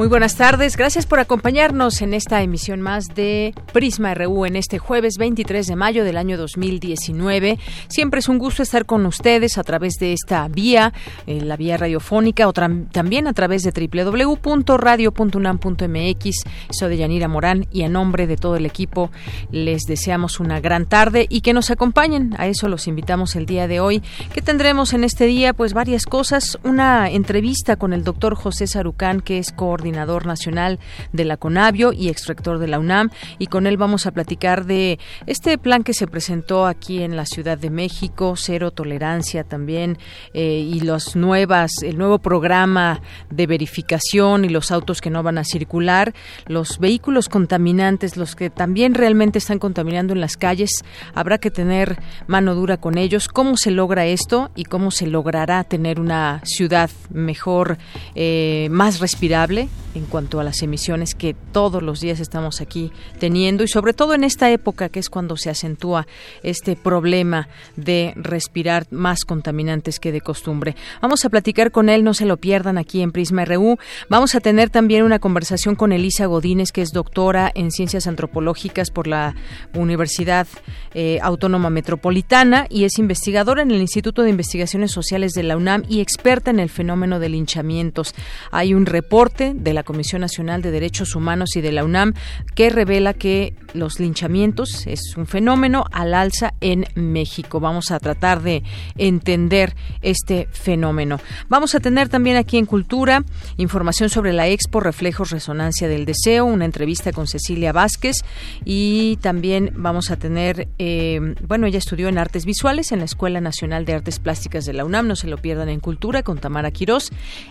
Muy buenas tardes, gracias por acompañarnos en esta emisión más de Prisma RU en este jueves 23 de mayo del año 2019. Siempre es un gusto estar con ustedes a través de esta vía, eh, la vía radiofónica, o también a través de www.radio.unam.mx. Soy de Yanira Morán y a nombre de todo el equipo les deseamos una gran tarde y que nos acompañen. A eso los invitamos el día de hoy. ¿Qué tendremos en este día? Pues varias cosas. Una entrevista con el doctor José Sarucán, que es coordinador coordinador nacional de la CONAVIO y extractor de la UNAM, y con él vamos a platicar de este plan que se presentó aquí en la Ciudad de México, cero tolerancia también, eh, y los nuevas, el nuevo programa de verificación y los autos que no van a circular, los vehículos contaminantes, los que también realmente están contaminando en las calles, habrá que tener mano dura con ellos. ¿Cómo se logra esto y cómo se logrará tener una ciudad mejor, eh, más respirable? En cuanto a las emisiones que todos los días estamos aquí teniendo y sobre todo en esta época que es cuando se acentúa este problema de respirar más contaminantes que de costumbre. Vamos a platicar con él, no se lo pierdan aquí en Prisma RU. Vamos a tener también una conversación con Elisa Godínez, que es doctora en ciencias antropológicas por la Universidad eh, Autónoma Metropolitana y es investigadora en el Instituto de Investigaciones Sociales de la UNAM y experta en el fenómeno de linchamientos. Hay un reporte de la Comisión Nacional de Derechos Humanos y de la UNAM que revela que los linchamientos es un fenómeno al alza en México. Vamos a tratar de entender este fenómeno. Vamos a tener también aquí en Cultura información sobre la Expo Reflejos Resonancia del Deseo, una entrevista con Cecilia Vázquez y también vamos a tener, eh, bueno, ella estudió en Artes Visuales en la Escuela Nacional de Artes Plásticas de la UNAM, no se lo pierdan en Cultura con Tamara Quirós.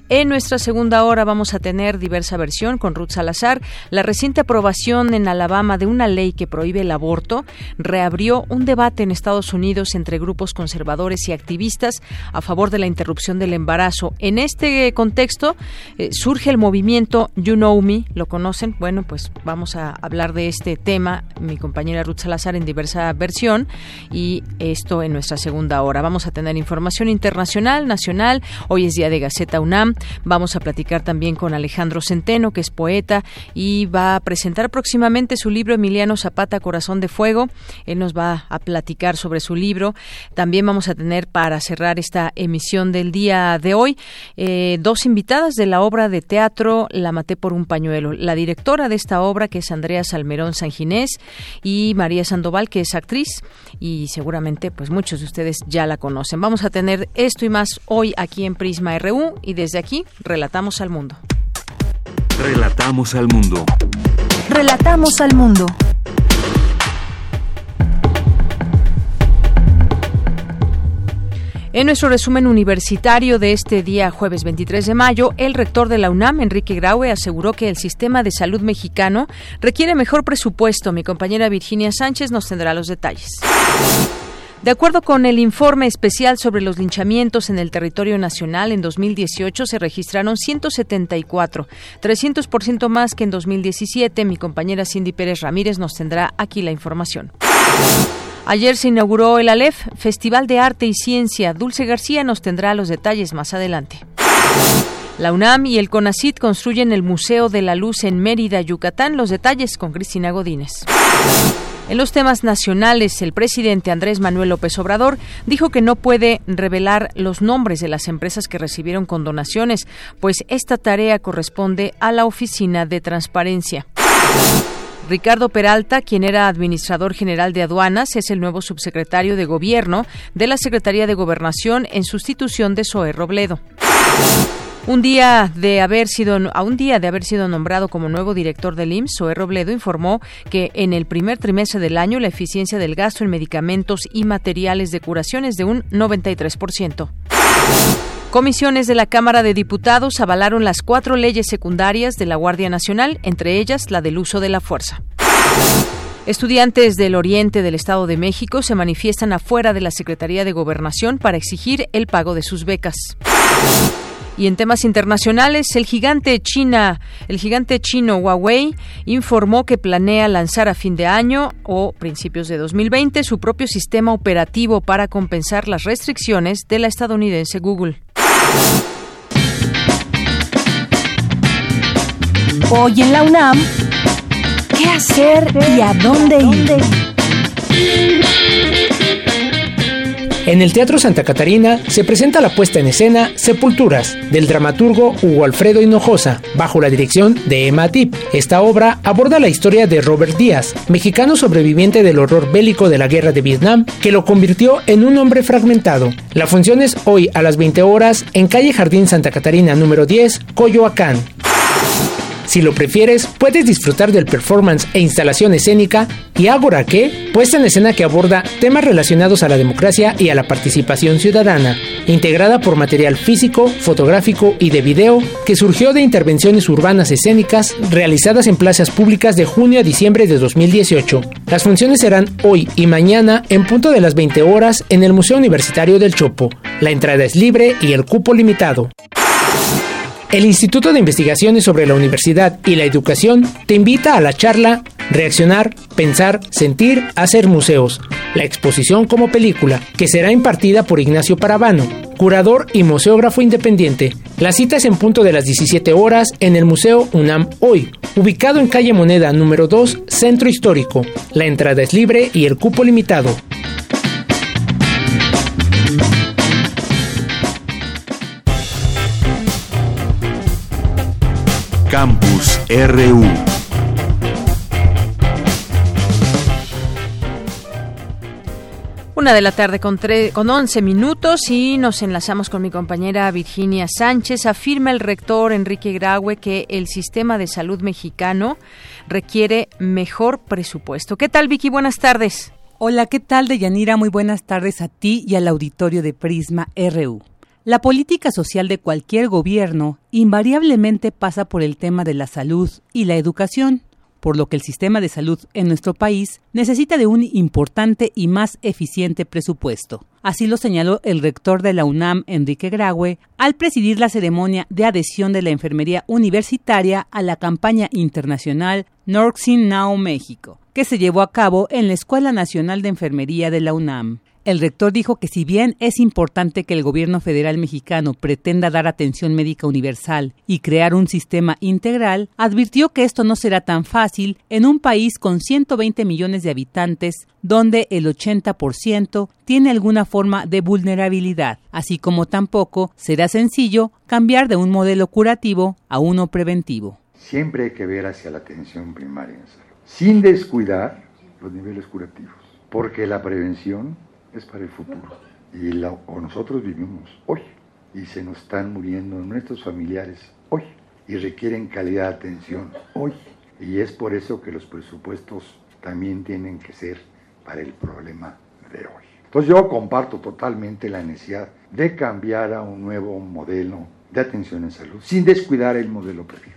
En nuestra segunda hora vamos a tener diversa versión con Ruth Salazar, la reciente aprobación en Alabama de una ley que prohíbe el aborto reabrió un debate en Estados Unidos entre grupos conservadores y activistas a favor de la interrupción del embarazo. En este contexto eh, surge el movimiento You Know Me, ¿lo conocen? Bueno, pues vamos a hablar de este tema, mi compañera Ruth Salazar en diversa versión y esto en nuestra segunda hora. Vamos a tener información internacional, nacional, hoy es día de Gaceta UNAM, vamos a platicar también con Alejandro Centeno, que es poeta y va a presentar próximamente su libro Emiliano Zapata, Corazón de Fuego. Él nos va a platicar sobre su libro. También vamos a tener para cerrar esta emisión del día de hoy eh, dos invitadas de la obra de teatro La maté por un pañuelo. La directora de esta obra, que es Andrea Salmerón Sanginés, y María Sandoval, que es actriz y seguramente pues muchos de ustedes ya la conocen. Vamos a tener esto y más hoy aquí en Prisma RU y desde aquí relatamos al mundo. Relatamos al mundo. Relatamos al mundo. En nuestro resumen universitario de este día jueves 23 de mayo, el rector de la UNAM, Enrique Graue, aseguró que el sistema de salud mexicano requiere mejor presupuesto. Mi compañera Virginia Sánchez nos tendrá los detalles. De acuerdo con el informe especial sobre los linchamientos en el territorio nacional, en 2018 se registraron 174, 300% más que en 2017. Mi compañera Cindy Pérez Ramírez nos tendrá aquí la información. Ayer se inauguró el ALEF, Festival de Arte y Ciencia. Dulce García nos tendrá los detalles más adelante. La UNAM y el CONACIT construyen el Museo de la Luz en Mérida, Yucatán. Los detalles con Cristina Godínez. En los temas nacionales, el presidente Andrés Manuel López Obrador dijo que no puede revelar los nombres de las empresas que recibieron condonaciones, pues esta tarea corresponde a la Oficina de Transparencia. Ricardo Peralta, quien era administrador general de aduanas, es el nuevo subsecretario de Gobierno de la Secretaría de Gobernación en sustitución de Zoe Robledo. Un día de haber sido a un día de haber sido nombrado como nuevo director del IMSS, Zoe Robledo informó que en el primer trimestre del año la eficiencia del gasto en medicamentos y materiales de curación es de un 93%. Comisiones de la Cámara de Diputados avalaron las cuatro leyes secundarias de la Guardia Nacional, entre ellas la del uso de la fuerza. Estudiantes del oriente del Estado de México se manifiestan afuera de la Secretaría de Gobernación para exigir el pago de sus becas. Y en temas internacionales, el gigante China, el gigante chino Huawei informó que planea lanzar a fin de año o principios de 2020 su propio sistema operativo para compensar las restricciones de la estadounidense Google. Hoy en la UNAM, ¿qué hacer y a dónde ir? En el Teatro Santa Catarina se presenta la puesta en escena Sepulturas, del dramaturgo Hugo Alfredo Hinojosa, bajo la dirección de Emma Tip. Esta obra aborda la historia de Robert Díaz, mexicano sobreviviente del horror bélico de la guerra de Vietnam, que lo convirtió en un hombre fragmentado. La función es hoy a las 20 horas en calle Jardín Santa Catarina número 10, Coyoacán. Si lo prefieres, puedes disfrutar del performance e instalación escénica y Agora que, puesta en escena que aborda temas relacionados a la democracia y a la participación ciudadana, integrada por material físico, fotográfico y de video que surgió de intervenciones urbanas escénicas realizadas en plazas públicas de junio a diciembre de 2018. Las funciones serán hoy y mañana en punto de las 20 horas en el Museo Universitario del Chopo. La entrada es libre y el cupo limitado. El Instituto de Investigaciones sobre la Universidad y la Educación te invita a la charla Reaccionar, Pensar, Sentir, Hacer Museos, la exposición como película, que será impartida por Ignacio Parabano, curador y museógrafo independiente. La cita es en punto de las 17 horas en el Museo UNAM Hoy, ubicado en calle Moneda número 2, Centro Histórico. La entrada es libre y el cupo limitado. Campus RU. Una de la tarde con, con 11 minutos y nos enlazamos con mi compañera Virginia Sánchez. Afirma el rector Enrique Graue que el sistema de salud mexicano requiere mejor presupuesto. ¿Qué tal, Vicky? Buenas tardes. Hola, ¿qué tal, Deyanira? Muy buenas tardes a ti y al auditorio de Prisma RU. La política social de cualquier gobierno invariablemente pasa por el tema de la salud y la educación por lo que el sistema de salud en nuestro país necesita de un importante y más eficiente presupuesto. Así lo señaló el rector de la UNAM, Enrique Graue, al presidir la ceremonia de adhesión de la enfermería universitaria a la campaña internacional Nursing Now México, que se llevó a cabo en la Escuela Nacional de Enfermería de la UNAM. El rector dijo que si bien es importante que el gobierno federal mexicano pretenda dar atención médica universal y crear un sistema integral, advirtió que esto no será tan fácil en un país con 120 millones de habitantes donde el 80% tiene alguna forma de vulnerabilidad, así como tampoco será sencillo cambiar de un modelo curativo a uno preventivo. Siempre hay que ver hacia la atención primaria, sin descuidar los niveles curativos, porque la prevención es para el futuro. Y o nosotros vivimos hoy y se nos están muriendo nuestros familiares hoy y requieren calidad de atención hoy. Y es por eso que los presupuestos también tienen que ser para el problema de hoy. Entonces yo comparto totalmente la necesidad de cambiar a un nuevo modelo de atención en salud sin descuidar el modelo previo.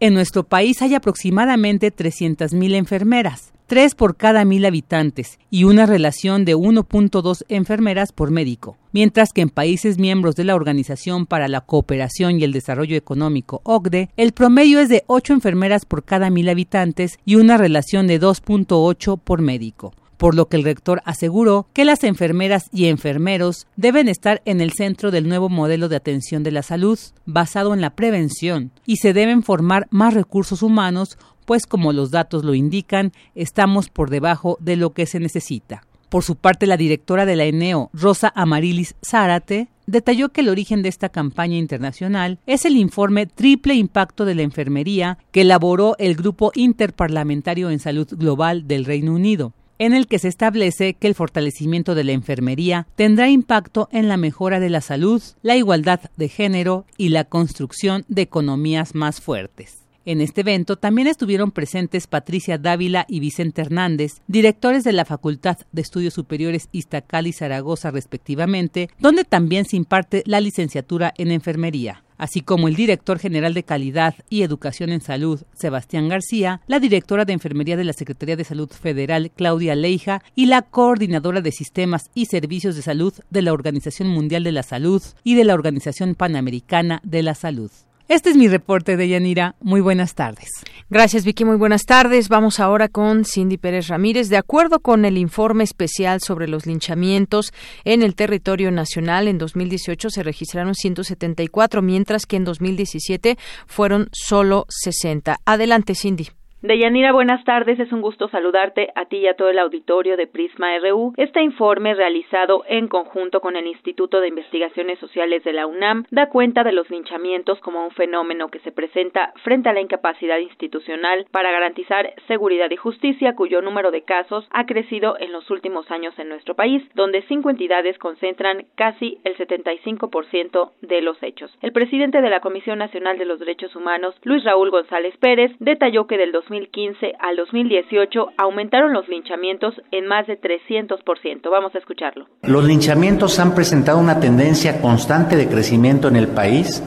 En nuestro país hay aproximadamente 300.000 enfermeras tres por cada mil habitantes y una relación de 1.2 enfermeras por médico, mientras que en países miembros de la Organización para la Cooperación y el Desarrollo Económico, OCDE, el promedio es de 8 enfermeras por cada mil habitantes y una relación de 2.8 por médico por lo que el rector aseguró que las enfermeras y enfermeros deben estar en el centro del nuevo modelo de atención de la salud, basado en la prevención, y se deben formar más recursos humanos pues como los datos lo indican, estamos por debajo de lo que se necesita. Por su parte, la directora de la ENEO, Rosa Amarilis Zárate, detalló que el origen de esta campaña internacional es el informe Triple Impacto de la Enfermería que elaboró el Grupo Interparlamentario en Salud Global del Reino Unido. en el que se establece que el fortalecimiento de la enfermería tendrá impacto en la mejora de la salud, la igualdad de género y la construcción de economías más fuertes. En este evento también estuvieron presentes Patricia Dávila y Vicente Hernández, directores de la Facultad de Estudios Superiores Iztacal y Zaragoza respectivamente, donde también se imparte la licenciatura en enfermería así como el director general de Calidad y Educación en Salud, Sebastián García, la directora de Enfermería de la Secretaría de Salud Federal, Claudia Leija, y la coordinadora de Sistemas y Servicios de Salud de la Organización Mundial de la Salud y de la Organización Panamericana de la Salud. Este es mi reporte de Yanira. Muy buenas tardes. Gracias, Vicky. Muy buenas tardes. Vamos ahora con Cindy Pérez Ramírez. De acuerdo con el informe especial sobre los linchamientos en el territorio nacional, en 2018 se registraron 174, mientras que en 2017 fueron solo 60. Adelante, Cindy. Deyanira, buenas tardes. Es un gusto saludarte a ti y a todo el auditorio de Prisma RU. Este informe realizado en conjunto con el Instituto de Investigaciones Sociales de la UNAM da cuenta de los linchamientos como un fenómeno que se presenta frente a la incapacidad institucional para garantizar seguridad y justicia, cuyo número de casos ha crecido en los últimos años en nuestro país, donde cinco entidades concentran casi el 75% de los hechos. El presidente de la Comisión Nacional de los Derechos Humanos, Luis Raúl González Pérez, detalló que del 2015 al 2018 aumentaron los linchamientos en más de 300%. Vamos a escucharlo. Los linchamientos han presentado una tendencia constante de crecimiento en el país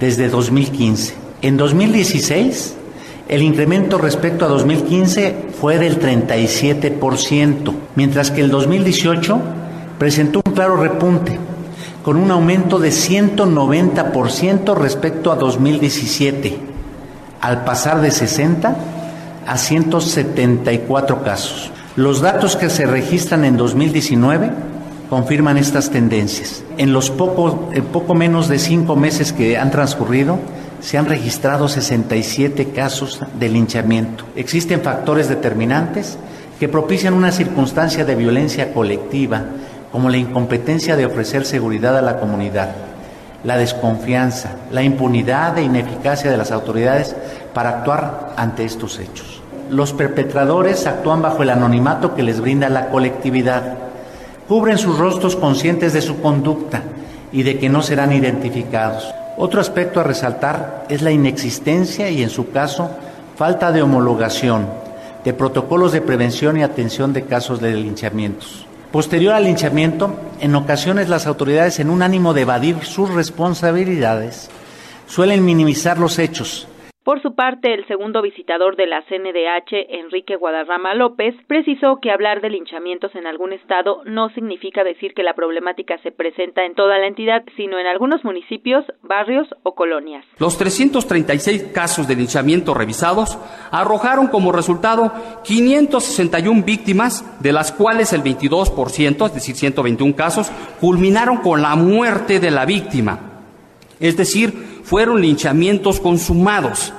desde 2015. En 2016, el incremento respecto a 2015 fue del 37%, mientras que el 2018 presentó un claro repunte, con un aumento de 190% respecto a 2017, al pasar de 60 a 174 casos. Los datos que se registran en 2019 confirman estas tendencias. En los poco, poco menos de cinco meses que han transcurrido, se han registrado 67 casos de linchamiento. Existen factores determinantes que propician una circunstancia de violencia colectiva, como la incompetencia de ofrecer seguridad a la comunidad, la desconfianza, la impunidad e ineficacia de las autoridades para actuar ante estos hechos. Los perpetradores actúan bajo el anonimato que les brinda la colectividad. Cubren sus rostros conscientes de su conducta y de que no serán identificados. Otro aspecto a resaltar es la inexistencia y, en su caso, falta de homologación de protocolos de prevención y atención de casos de linchamientos. Posterior al linchamiento, en ocasiones las autoridades, en un ánimo de evadir sus responsabilidades, suelen minimizar los hechos por su parte, el segundo visitador de la CNDH, Enrique Guadarrama López, precisó que hablar de linchamientos en algún estado no significa decir que la problemática se presenta en toda la entidad, sino en algunos municipios, barrios o colonias. Los 336 casos de linchamiento revisados arrojaron como resultado 561 víctimas, de las cuales el 22%, es decir, 121 casos, culminaron con la muerte de la víctima. Es decir, fueron linchamientos consumados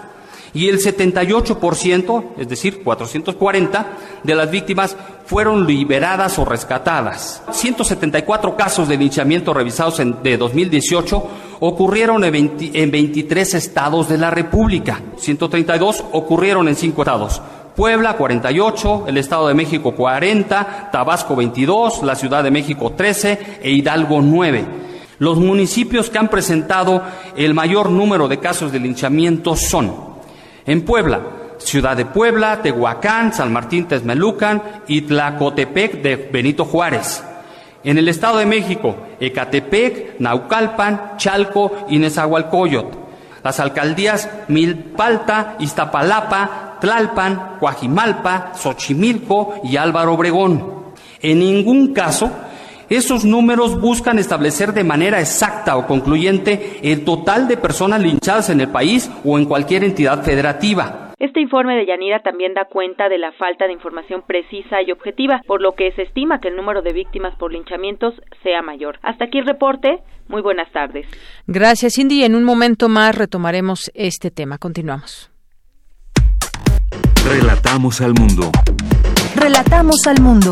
y el 78%, es decir, 440 de las víctimas fueron liberadas o rescatadas. 174 casos de linchamiento revisados en, de 2018 ocurrieron en, en 23 estados de la República. 132 ocurrieron en 5 estados. Puebla 48, el Estado de México 40, Tabasco 22, la Ciudad de México 13 e Hidalgo 9. Los municipios que han presentado el mayor número de casos de linchamiento son en Puebla, Ciudad de Puebla, Tehuacán, San Martín Texmelucan y Tlacotepec de Benito Juárez. En el Estado de México, Ecatepec, Naucalpan, Chalco y Nezahualcóyotl. Las alcaldías Milpalta, Iztapalapa, Tlalpan, Coajimalpa, Xochimilco y Álvaro Obregón. En ningún caso esos números buscan establecer de manera exacta o concluyente el total de personas linchadas en el país o en cualquier entidad federativa. Este informe de Yanira también da cuenta de la falta de información precisa y objetiva, por lo que se estima que el número de víctimas por linchamientos sea mayor. Hasta aquí el reporte. Muy buenas tardes. Gracias, Cindy. En un momento más retomaremos este tema. Continuamos. Relatamos al mundo. Relatamos al mundo.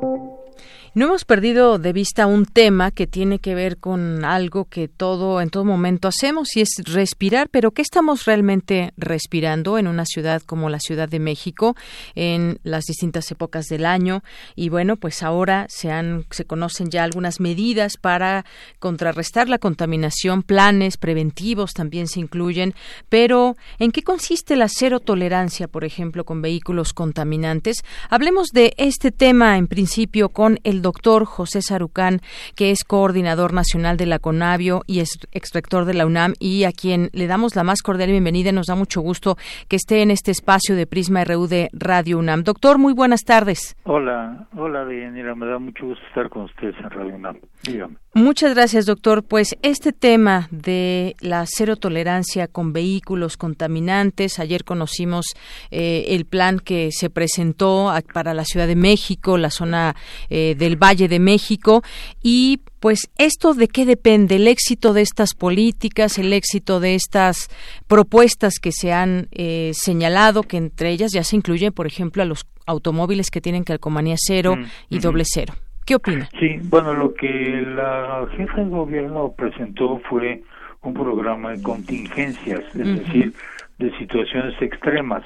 No hemos perdido de vista un tema que tiene que ver con algo que todo en todo momento hacemos y es respirar, pero ¿qué estamos realmente respirando en una ciudad como la Ciudad de México en las distintas épocas del año? Y bueno, pues ahora se han se conocen ya algunas medidas para contrarrestar la contaminación, planes preventivos también se incluyen, pero ¿en qué consiste la cero tolerancia, por ejemplo, con vehículos contaminantes? Hablemos de este tema en principio con el doctor José Sarucán, que es coordinador nacional de la CONAVIO y es exrector de la UNAM y a quien le damos la más cordial bienvenida. Nos da mucho gusto que esté en este espacio de Prisma RU de Radio UNAM. Doctor, muy buenas tardes. Hola, hola, Deyanira. Me da mucho gusto estar con ustedes en Radio UNAM. Dígame. Muchas gracias, doctor. Pues este tema de la cero tolerancia con vehículos contaminantes, ayer conocimos eh, el plan que se presentó para la Ciudad de México, la zona eh, del Valle de México, y pues esto de qué depende, el éxito de estas políticas, el éxito de estas propuestas que se han eh, señalado, que entre ellas ya se incluye, por ejemplo, a los automóviles que tienen calcomanía cero Mm, y doble cero. ¿Qué opina? Sí, bueno, lo que la jefa de gobierno presentó fue un programa de contingencias, es decir, de situaciones extremas.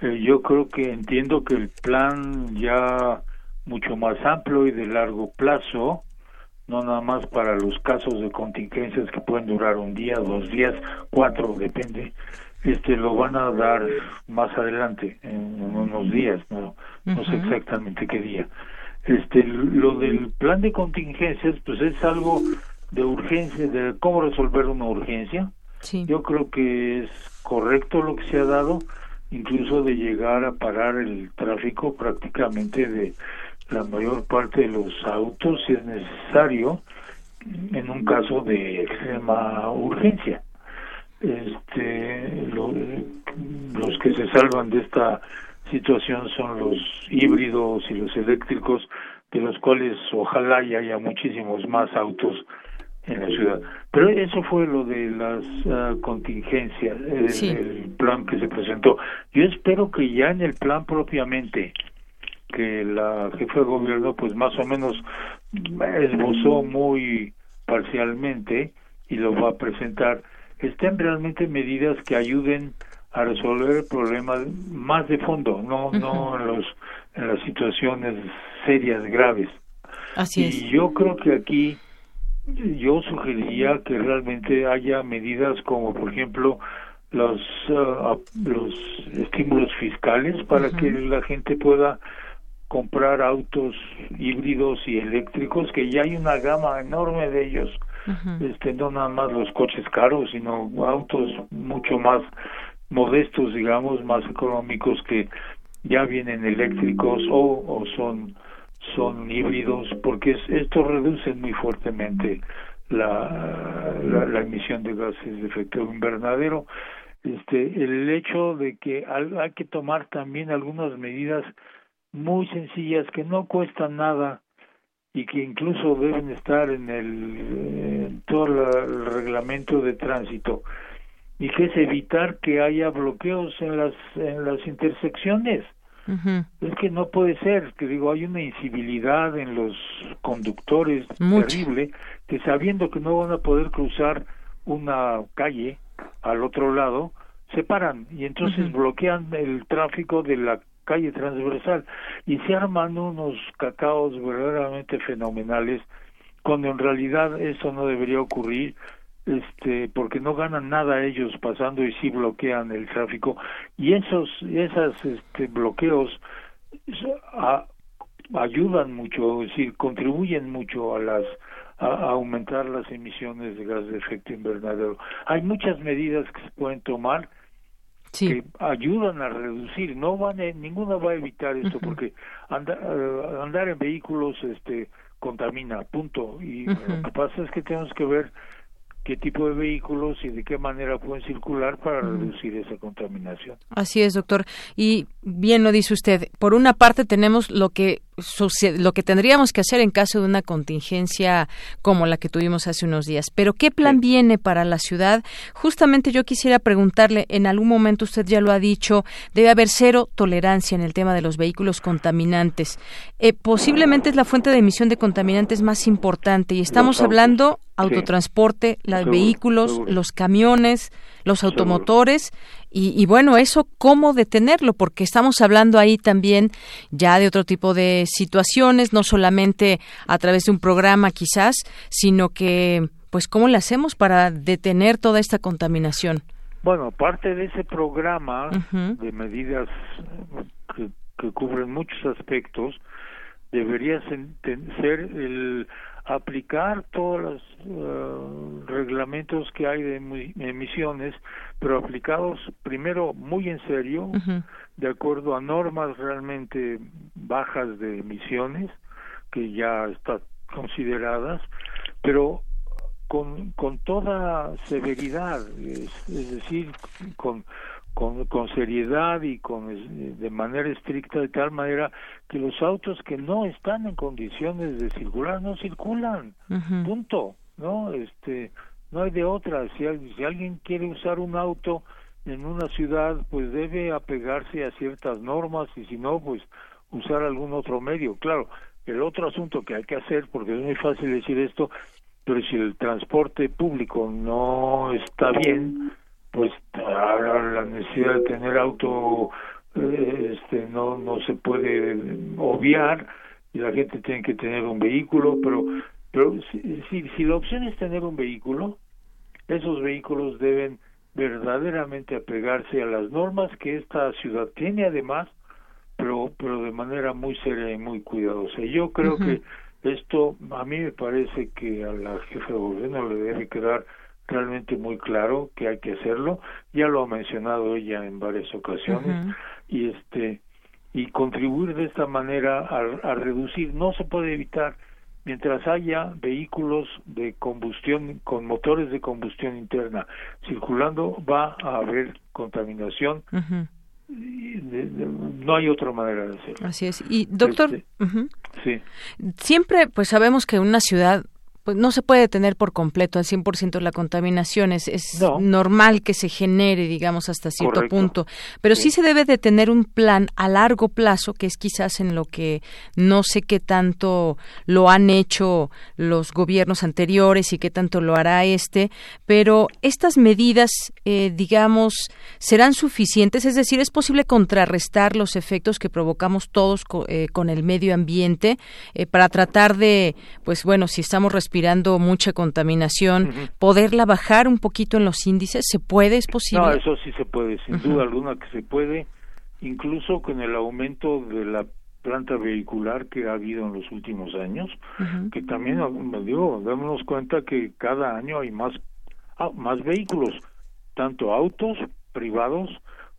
Eh, yo creo que entiendo que el plan ya mucho más amplio y de largo plazo, no nada más para los casos de contingencias que pueden durar un día, dos días, cuatro, depende, este lo van a dar más adelante, en, unos días, no, no sé exactamente qué día. Este, lo del plan de contingencias, pues es algo de urgencia, de cómo resolver una urgencia. Yo creo que es correcto lo que se ha dado, incluso de llegar a parar el tráfico prácticamente de la mayor parte de los autos si es necesario en un caso de extrema urgencia. Este, lo- los que se salvan de esta situación son los híbridos y los eléctricos, de los cuales ojalá haya muchísimos más autos en la ciudad. Pero eso fue lo de las ah, contingencias, el, Sí. el plan que se presentó. Yo espero que ya en el plan propiamente que la jefa de gobierno pues más o menos esbozó muy parcialmente y lo va a presentar. Estén realmente medidas que ayuden a resolver el problema más de fondo no no en los en las situaciones serias graves Así y es. yo creo que aquí yo sugeriría que realmente haya medidas como por ejemplo los ah, los estímulos fiscales para que la gente pueda comprar autos híbridos y eléctricos que ya hay una gama enorme de ellos. Este no nada más los coches caros sino autos mucho más modestos digamos más económicos que ya vienen eléctricos o, o son son híbridos porque es- esto reduce muy fuertemente la, la, la emisión de gases de efecto invernadero. Este el hecho de que hay que tomar también algunas medidas muy sencillas que no cuestan nada y que incluso deben estar en el en todo la- el reglamento de tránsito y que es evitar que haya bloqueos en las en las intersecciones. Es que no puede ser, que digo, hay una incivilidad en los conductores terrible, que sabiendo que no van a poder cruzar una calle al otro lado, se paran y entonces bloquean el tráfico de la calle transversal y se arman unos cacaos verdaderamente fenomenales cuando en realidad eso no debería ocurrir este porque no ganan nada ellos pasando y sí bloquean el tráfico. Y esos esas este, bloqueos a- ayudan mucho es decir contribuyen mucho a las a, a aumentar las emisiones de gas de efecto invernadero. Hay muchas medidas que se pueden tomar que ayudan a reducir no van a- ninguna va a evitar esto porque anda- eh, andar en vehículos este contamina punto. Y lo que pasa es que tenemos que ver qué tipo de vehículos y de qué manera pueden circular para reducir esa contaminación. Así es, doctor. Y bien lo dice usted. Por una parte tenemos lo que lo que tendríamos que hacer en caso de una contingencia como la que tuvimos hace unos días. Pero ¿qué plan viene para la ciudad? Justamente yo quisiera preguntarle, en algún momento usted ya lo ha dicho, debe haber cero tolerancia en el tema de los vehículos contaminantes. Eh, posiblemente es la fuente de emisión de contaminantes más importante y estamos hablando autotransporte, los vehículos, los camiones, los automotores y, bueno, eso cómo detenerlo, porque estamos hablando ahí también ya de otro tipo de situaciones, no solamente a través de un programa quizás, sino que pues cómo le hacemos para detener toda esta contaminación. Bueno, parte de ese programa de medidas que, que, cubren muchos aspectos debería ser el aplicar todos los eh, reglamentos que hay de emisiones, pero aplicados primero muy en serio, de acuerdo a normas realmente bajas de emisiones, que ya están consideradas, pero con, con toda severidad, es decir, con con, con seriedad y con de manera estricta de tal manera que los autos que no están en condiciones de circular no circulan. Punto no este no hay de otra. Si, si alguien quiere usar un auto en una ciudad pues debe apegarse a ciertas normas y si no pues usar algún otro medio. Claro el otro asunto que hay que hacer porque es muy fácil decir esto pero si el transporte público no está bien pues ahora la necesidad de tener auto eh, este no no se puede obviar y la gente tiene que tener un vehículo pero pero si, si, si la opción es tener un vehículo esos vehículos deben verdaderamente apegarse a las normas que esta ciudad tiene además pero pero de manera muy seria y muy cuidadosa. Yo creo que esto a mí me parece que a la jefa de gobierno le debe quedar realmente muy claro que hay que hacerlo. Ya lo ha mencionado ella en varias ocasiones. Y este y contribuir de esta manera a, reducir no se puede evitar. Mientras haya vehículos de combustión con motores de combustión interna circulando va a haber contaminación. No hay otra manera de hacerlo. Así es. Y doctor, este, sí. siempre pues sabemos que una ciudad pues no se puede detener por completo al 100% la contaminación, es, es normal que se genere, digamos, hasta cierto punto, pero sí. se debe de tener un plan a largo plazo, que es quizás en lo que no sé qué tanto lo han hecho los gobiernos anteriores y qué tanto lo hará este, pero estas medidas, eh, digamos, serán suficientes, es decir, es posible contrarrestar los efectos que provocamos todos eh, con el medio ambiente eh, para tratar de, pues bueno, si estamos respirando respirando mucha contaminación, poderla bajar un poquito en los índices, ¿se puede? ¿Es posible? No, eso sí se puede, sin duda alguna que se puede, incluso con el aumento de la planta vehicular que ha habido en los últimos años, que también, digo, démonos cuenta que cada año hay más, ah, más vehículos, tanto autos privados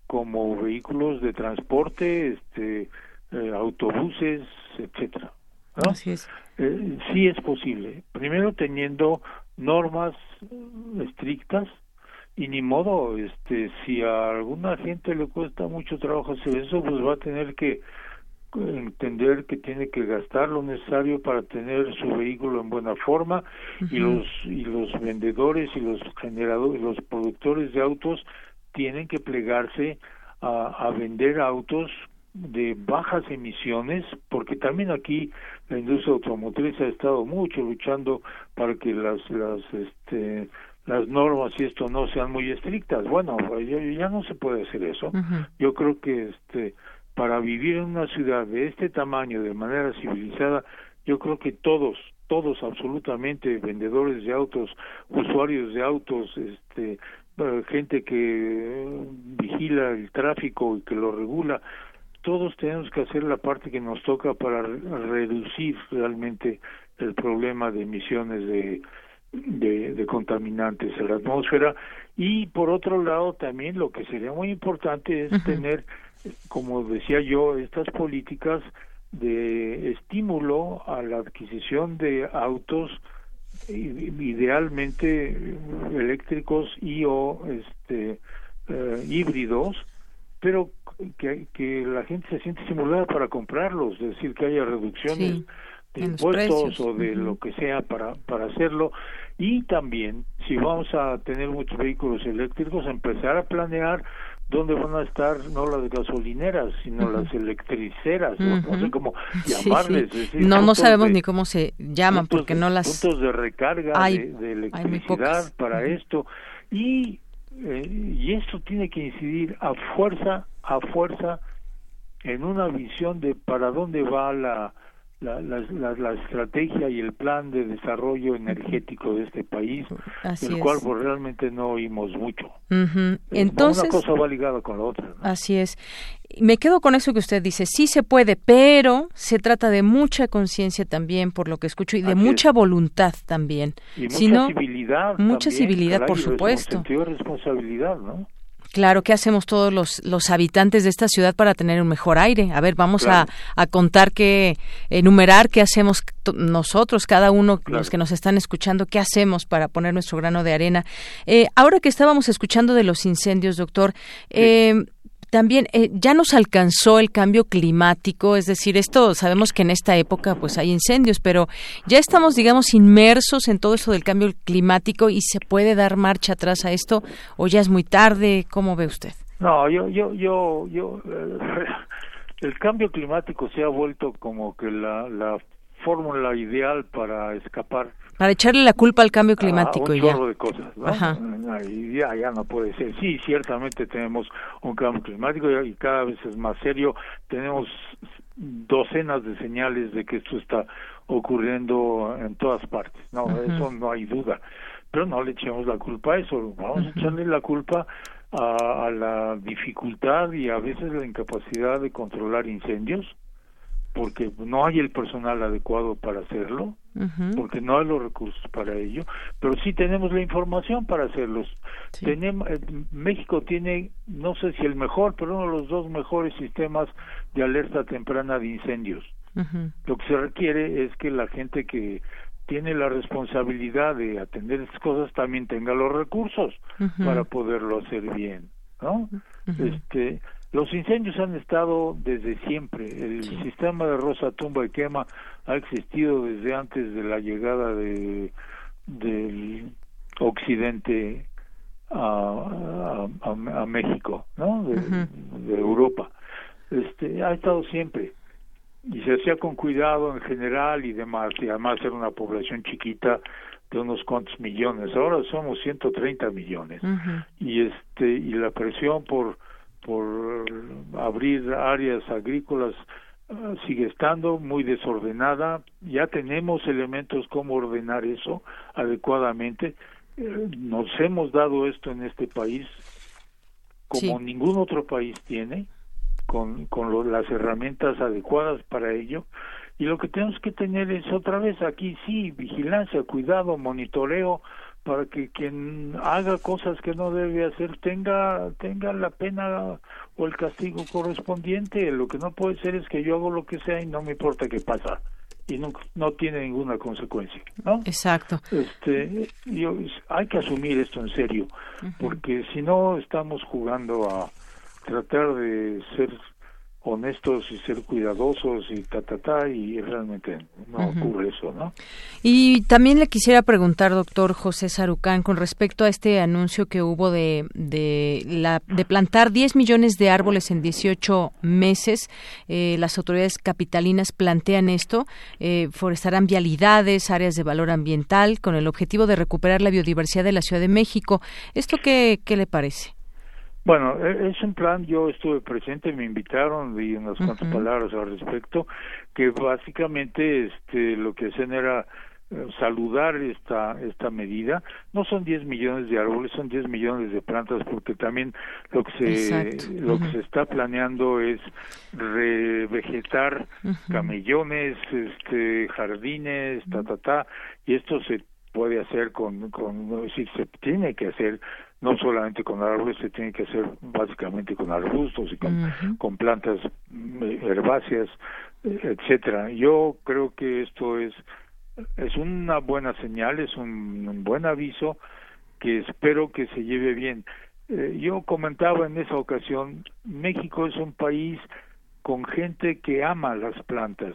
como vehículos de transporte, este, eh, autobuses, etcétera. Así es. Eh, sí es posible. Primero teniendo normas estrictas y ni modo, este, si a alguna gente le cuesta mucho trabajo hacer eso, pues va a tener que entender que tiene que gastar lo necesario para tener su vehículo en buena forma y los y los vendedores y los generadores los productores de autos tienen que plegarse a, a vender autos de bajas emisiones, porque también aquí la industria automotriz ha estado mucho luchando para que las las este las normas y esto no sean muy estrictas. Bueno, ya, no se puede hacer eso. Yo creo que este para vivir en una ciudad de este tamaño de manera civilizada, yo creo que todos todos absolutamente vendedores de autos, usuarios de autos, este eh, gente que vigila el tráfico y que lo regula, todos tenemos que hacer la parte que nos toca para reducir realmente el problema de emisiones de, de, contaminantes en la atmósfera. Y por otro lado también lo que sería muy importante es tener como decía yo estas políticas de estímulo a la adquisición de autos idealmente eléctricos y o este eh, híbridos pero que, que la gente se siente estimulada para comprarlos, es decir, que haya reducciones de impuestos o de lo que sea para, para hacerlo. Y también, si vamos a tener muchos vehículos eléctricos, empezar a planear dónde van a estar no las gasolineras, sino las electriceras, no sé cómo llamarles. no, no sabemos ni cómo se llaman porque no las... Puntos de recarga de, electricidad para esto. Y, eh, y esto tiene que incidir a fuerza, a fuerza, en una visión de para dónde va la la, la, estrategia y el plan de desarrollo energético de este país, el cual pues, realmente no oímos mucho. Entonces, una cosa va ligada con la otra. Así es. Me quedo con eso que usted dice, sí se puede, pero se trata de mucha conciencia también, por lo que escucho, y de mucha voluntad también. Y mucha civilidad. Mucha civilidad, por supuesto. Sentido de responsabilidad, ¿no? Claro, ¿qué hacemos todos los, los habitantes de esta ciudad para tener un mejor aire? A ver, vamos a, a, contar que, enumerar qué hacemos nosotros, cada uno, los que nos están escuchando, qué hacemos para poner nuestro grano de arena. Eh, ahora que estábamos escuchando de los incendios, doctor, eh, también eh, ya nos alcanzó el cambio climático, es decir, esto sabemos que en esta época pues hay incendios, pero ya estamos digamos inmersos en todo eso del cambio climático y se puede dar marcha atrás a esto o ya es muy tarde, ¿cómo ve usted? No, yo yo yo yo eh, el cambio climático se ha vuelto como que la la fórmula ideal para escapar para echarle la culpa al cambio climático y ya. de cosas, ya, ya no puede ser. Sí, ciertamente tenemos un cambio climático y cada vez es más serio. Tenemos docenas de señales de que esto está ocurriendo en todas partes. No, eso no hay duda. Pero no le echemos la culpa a eso. Vamos a echarle la culpa a, a la dificultad y a veces la incapacidad de controlar incendios porque no hay el personal adecuado para hacerlo, porque no hay los recursos para ello, pero sí tenemos la información para hacerlos. Tenemos, eh, México tiene, no sé si el mejor, pero uno de los dos mejores sistemas de alerta temprana de incendios. Lo que se requiere es que la gente que tiene la responsabilidad de atender estas cosas también tenga los recursos para poderlo hacer bien, ¿no? Este los incendios han estado desde siempre. El sistema de rosa tumba y quema ha existido desde antes de la llegada de del occidente a, a, México, ¿no? De, Europa. Este ha estado siempre y se hacía con cuidado en general y demás y además era una población chiquita de unos cuantos millones. Ahora somos 130 millones y este y la presión por por abrir áreas agrícolas ah, sigue estando muy desordenada. Ya tenemos elementos como ordenar eso adecuadamente. Eh, nos hemos dado esto en este país como ningún otro país tiene, con, con las herramientas adecuadas para ello. Y lo que tenemos que tener es otra vez aquí, sí, vigilancia, cuidado, monitoreo, para que quien haga cosas que no debe hacer tenga tenga la pena o el castigo correspondiente. Lo que no puede ser es que yo hago lo que sea y no me importa qué pasa. Y no, no tiene ninguna consecuencia ¿no? exacto. Este yo, hay que asumir esto en serio porque si no estamos jugando a tratar de ser honestos y ser cuidadosos y ta ta ta y realmente no ocurre eso, ¿no? Y también le quisiera preguntar, doctor José Sarucán, con respecto a este anuncio que hubo de de la de plantar 10 millones de árboles en 18 meses, eh, las autoridades capitalinas plantean esto, eh, forestarán vialidades, áreas de valor ambiental con el objetivo de recuperar la biodiversidad de la Ciudad de México. ¿Esto qué qué le parece? Bueno, e, es un plan, yo estuve presente, me invitaron, di unas cuantas palabras al respecto, que básicamente este, lo que hacen era eh, saludar esta esta medida. No son 10 millones de árboles son 10 millones de plantas porque también lo que se lo que se está planeando es revegetar camellones este jardines ta ta ta y esto se puede hacer con con si se tiene que hacer no solamente con árboles, se tiene que hacer básicamente con arbustos y con, con plantas eh, herbáceas, etcétera. Yo creo que esto es es una buena señal, es un, buen aviso que espero que se lleve bien. eh, yo comentaba en esa ocasión, México es un país con gente que ama las plantas.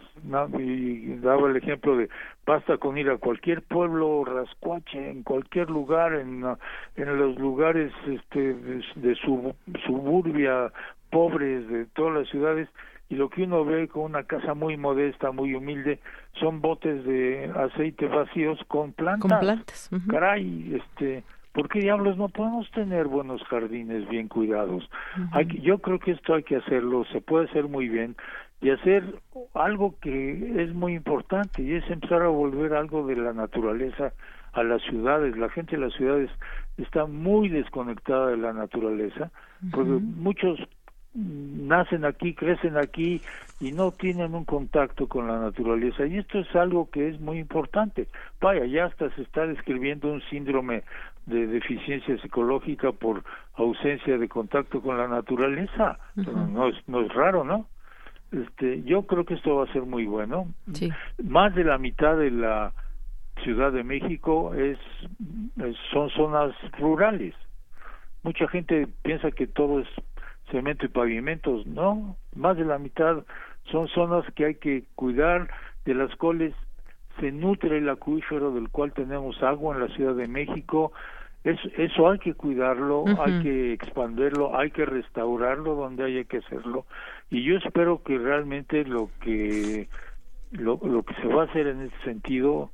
Y daba el ejemplo de basta con ir a cualquier pueblo rascuache, en cualquier lugar, en, en los lugares este, de, suburbia pobres de todas las ciudades, y lo que uno ve con una casa muy modesta, muy humilde, son botes de aceite vacíos con plantas. Con plantas. Caray, este, ¿por qué diablos no podemos tener buenos jardines bien cuidados? hay yo creo que esto hay que hacerlo, se puede hacer muy bien y hacer algo que es muy importante y es empezar a volver algo de la naturaleza a las ciudades. La gente de las ciudades está muy desconectada de la naturaleza porque muchos nacen aquí, crecen aquí y no tienen un contacto con la naturaleza. Y esto es algo que es muy importante. Vaya, ya hasta se está describiendo un síndrome de deficiencia psicológica por ausencia de contacto con la naturaleza. no, es, no es raro, ¿no? Este, yo creo que esto va a ser muy bueno. Más de la mitad de la Ciudad de México es son zonas rurales. Mucha gente piensa que todo es cemento y pavimentos, no, más de la mitad son zonas que hay que cuidar, de las cuales se nutre el acuífero del cual tenemos agua en la Ciudad de México, eso, eso hay que cuidarlo, hay que expandirlo, hay que restaurarlo donde haya que hacerlo. Y yo espero que realmente lo que lo, lo que se va a hacer en ese sentido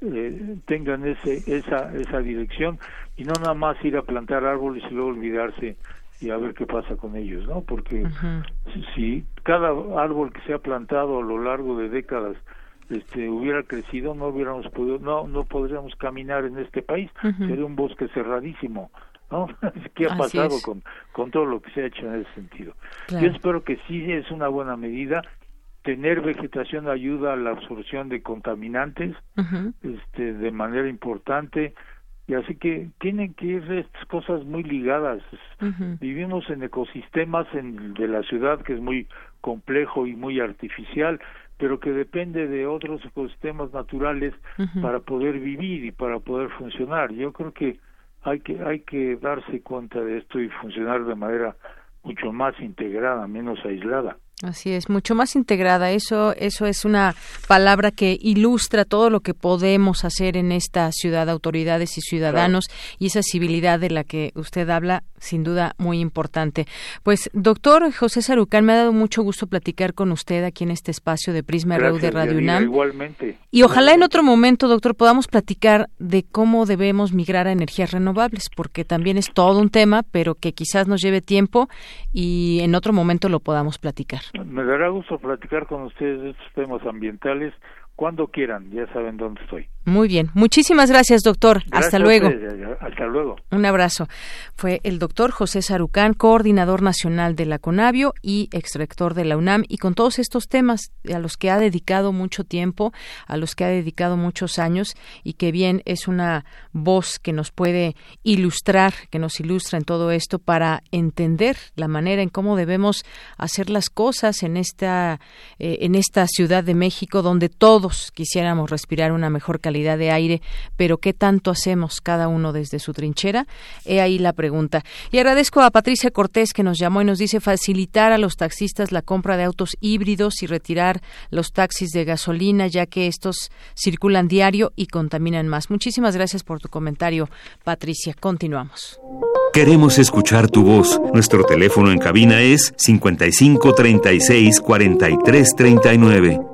eh, tengan ese esa esa dirección y no nada más ir a plantar árboles y luego olvidarse y a ver qué pasa con ellos, ¿no? Porque si, cada árbol que se ha plantado a lo largo de décadas este hubiera crecido no hubiéramos podido no no podríamos caminar en este país. Sería un bosque cerradísimo no qué ha pasado con con todo lo que se ha hecho en ese sentido yo espero que sí es una buena medida. Tener vegetación ayuda a la absorción de contaminantes este de manera importante y así que tienen que ir estas cosas muy ligadas. Vivimos en ecosistemas en, de la ciudad que es muy complejo y muy artificial, pero que depende de otros ecosistemas naturales para poder vivir y para poder funcionar. Yo creo que hay que hay que darse cuenta de esto y funcionar de manera mucho más integrada, menos aislada. Así es, mucho más integrada. Eso, eso es una palabra que ilustra todo lo que podemos hacer en esta ciudad, autoridades y ciudadanos, y esa civilidad de la que usted habla, sin duda muy importante. Pues, doctor José Sarucán, me ha dado mucho gusto platicar con usted aquí en este espacio de Prisma RU de Radio UNAM. Igualmente. Y ojalá en otro momento, doctor, podamos platicar de cómo debemos migrar a energías renovables, porque también es todo un tema, pero que quizás nos lleve tiempo y en otro momento lo podamos platicar. Me dará gusto platicar con ustedes de estos temas ambientales cuando quieran, ya saben dónde estoy. Muy bien, muchísimas gracias, doctor. Hasta luego. hasta luego. Un abrazo. Fue el doctor José Sarucán, coordinador nacional de la CONAVIO y exrector de la UNAM, y con todos estos temas a los que ha dedicado mucho tiempo, a los que ha dedicado muchos años, y que bien es una voz que nos puede ilustrar, que nos ilustra en todo esto para entender la manera en cómo debemos hacer las cosas en esta, eh, en esta Ciudad de México, donde todos quisiéramos respirar una mejor calidad de aire, pero ¿qué tanto hacemos cada uno desde su trinchera? He ahí la pregunta. Y agradezco a Patricia Cortés que nos llamó y nos dice facilitar a los taxistas la compra de autos híbridos y retirar los taxis de gasolina, ya que estos circulan diario y contaminan más. Muchísimas gracias por tu comentario, Patricia. Continuamos. Queremos escuchar tu voz. Nuestro teléfono en cabina es 55 36 43 39.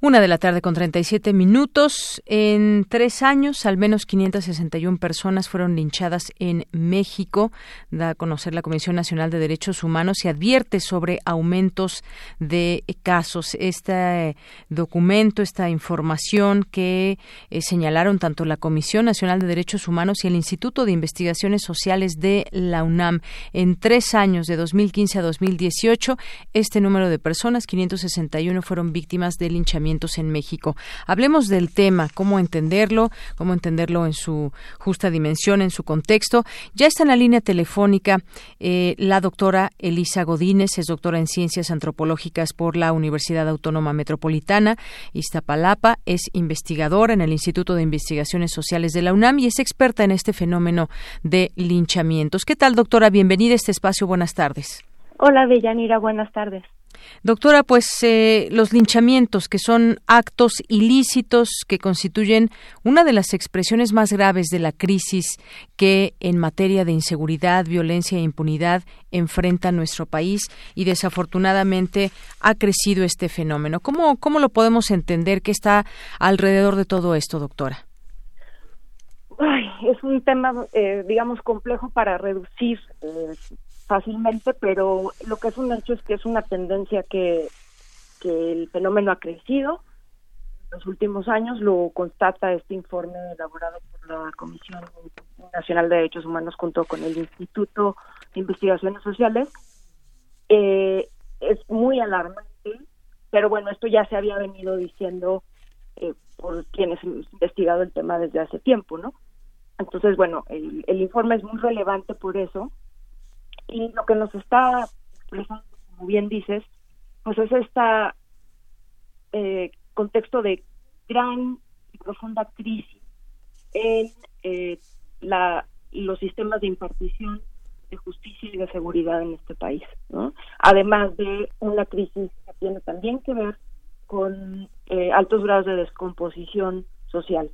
Una de la tarde con 37 minutos. En tres años, al menos 561 personas fueron linchadas en México. Da a conocer la Comisión Nacional de Derechos Humanos y advierte sobre aumentos de casos. Este documento, esta información que eh, señalaron tanto la Comisión Nacional de Derechos Humanos y el Instituto de Investigaciones Sociales de la UNAM. En tres años, de 2015 a 2018, este número de personas, 561, fueron víctimas de linchamiento en México. Hablemos del tema, cómo entenderlo, cómo entenderlo en su justa dimensión, en su contexto. Ya está en la línea telefónica eh, la doctora Elisa Godínez, es doctora en Ciencias Antropológicas por la Universidad Autónoma Metropolitana, Iztapalapa, es investigadora en el Instituto de Investigaciones Sociales de la UNAM y es experta en este fenómeno de linchamientos. ¿Qué tal, doctora? Bienvenida a este espacio. Buenas tardes. Hola, Bellanira. Buenas tardes. Doctora, pues eh, los linchamientos, que son actos ilícitos que constituyen una de las expresiones más graves de la crisis que en materia de inseguridad, violencia e impunidad enfrenta nuestro país y desafortunadamente ha crecido este fenómeno. ¿Cómo, cómo lo podemos entender? ¿Qué está alrededor de todo esto, doctora? Es un tema, eh, digamos, complejo para reducir eh, fácilmente, pero lo que es un hecho es que es una tendencia que, que el fenómeno ha crecido. En los últimos años lo constata este informe elaborado por la Comisión Nacional de Derechos Humanos junto con el Instituto de Investigaciones Sociales. Eh, es muy alarmante, pero bueno, esto ya se había venido diciendo eh, por quienes han investigado el tema desde hace tiempo, ¿no? Entonces, bueno, el, el informe es muy relevante por eso, y lo que nos está expresando, como bien dices, pues es este contexto de gran y profunda crisis en eh, la, los sistemas de impartición de justicia y de seguridad en este país. Además de una crisis que tiene también que ver con eh, altos grados de descomposición social.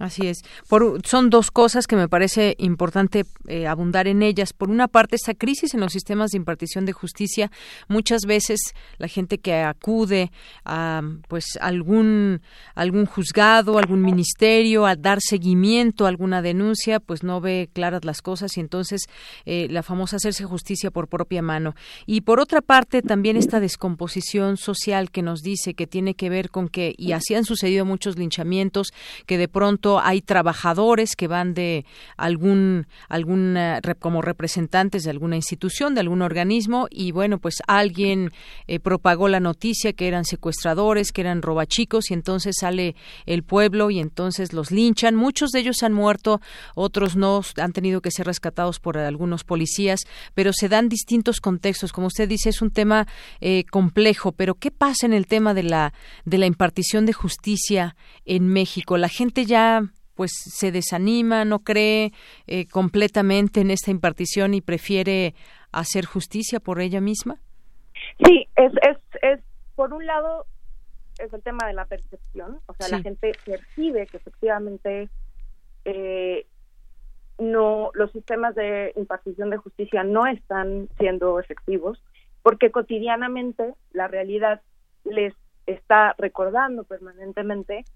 Así es. Por, son dos cosas que me parece importante eh, abundar en ellas. Por una parte, esta crisis en los sistemas de impartición de justicia. Muchas veces la gente que acude a pues algún algún juzgado, algún ministerio, a dar seguimiento a alguna denuncia, pues no ve claras las cosas y entonces eh, la famosa hacerse justicia por propia mano. Y por otra parte, también esta descomposición social que nos dice que tiene que ver con que y así han sucedido muchos linchamientos que de pronto hay trabajadores que van de algún, algún como representantes de alguna institución, de algún organismo, y bueno, pues alguien eh, propagó la noticia que eran secuestradores, que eran robachicos, y entonces sale el pueblo y entonces los linchan. Muchos de ellos han muerto, otros no, han tenido que ser rescatados por algunos policías, pero se dan distintos contextos. Como usted dice, es un tema eh, complejo, pero ¿qué pasa en el tema de la, de la impartición de justicia en México? La gente ya pues se desanima, no cree eh, completamente en esta impartición y prefiere hacer justicia por ella misma? Sí, es, es, es por un lado es el tema de la percepción, o sea, la gente percibe que efectivamente eh, no los sistemas de impartición de justicia no están siendo efectivos porque cotidianamente la realidad les está recordando permanentemente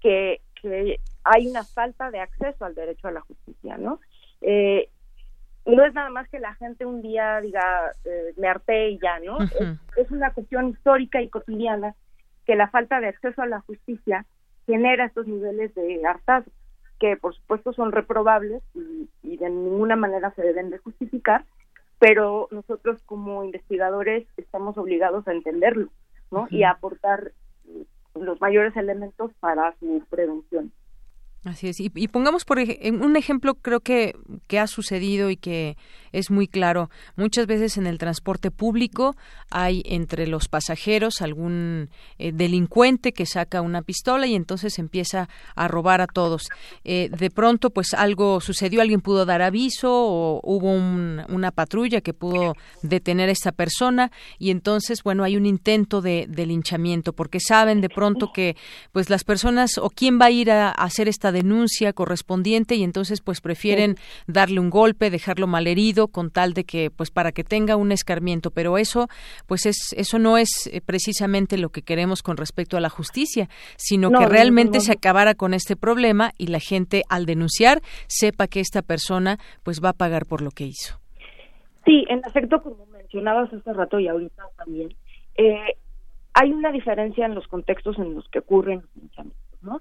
que, que hay una falta de acceso al derecho a la justicia, ¿no? Eh, no es nada más que la gente un día diga, eh, me harté y ya, ¿no? es, una cuestión histórica y cotidiana que la falta de acceso a la justicia genera estos niveles de hartazgo, que por supuesto son reprobables y, y de ninguna manera se deben de justificar, pero nosotros como investigadores estamos obligados a entenderlo, ¿no? Y a aportar los mayores elementos para su prevención. Así es. Y, pongamos por un ejemplo, creo que, que ha sucedido y que es muy claro. Muchas veces en el transporte público hay entre los pasajeros algún eh, delincuente que saca una pistola y entonces empieza a robar a todos. Eh, de pronto, pues algo sucedió, alguien pudo dar aviso o hubo una patrulla que pudo detener a esta persona y entonces, bueno, hay un intento de, de linchamiento porque saben de pronto que, pues las personas o quién va a ir a hacer esta denuncia correspondiente y entonces pues prefieren darle un golpe, dejarlo malherido con tal de que pues para que tenga un escarmiento, pero eso pues es eso no es eh, precisamente lo que queremos con respecto a la justicia, sino que realmente se acabara con este problema y la gente al denunciar sepa que esta persona pues va a pagar por lo que hizo. Sí, en efecto, como mencionabas hace rato y ahorita también, eh, hay una diferencia en los contextos en los que ocurren los ¿no?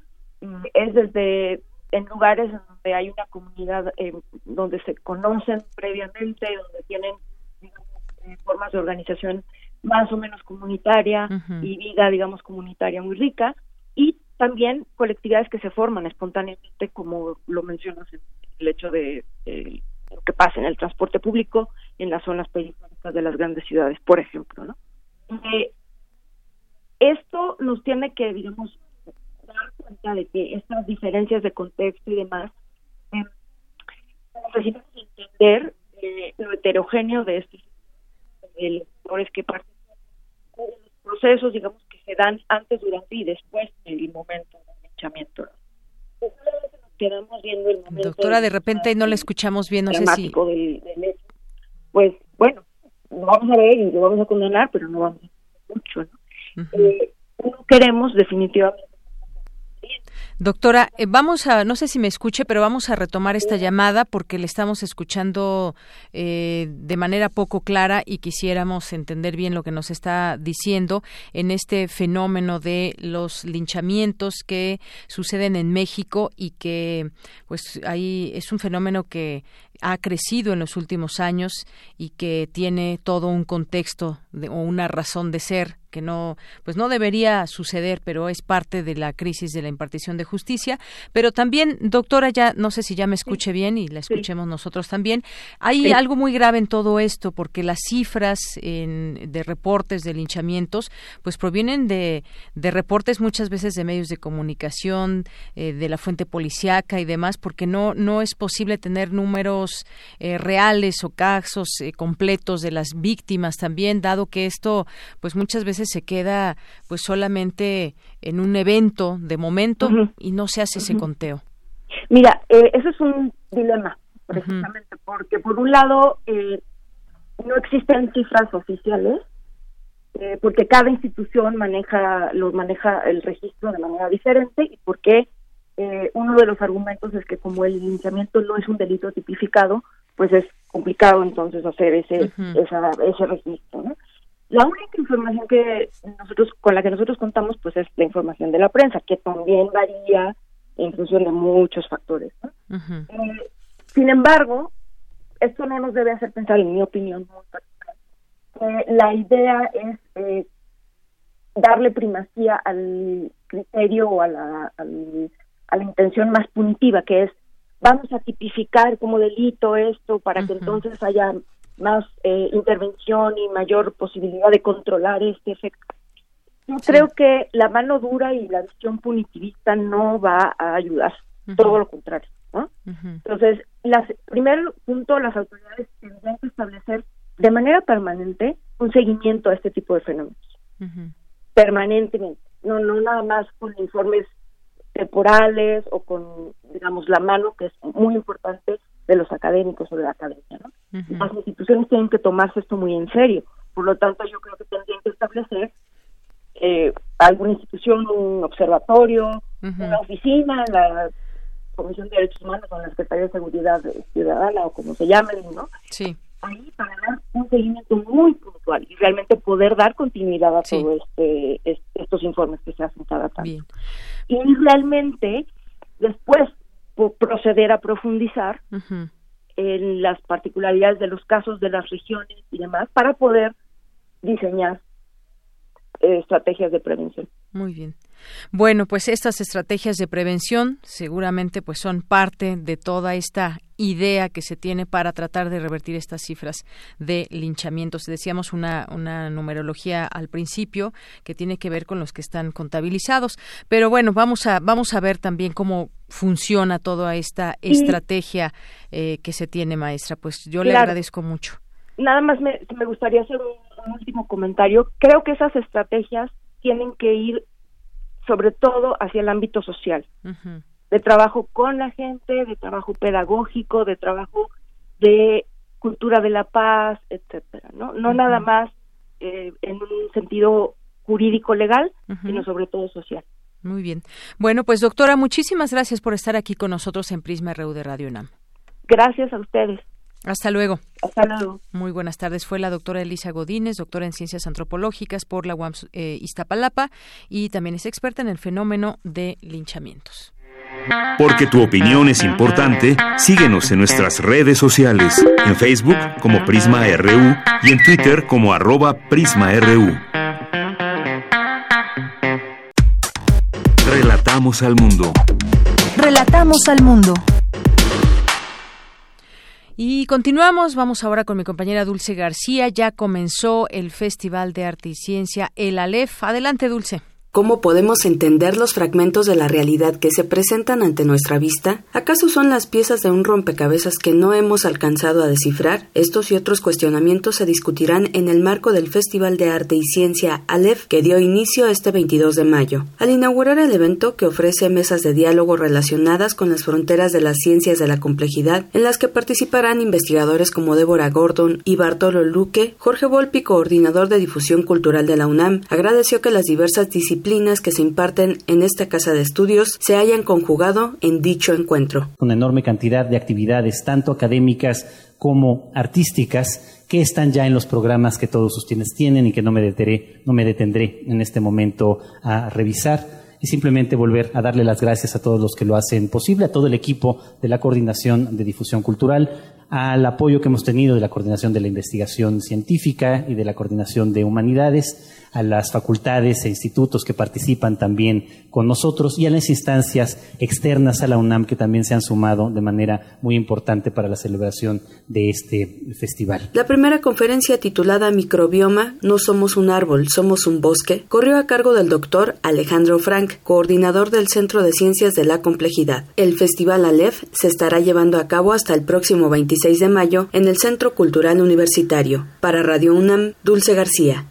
Es desde en lugares donde hay una comunidad eh, donde se conocen previamente, donde tienen eh, formas de organización más o menos comunitaria y vida, digamos, comunitaria muy rica, y también colectividades que se forman espontáneamente, como lo mencionas en el hecho de lo que pasa en el transporte público en las zonas periféricas de las grandes ciudades, por ejemplo, ¿no? Eh, esto nos tiene que, digamos, dar cuenta de que estas diferencias de contexto y demás eh, necesitamos entender eh, lo heterogéneo de estos electores que participan los procesos, digamos, que se dan antes, durante y después del momento del linchamiento. Quedamos viendo el momento Doctora, de repente no le escuchamos bien, no sé si... Pues bueno, lo vamos a ver y lo vamos a condenar, pero no vamos a mucho, ¿no? Eh, no queremos definitivamente you Doctora, eh, vamos a, no sé si me escuche, pero vamos a retomar esta llamada porque le estamos escuchando eh, de manera poco clara y quisiéramos entender bien lo que nos está diciendo en este fenómeno de los linchamientos que suceden en México y que, pues, ahí es un fenómeno que ha crecido en los últimos años y que tiene todo un contexto o una razón de ser que no pues no debería suceder pero es parte de la crisis de la impartición de justicia. Pero también doctora ya no sé si ya me escuche bien y la escuchemos nosotros también. Hay algo muy grave en todo esto porque las cifras de reportes de linchamientos pues provienen de, de reportes muchas veces de medios de comunicación eh, de la fuente policiaca y demás porque no no es posible tener números eh, reales o casos eh, completos de las víctimas también, dado que esto, pues muchas veces se queda, pues solamente en un evento de momento y no se hace ese conteo. Mira, eh, eso es un dilema, precisamente, porque por un lado no existen cifras oficiales, porque cada institución maneja, los maneja el registro de manera diferente y porque eh, uno de los argumentos es que como el linchamiento no es un delito tipificado, pues es complicado entonces hacer ese ese registro. La única información que nosotros con la que nosotros contamos pues es la información de la prensa, que también varía en función de muchos factores. Eh, sin embargo, esto no nos debe hacer pensar, en mi opinión, la idea es eh, darle primacía al criterio o a la, al, a la intención más punitiva, que es vamos a tipificar como delito esto para que entonces haya más eh, intervención y mayor posibilidad de controlar este efecto. Yo creo que la mano dura y la visión punitivista no va a ayudar, todo lo contrario. ¿no? Entonces, las, primer punto, las autoridades tendrían que establecer de manera permanente un seguimiento a este tipo de fenómenos. Permanentemente, no, no nada más con informes temporales o con, digamos, la mano que es muy importante de los académicos o de la academia. ¿no? Las instituciones tienen que tomarse esto muy en serio. Por lo tanto, yo creo que tendrían que establecer eh, alguna institución, un observatorio, una oficina, la Comisión de Derechos Humanos o la Secretaría de Seguridad Ciudadana o como se llamen, ¿no? Sí. Ahí para dar un seguimiento muy puntual y realmente poder dar continuidad a todos este, estos informes que se hacen cada tanto. Bien y realmente después proceder a profundizar en las particularidades de los casos de las regiones y demás para poder diseñar eh, estrategias de prevención. Muy bien. Bueno, pues estas estrategias de prevención seguramente pues son parte de toda esta idea que se tiene para tratar de revertir estas cifras de linchamientos. Decíamos una, una numerología al principio que tiene que ver con los que están contabilizados, pero bueno, vamos a vamos a ver también cómo funciona toda esta estrategia eh, que se tiene, maestra. Pues yo le agradezco mucho. Nada más me, me gustaría hacer un último comentario. Creo que esas estrategias tienen que ir sobre todo hacia el ámbito social, de trabajo con la gente, de trabajo pedagógico, de trabajo de cultura de la paz, etcétera, no no nada más eh, en un sentido jurídico legal, sino sobre todo social. Muy bien. Bueno, pues doctora, muchísimas gracias por estar aquí con nosotros en Prisma RU de Radio UNAM. Gracias a ustedes. Hasta luego. Hasta luego. Muy buenas tardes. Fue la doctora Elisa Godínez, doctora en Ciencias Antropológicas por la UAM eh, Iztapalapa y también es experta en el fenómeno de linchamientos. Porque tu opinión es importante, síguenos en nuestras redes sociales, en Facebook como Prisma RU y en Twitter como arroba PrismaRU. Relatamos al mundo. Relatamos al mundo. Y continuamos, vamos ahora con mi compañera Dulce García. Ya comenzó el Festival de Arte y Ciencia, el ALEF. Adelante, Dulce. ¿Cómo podemos entender los fragmentos de la realidad que se presentan ante nuestra vista? ¿Acaso son las piezas de un rompecabezas que no hemos alcanzado a descifrar? Estos y otros cuestionamientos se discutirán en el marco del Festival de Arte y Ciencia Aleph que dio inicio este 22 de mayo. Al inaugurar el evento que ofrece mesas de diálogo relacionadas con las fronteras de las ciencias de la complejidad, en las que participarán investigadores como Débora Gordon y Bartolo Luque, Jorge Volpi, coordinador de difusión cultural de la UNAM, agradeció que las diversas disciplinas disciplinas que se imparten en esta casa de estudios se hayan conjugado en dicho encuentro. Una enorme cantidad de actividades, tanto académicas como artísticas, que están ya en los programas que todos ustedes tienen y que no me, deteré, no me detendré en este momento a revisar y simplemente volver a darle las gracias a todos los que lo hacen posible, a todo el equipo de la Coordinación de Difusión Cultural, al apoyo que hemos tenido de la Coordinación de la Investigación Científica y de la Coordinación de Humanidades, a las facultades e institutos que participan también con nosotros y a las instancias externas a la UNAM que también se han sumado de manera muy importante para la celebración de este festival. La primera conferencia titulada Microbioma, No somos un árbol, somos un bosque, corrió a cargo del doctor Alejandro Frank, coordinador del Centro de Ciencias de la Complejidad. El Festival Aleph se estará llevando a cabo hasta el próximo 26 de mayo en el Centro Cultural Universitario. Para Radio UNAM, Dulce García.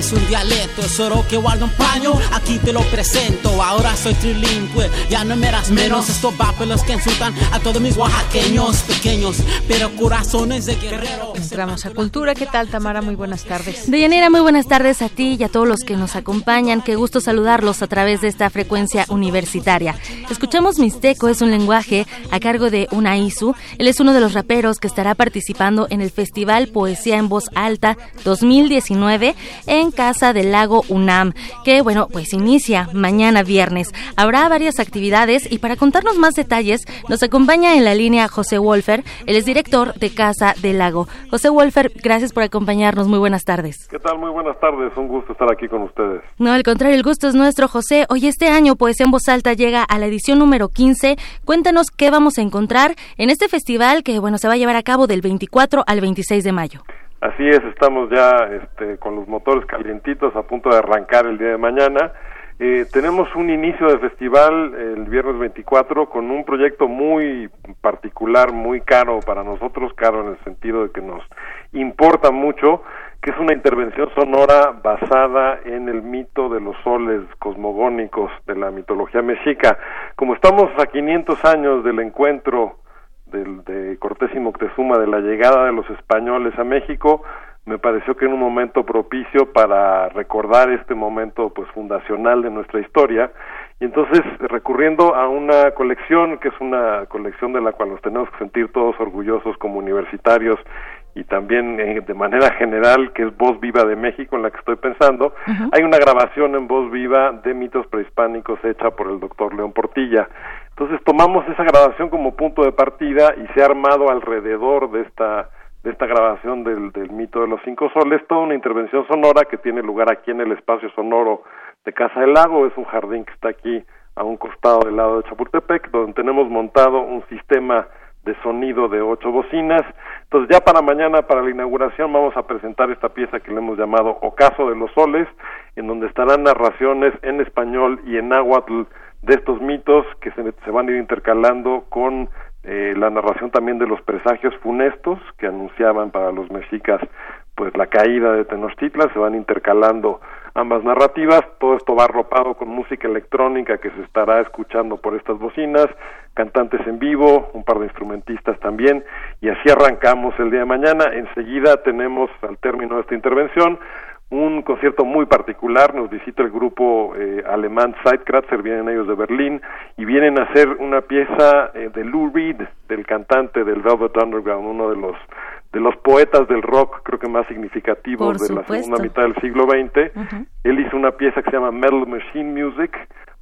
Es un dialecto, es oro que guarda un paño, aquí te lo presento, ahora soy trilingüe, ya no me das menos, estos los que insultan a todos mis oaxaqueños, pequeños, pero corazones de guerrero. Entramos a Cultura, ¿qué tal Tamara? Muy buenas tardes. Deyanira, muy buenas tardes a ti y a todos los que nos acompañan, qué gusto saludarlos a través de esta frecuencia universitaria. Escuchamos Mixteco, es un lenguaje a cargo de Unaisu, él es uno de los raperos que estará participando en el Festival Poesía en Voz Alta 2019 en Casa del Lago UNAM, que bueno, pues inicia mañana viernes. Habrá varias actividades y para contarnos más detalles nos acompaña en la línea José Wolfer, él es director de Casa del Lago. José Wolfer, gracias por acompañarnos, muy buenas tardes. ¿Qué tal? Muy buenas tardes, un gusto estar aquí con ustedes. No, al contrario, el gusto es nuestro, José. Hoy este año Poesía en Voz Alta llega a la edición número 15. Cuéntanos qué vamos a encontrar en este festival que bueno, se va a llevar a cabo del 24 al 26 de mayo. Así es, estamos ya este, con los motores calientitos a punto de arrancar el día de mañana. Eh, tenemos un inicio de festival el viernes 24 con un proyecto muy particular, muy caro para nosotros, caro en el sentido de que nos importa mucho, que es una intervención sonora basada en el mito de los soles cosmogónicos de la mitología mexica. Como estamos a 500 años del encuentro del, de Cortés y Moctezuma de la llegada de los españoles a México, me pareció que en un momento propicio para recordar este momento pues fundacional de nuestra historia y entonces recurriendo a una colección que es una colección de la cual nos tenemos que sentir todos orgullosos como universitarios y también eh, de manera general que es Voz Viva de México en la que estoy pensando, hay una grabación en Voz Viva de mitos prehispánicos hecha por el doctor León Portilla. Entonces tomamos esa grabación como punto de partida y se ha armado alrededor de esta de esta grabación del, del mito de los cinco soles toda una intervención sonora que tiene lugar aquí en el espacio sonoro de Casa del Lago, es un jardín que está aquí a un costado del lado de Chapultepec, donde tenemos montado un sistema de sonido de ocho bocinas. Entonces ya para mañana, para la inauguración, vamos a presentar esta pieza que le hemos llamado Ocaso de los Soles, en donde estarán narraciones en español y en náhuatl de estos mitos que se, se van a ir intercalando con eh, la narración también de los presagios funestos que anunciaban para los mexicas pues la caída de Tenochtitlan, se van intercalando ambas narrativas, todo esto va arropado con música electrónica que se estará escuchando por estas bocinas, cantantes en vivo, un par de instrumentistas también, y así arrancamos el día de mañana. Enseguida tenemos, al término de esta intervención, un concierto muy particular, nos visita el grupo eh, alemán Zeitkratzer, vienen ellos de Berlín y vienen a hacer una pieza eh, de Lou Reed, del cantante del Velvet Underground, uno de los de los poetas del rock, creo que más significativos de la segunda mitad del siglo XX. Él hizo una pieza que se llama Metal Machine Music,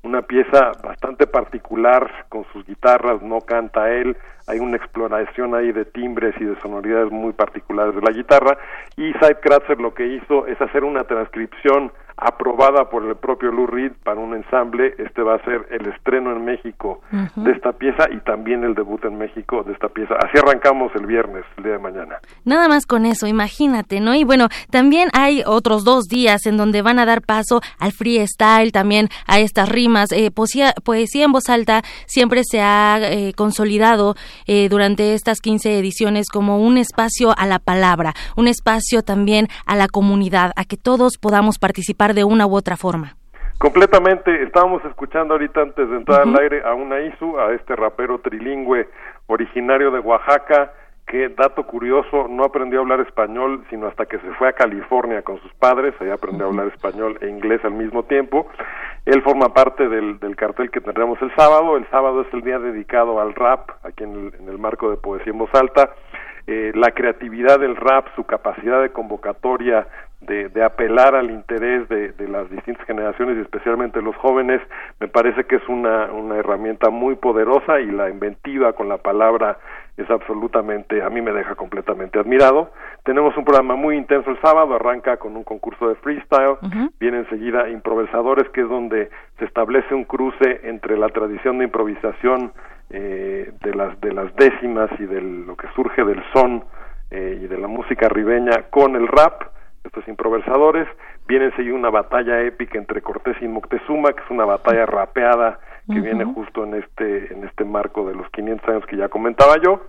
una pieza bastante particular con sus guitarras, no canta él, hay una exploración ahí de timbres y de sonoridades muy particulares de la guitarra y Sid Kratzer lo que hizo es hacer una transcripción aprobada por el propio Lou Reed para un ensamble. Este va a ser el estreno en México de esta pieza y también el debut en México de esta pieza. Así arrancamos el viernes, el día de mañana. Nada más con eso, imagínate, ¿no? Y bueno, también hay otros dos días en donde van a dar paso al freestyle, también a estas rimas. Eh, poesía, poesía en voz alta siempre se ha eh, consolidado eh, durante estas 15 ediciones como un espacio a la palabra, un espacio también a la comunidad, a que todos podamos participar de una u otra forma. Completamente, estábamos escuchando ahorita antes de entrar al aire a una Isu, a este rapero trilingüe originario de Oaxaca, que, dato curioso, no aprendió a hablar español sino hasta que se fue a California con sus padres, ahí aprendió a hablar español e inglés al mismo tiempo. Él forma parte del, del cartel que tendremos el sábado, el sábado es el día dedicado al rap, aquí en el, en el marco de Poesía en Voz Alta. Eh, la creatividad del rap, su capacidad de convocatoria, de, de apelar al interés de, de, las distintas generaciones y especialmente los jóvenes, me parece que es una, una herramienta muy poderosa y la inventiva con la palabra es absolutamente, a mí me deja completamente admirado. Tenemos un programa muy intenso el sábado, arranca con un concurso de freestyle, viene enseguida improvisadores, que es donde se establece un cruce entre la tradición de improvisación eh, de las de las décimas y de lo que surge del son eh, y de la música ribeña con el rap estos improvisadores. Viene enseguida una batalla épica entre Cortés y Moctezuma, que es una batalla rapeada que viene justo en este, en este marco de los 500 años que ya comentaba yo.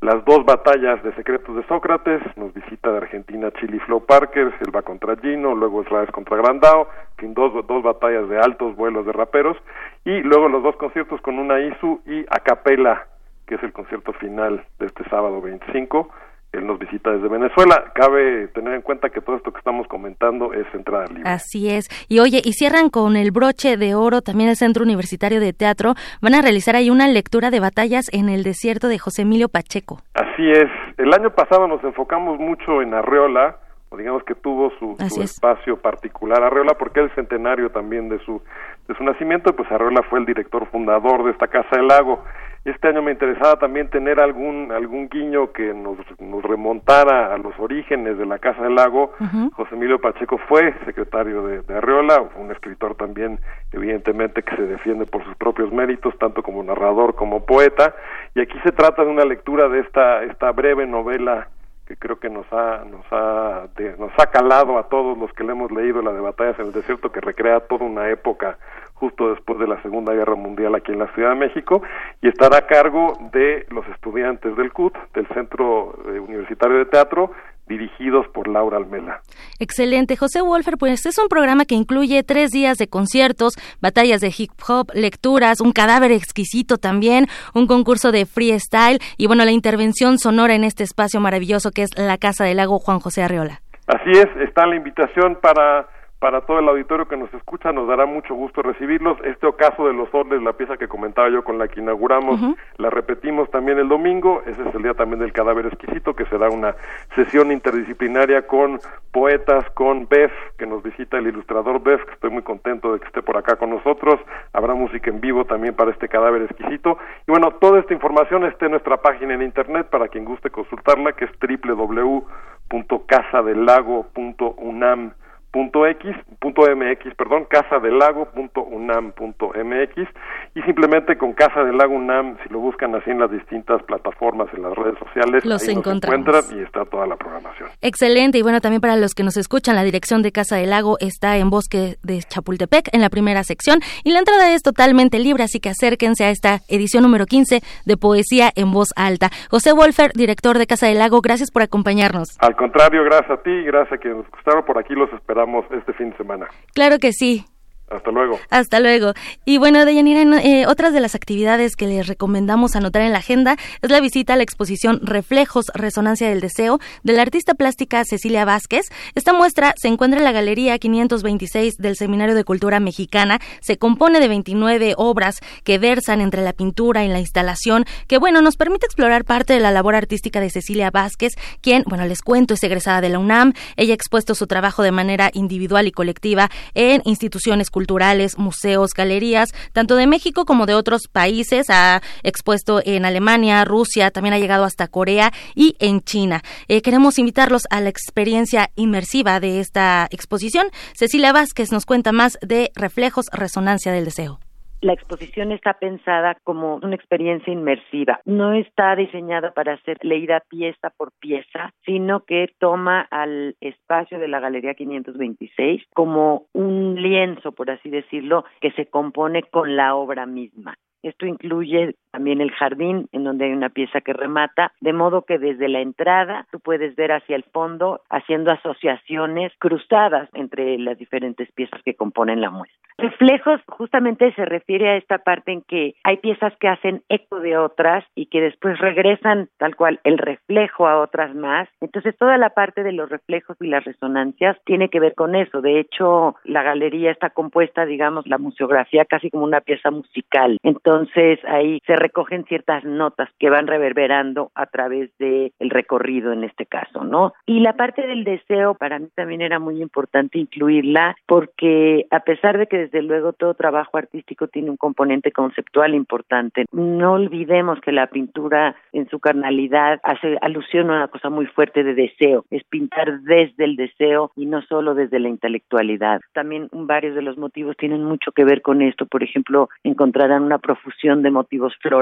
Las dos batallas de secretos de Sócrates, nos visita de Argentina Chili Flow Parker, él va contra Gino, luego Israel contra Grandao, en dos, dos batallas de altos vuelos de raperos, y luego los dos conciertos con una ISU y Acapela, que es el concierto final de este sábado 25, él nos visita desde Venezuela. Cabe tener en cuenta que todo esto que estamos comentando es entrada libre. Así es. Y oye, y cierran con el broche de oro también el Centro Universitario de Teatro. Van a realizar ahí una lectura de batallas en el desierto de José Emilio Pacheco. Así es. El año pasado nos enfocamos mucho en Arreola, o digamos que tuvo su, su espacio particular Arreola porque es el centenario también de su de su nacimiento, pues Arreola fue el director fundador de esta Casa del Lago este año me interesaba también tener algún algún guiño que nos, nos remontara a los orígenes de la Casa del Lago. José Emilio Pacheco fue secretario de, de, Arreola, un escritor también evidentemente que se defiende por sus propios méritos, tanto como narrador como poeta. Y aquí se trata de una lectura de esta esta breve novela que creo que nos ha nos ha nos ha calado a todos los que le hemos leído la de batallas en el desierto que recrea toda una época justo después de la Segunda Guerra Mundial aquí en la Ciudad de México y estará a cargo de los estudiantes del CUT, del Centro eh, Universitario de Teatro, dirigidos por Laura Almela. Excelente. José Wolfer, pues es un programa que incluye tres días de conciertos, batallas de hip hop, lecturas, un cadáver exquisito también, un concurso de freestyle y bueno, la intervención sonora en este espacio maravilloso que es la Casa del Lago Juan José Arreola. Así es, está la invitación para para todo el auditorio que nos escucha, nos dará mucho gusto recibirlos. Este ocaso de los Orles, la pieza que comentaba yo con la que inauguramos, la repetimos también el domingo. Ese es el día también del cadáver exquisito, que será una sesión interdisciplinaria con poetas, con Bef, que nos visita el ilustrador Bef, que estoy muy contento de que esté por acá con nosotros. Habrá música en vivo también para este cadáver exquisito. Y bueno, toda esta información está en nuestra página en internet para quien guste consultarla, que es www.casadelago.unam punto x punto mx perdón casa del lago punto unam punto mx y simplemente con casa del lago unam si lo buscan así en las distintas plataformas en las redes sociales los ahí encontramos. encuentran y está toda la programación. Excelente y bueno también para los que nos escuchan la dirección de casa del lago está en bosque de Chapultepec en la primera sección y la entrada es totalmente libre así que acérquense a esta edición número 15 de poesía en voz alta. José Wolfer director de casa del lago gracias por acompañarnos. Al contrario gracias a ti gracias a quienes nos gustaron por aquí los esperamos este fin de semana Claro que sí. Hasta luego. Hasta luego. Y bueno, Deyanira, eh, otras de las actividades que les recomendamos anotar en la agenda es la visita a la exposición Reflejos, Resonancia del Deseo de la artista plástica Cecilia Vázquez. Esta muestra se encuentra en la Galería 526 del Seminario de Cultura Mexicana. Se compone de 29 obras que versan entre la pintura y la instalación, que bueno, nos permite explorar parte de la labor artística de Cecilia Vázquez, quien, bueno, les cuento, es egresada de la UNAM. Ella ha expuesto su trabajo de manera individual y colectiva en instituciones culturales, museos, galerías, tanto de México como de otros países. Ha expuesto en Alemania, Rusia, también ha llegado hasta Corea y en China. Eh, queremos invitarlos a la experiencia inmersiva de esta exposición. Cecilia Vázquez nos cuenta más de Reflejos, Resonancia del Deseo. La exposición está pensada como una experiencia inmersiva. No está diseñada para ser leída pieza por pieza, sino que toma al espacio de la Galería 526 como un lienzo, por así decirlo, que se compone con la obra misma. Esto incluye también el jardín, en donde hay una pieza que remata, de modo que desde la entrada tú puedes ver hacia el fondo, haciendo asociaciones cruzadas entre las diferentes piezas que componen la muestra. Reflejos justamente se refiere a esta parte en que hay piezas que hacen eco de otras y que después regresan tal cual el reflejo a otras más. Entonces toda la parte de los reflejos y las resonancias tiene que ver con eso. De hecho, la galería está compuesta, digamos, la museografía casi como una pieza musical. Entonces ahí se recogen ciertas notas que van reverberando a través de el recorrido en este caso, ¿no? Y la parte del deseo para mí también era muy importante incluirla porque a pesar de que desde luego todo trabajo artístico tiene un componente conceptual importante, no olvidemos que la pintura en su carnalidad hace alusión a una cosa muy fuerte de deseo, es pintar desde el deseo y no solo desde la intelectualidad. También varios de los motivos tienen mucho que ver con esto, por ejemplo, encontrarán una profusión de motivos florales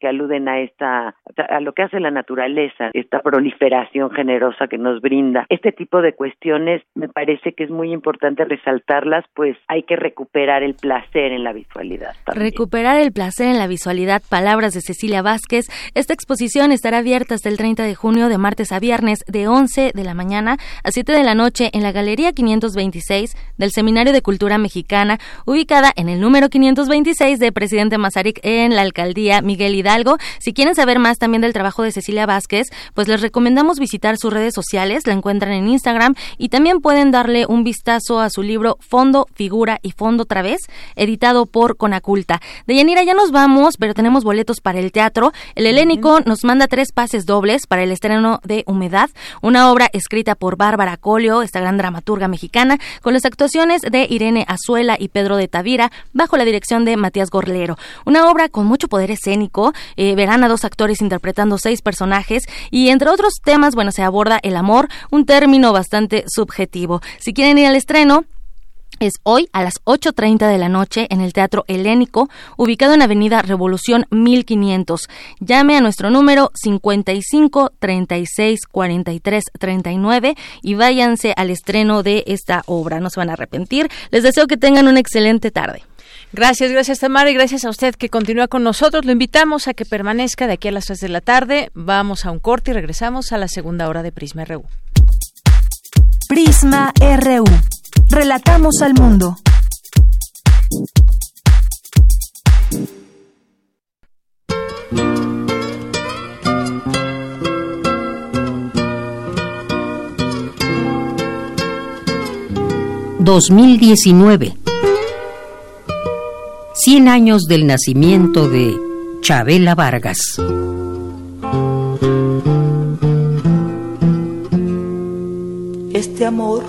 que aluden a esta a lo que hace la naturaleza, esta proliferación generosa que nos brinda. Este tipo de cuestiones me parece que es muy importante resaltarlas, pues hay que recuperar el placer en la visualidad. Recuperar el placer en la visualidad, palabras de Cecilia Vázquez. Esta exposición estará abierta hasta el 30 de junio de martes a viernes de 11 de la mañana a 7 de la noche en la Galería 526 del Seminario de Cultura Mexicana, ubicada en el número 526 de Presidente Mazarik en la alcaldía Miguel Hidalgo. Si quieren saber más también del trabajo de Cecilia Vázquez, pues les recomendamos visitar sus redes sociales, la encuentran en Instagram y también pueden darle un vistazo a su libro Fondo, Figura y Fondo otra vez, editado por Conaculta. De Yanira ya nos vamos, pero tenemos boletos para el teatro. El Helénico nos manda tres pases dobles para el estreno de Humedad, una obra escrita por Bárbara Colio, esta gran dramaturga mexicana, con las actuaciones de Irene Azuela y Pedro de Tavira, bajo la dirección de Matías Gorlero. Una obra con mucho poder escénico, eh, verán a dos actores interpretando seis personajes y entre otros temas, bueno, se aborda el amor, un término bastante subjetivo. Si quieren ir al estreno, es hoy a las 8.30 de la noche en el Teatro Helénico, ubicado en Avenida Revolución 1500. Llame a nuestro número 55 36 43 39 y váyanse al estreno de esta obra. No se van a arrepentir. Les deseo que tengan una excelente tarde. Gracias, gracias Tamara y gracias a usted que continúa con nosotros. Lo invitamos a que permanezca de aquí a las 3 de la tarde. Vamos a un corte y regresamos a la segunda hora de Prisma RU. Prisma RU. Relatamos al mundo. ...2019... ...100 años del nacimiento de... ...Chabela Vargas... Este amor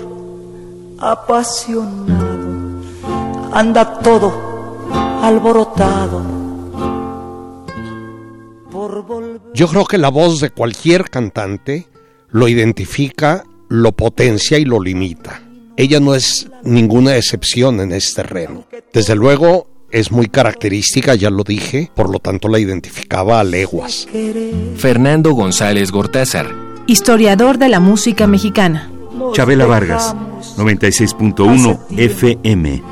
apasionado anda todo alborotado. Yo creo que la voz de cualquier cantante lo identifica, lo potencia y lo limita. ella no es ninguna excepción en este terreno. Desde luego, es muy característica, ya lo dije, por lo tanto la identificaba a leguas. Fernando González Gortázar, historiador de la música mexicana. Chabela Vargas, 96.1 FM.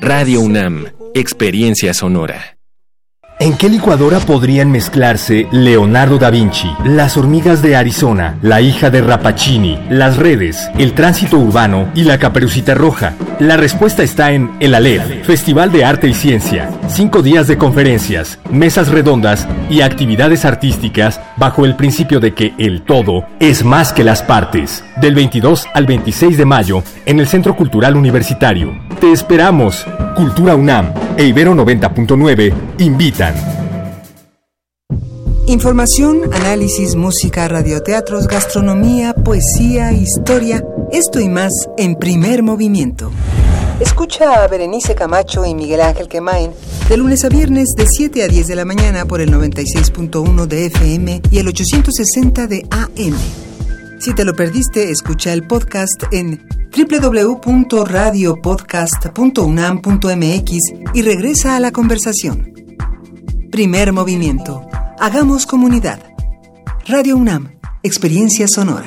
Radio UNAM, Experiencia Sonora. ¿En qué licuadora podrían mezclarse Leonardo da Vinci, las hormigas de Arizona, la hija de Rapacini, las redes, el tránsito urbano y la caperucita roja? La respuesta está en El Alef, Festival de Arte y Ciencia. Cinco días de conferencias, mesas redondas y actividades artísticas bajo el principio de que el todo es más que las partes. Del 22 al 26 de mayo en el Centro Cultural Universitario. Te esperamos. Cultura UNAM e Ibero 90.9 invitan. Información, análisis, música, radioteatros, gastronomía, poesía, historia, esto y más en primer movimiento. Escucha a Berenice Camacho y Miguel Ángel Quemain de lunes a viernes de 7 a 10 de la mañana por el 96.1 de FM y el 860 de AM. Si te lo perdiste, escucha el podcast en www.radiopodcast.unam.mx y regresa a la conversación. Primer movimiento. Hagamos comunidad. Radio UNAM. Experiencia sonora.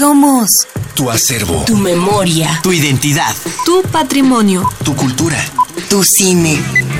Somos tu acervo, tu memoria, tu identidad, tu patrimonio, tu cultura, tu cine.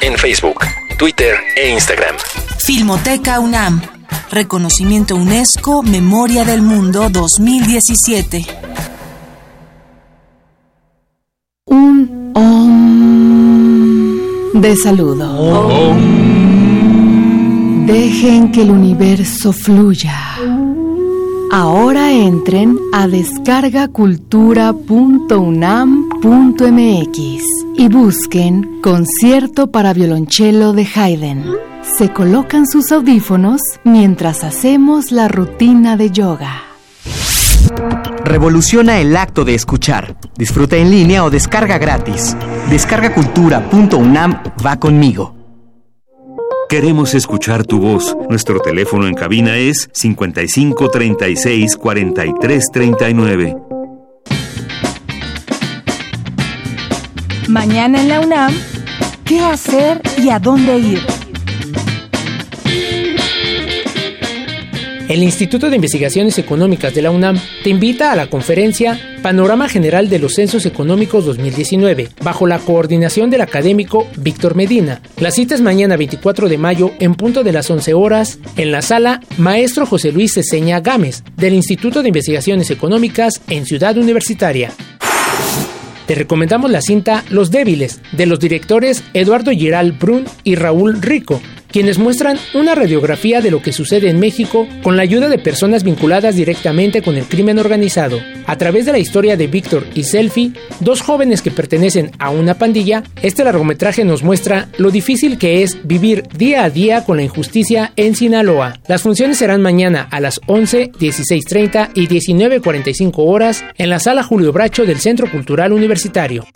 en Facebook, Twitter e Instagram. Filmoteca UNAM. Reconocimiento UNESCO Memoria del Mundo 2017. Un om de saludo. Dejen que el universo fluya. Ahora entren a y busquen Concierto para violonchelo de Haydn. Se colocan sus audífonos mientras hacemos la rutina de yoga. Revoluciona el acto de escuchar. Disfruta en línea o descarga gratis. Descargacultura.unam va conmigo. Queremos escuchar tu voz. Nuestro teléfono en cabina es 55 36 Mañana en la UNAM, ¿qué hacer y a dónde ir? El Instituto de Investigaciones Económicas de la UNAM te invita a la conferencia Panorama General de los Censos Económicos 2019, bajo la coordinación del académico Víctor Medina. La cita es mañana 24 de mayo en punto de las 11 horas en la sala Maestro José Luis Ceseña Gámez del Instituto de Investigaciones Económicas en Ciudad Universitaria. Te recomendamos la cinta Los Débiles, de los directores Eduardo Giral Brun y Raúl Rico, quienes muestran una radiografía de lo que sucede en México con la ayuda de personas vinculadas directamente con el crimen organizado. A través de la historia de Víctor y Selfie, dos jóvenes que pertenecen a una pandilla, este largometraje nos muestra lo difícil que es vivir día a día con la injusticia en Sinaloa. Las funciones serán mañana a las 11, 16.30 y 19.45 horas en la sala Julio Bracho del Centro Cultural Universitario.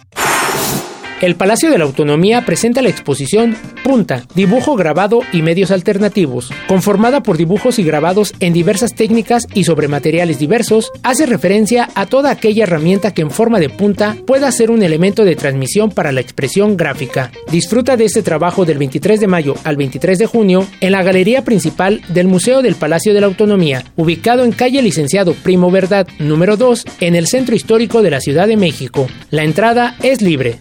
El Palacio de la Autonomía presenta la exposición Punta, dibujo grabado y medios alternativos. Conformada por dibujos y grabados en diversas técnicas y sobre materiales diversos, hace referencia a toda aquella herramienta que en forma de punta pueda ser un elemento de transmisión para la expresión gráfica. Disfruta de este trabajo del 23 de mayo al 23 de junio en la galería principal del Museo del Palacio de la Autonomía, ubicado en calle Licenciado Primo Verdad número 2 en el Centro Histórico de la Ciudad de México. La entrada es libre.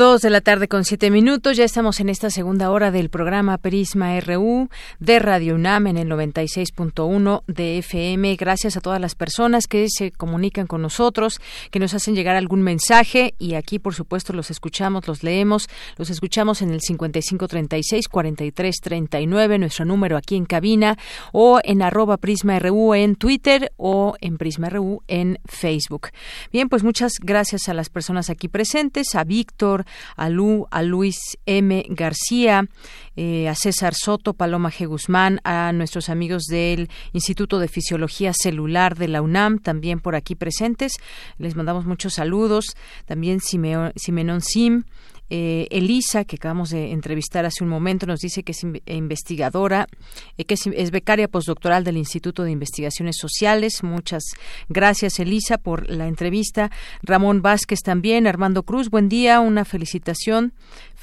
Dos de la tarde con siete minutos. Ya estamos en esta segunda hora del programa Prisma RU de Radio UNAM en el 96.1 de FM. Gracias a todas las personas que se comunican con nosotros, que nos hacen llegar algún mensaje y aquí, por supuesto, los escuchamos, los leemos, los escuchamos en el 5536-4339, nuestro número aquí en cabina, o en arroba Prisma RU en Twitter o en Prisma RU en Facebook. Bien, pues muchas gracias a las personas aquí presentes, a Víctor, a, a Luis M. García, eh, a César Soto, Paloma G. Guzmán, a nuestros amigos del Instituto de Fisiología Celular de la UNAM, también por aquí presentes. Les mandamos muchos saludos. También Simeón Sim, eh, Elisa, que acabamos de entrevistar hace un momento, nos dice que es investigadora, eh, que es, becaria postdoctoral del Instituto de Investigaciones Sociales. Muchas gracias, Elisa, por la entrevista. Ramón Vázquez también, Armando Cruz, buen día, una felicitación.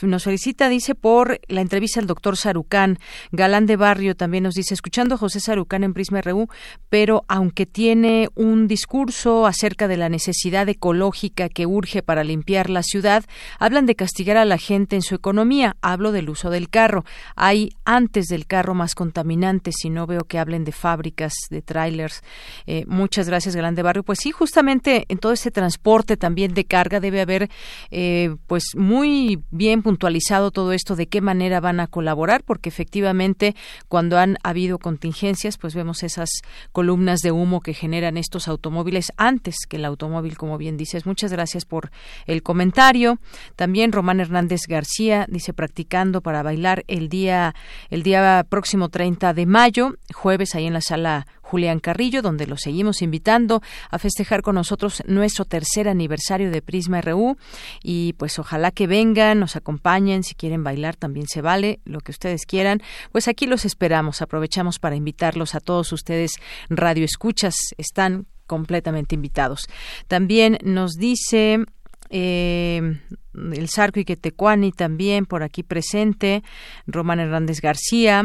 Nos felicita, dice, por la entrevista al doctor Sarucán. Galán de Barrio también nos dice, escuchando a José Sarucán en Prisma RU, pero aunque tiene un discurso acerca de la necesidad ecológica que urge para limpiar la ciudad, hablan de castigar a la gente en su economía. Hablo del uso del carro. Hay antes del carro más contaminantes y no veo que hablen de fábricas, de trailers. Eh, muchas gracias, Galán de Barrio. Pues sí, justamente en todo este transporte también de carga debe haber, eh, pues muy bien puntualizado todo esto, de qué manera van a colaborar, porque efectivamente cuando han habido contingencias, pues vemos esas columnas de humo que generan estos automóviles antes que el automóvil, como bien dices. Muchas gracias por el comentario. También Román Hernández García dice practicando para bailar el día el día próximo 30 de mayo, jueves ahí en la sala Julián Carrillo, donde lo seguimos invitando a festejar con nosotros nuestro tercer aniversario de Prisma RU y pues ojalá que vengan, nos acompañen, si quieren bailar también se vale, lo que ustedes quieran, pues aquí los esperamos, aprovechamos para invitarlos a todos ustedes. Radio escuchas, están completamente invitados. También nos dice eh, el Sarco y Quetecuani también por aquí presente, Román Hernández García,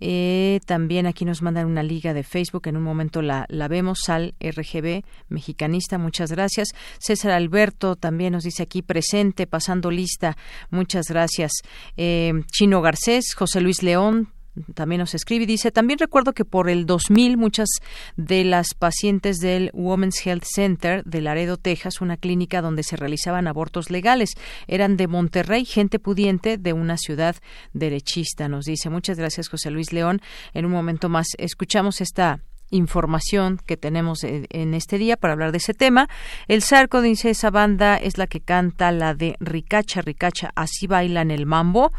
eh, también aquí nos mandan una liga de Facebook, en un momento la, la vemos, Sal RGB, mexicanista, muchas gracias. César Alberto también nos dice aquí presente, pasando lista, muchas gracias. Eh, Chino Garcés, José Luis León, también nos escribe y dice, también recuerdo que por el 2000 muchas de las pacientes del Women's Health Center de Laredo, Texas, una clínica donde se realizaban abortos legales, eran de Monterrey, gente pudiente de una ciudad derechista, nos dice. Muchas gracias, José Luis León. En un momento más escuchamos esta información que tenemos en este día para hablar de ese tema. El Zarco dice esa banda es la que canta la de Ricacha, Ricacha, así bailan el mambo.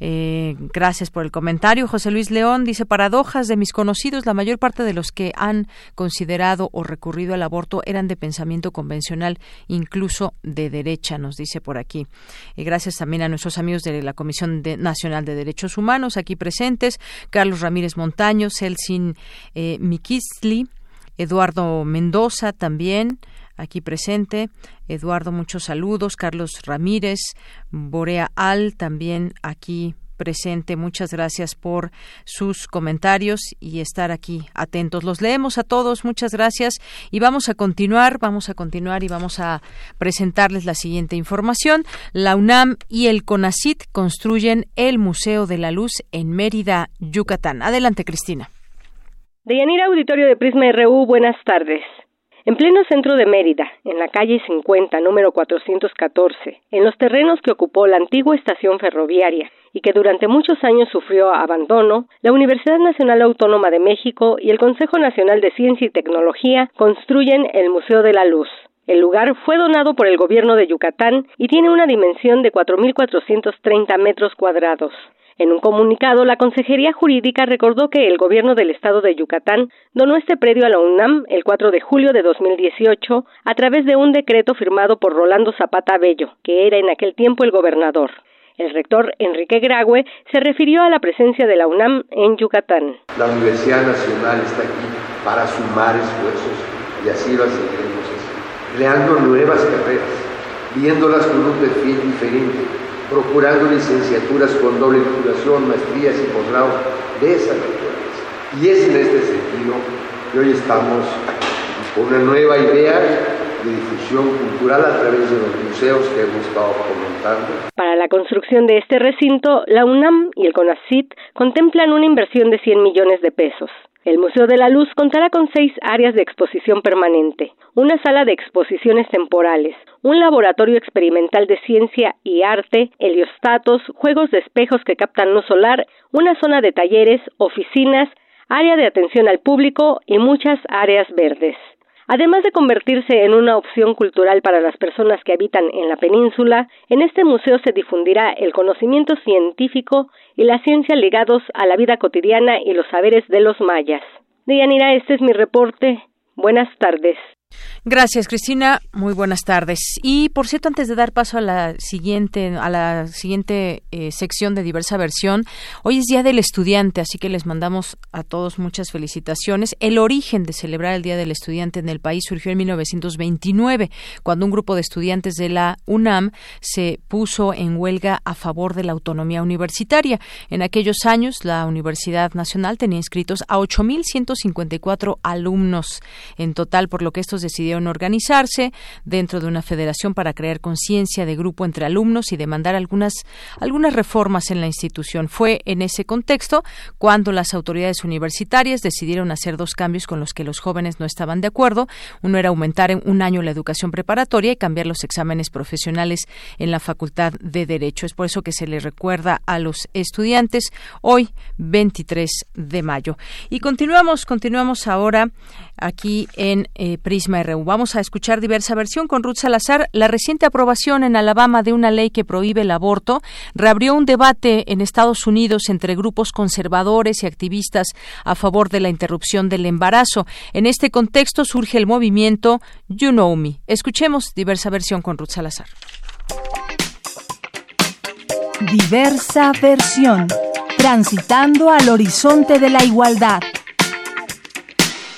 Eh, gracias por el comentario. José Luis León dice paradojas de mis conocidos, la mayor parte de los que han considerado o recurrido al aborto eran de pensamiento convencional, incluso de derecha, nos dice por aquí. Y gracias también a nuestros amigos de la Comisión Nacional de Derechos Humanos aquí presentes, Carlos Ramírez Montaño, Celsin eh, Eduardo Mendoza también aquí presente, Eduardo, muchos saludos, Carlos Ramírez, Borea Al también aquí presente. Muchas gracias por sus comentarios y estar aquí atentos. Los leemos a todos. Muchas gracias y vamos a continuar, vamos a continuar y vamos a presentarles la siguiente información. La UNAM y el CONACIT construyen el Museo de la Luz en Mérida, Yucatán. Adelante, Cristina. Deyanira Auditorio de Prisma RU, buenas tardes. En pleno centro de Mérida, en la calle 50, número 414, en los terrenos que ocupó la antigua estación ferroviaria y que durante muchos años sufrió abandono, la Universidad Nacional Autónoma de México y el Consejo Nacional de Ciencia y Tecnología construyen el Museo de la Luz. El lugar fue donado por el gobierno de Yucatán y tiene una dimensión de 4.430 metros cuadrados. En un comunicado, la Consejería Jurídica recordó que el gobierno del estado de Yucatán donó este predio a la UNAM el 4 de julio de 2018 a través de un decreto firmado por Rolando Zapata Bello, que era en aquel tiempo el gobernador. El rector Enrique Graue se refirió a la presencia de la UNAM en Yucatán. La Universidad Nacional está aquí para sumar esfuerzos y así lo seguiremos creando nuevas carreras, viéndolas con un perfil diferente procurando licenciaturas con doble titulación, maestrías y posgrados de esa naturaleza. Y es en este sentido que hoy estamos con una nueva idea de difusión cultural a través de los museos que hemos estado comentando. Para la construcción de este recinto, la UNAM y el CONACIT contemplan una inversión de 100 millones de pesos. El Museo de la Luz contará con seis áreas de exposición permanente, una sala de exposiciones temporales, un laboratorio experimental de ciencia y arte, heliostatos, juegos de espejos que captan luz solar, una zona de talleres, oficinas, área de atención al público y muchas áreas verdes. Además de convertirse en una opción cultural para las personas que habitan en la península, en este museo se difundirá el conocimiento científico y la ciencia ligados a la vida cotidiana y los saberes de los mayas. Dianira, este es mi reporte. Buenas tardes. Gracias, Cristina. Muy buenas tardes. Y por cierto, antes de dar paso a la siguiente, a la siguiente eh, sección de diversa versión, hoy es Día del Estudiante, así que les mandamos a todos muchas felicitaciones. El origen de celebrar el Día del Estudiante en el país surgió en 1929, cuando un grupo de estudiantes de la UNAM se puso en huelga a favor de la autonomía universitaria. En aquellos años, la Universidad Nacional tenía inscritos a 8.154 alumnos en total, por lo que estos decidieron organizarse dentro de una federación para crear conciencia de grupo entre alumnos y demandar algunas, algunas reformas en la institución. Fue en ese contexto cuando las autoridades universitarias decidieron hacer dos cambios con los que los jóvenes no estaban de acuerdo. Uno era aumentar en un año la educación preparatoria y cambiar los exámenes profesionales en la Facultad de Derecho. Es por eso que se le recuerda a los estudiantes hoy, 23 de mayo. Y continuamos, continuamos ahora aquí en eh, Prisma RU. Vamos a escuchar diversa versión con Ruth Salazar. La reciente aprobación en Alabama de una ley que prohíbe el aborto reabrió un debate en Estados Unidos entre grupos conservadores y activistas a favor de la interrupción del embarazo. En este contexto surge el movimiento You Know Me. Escuchemos diversa versión con Ruth Salazar. Diversa versión. Transitando al horizonte de la igualdad.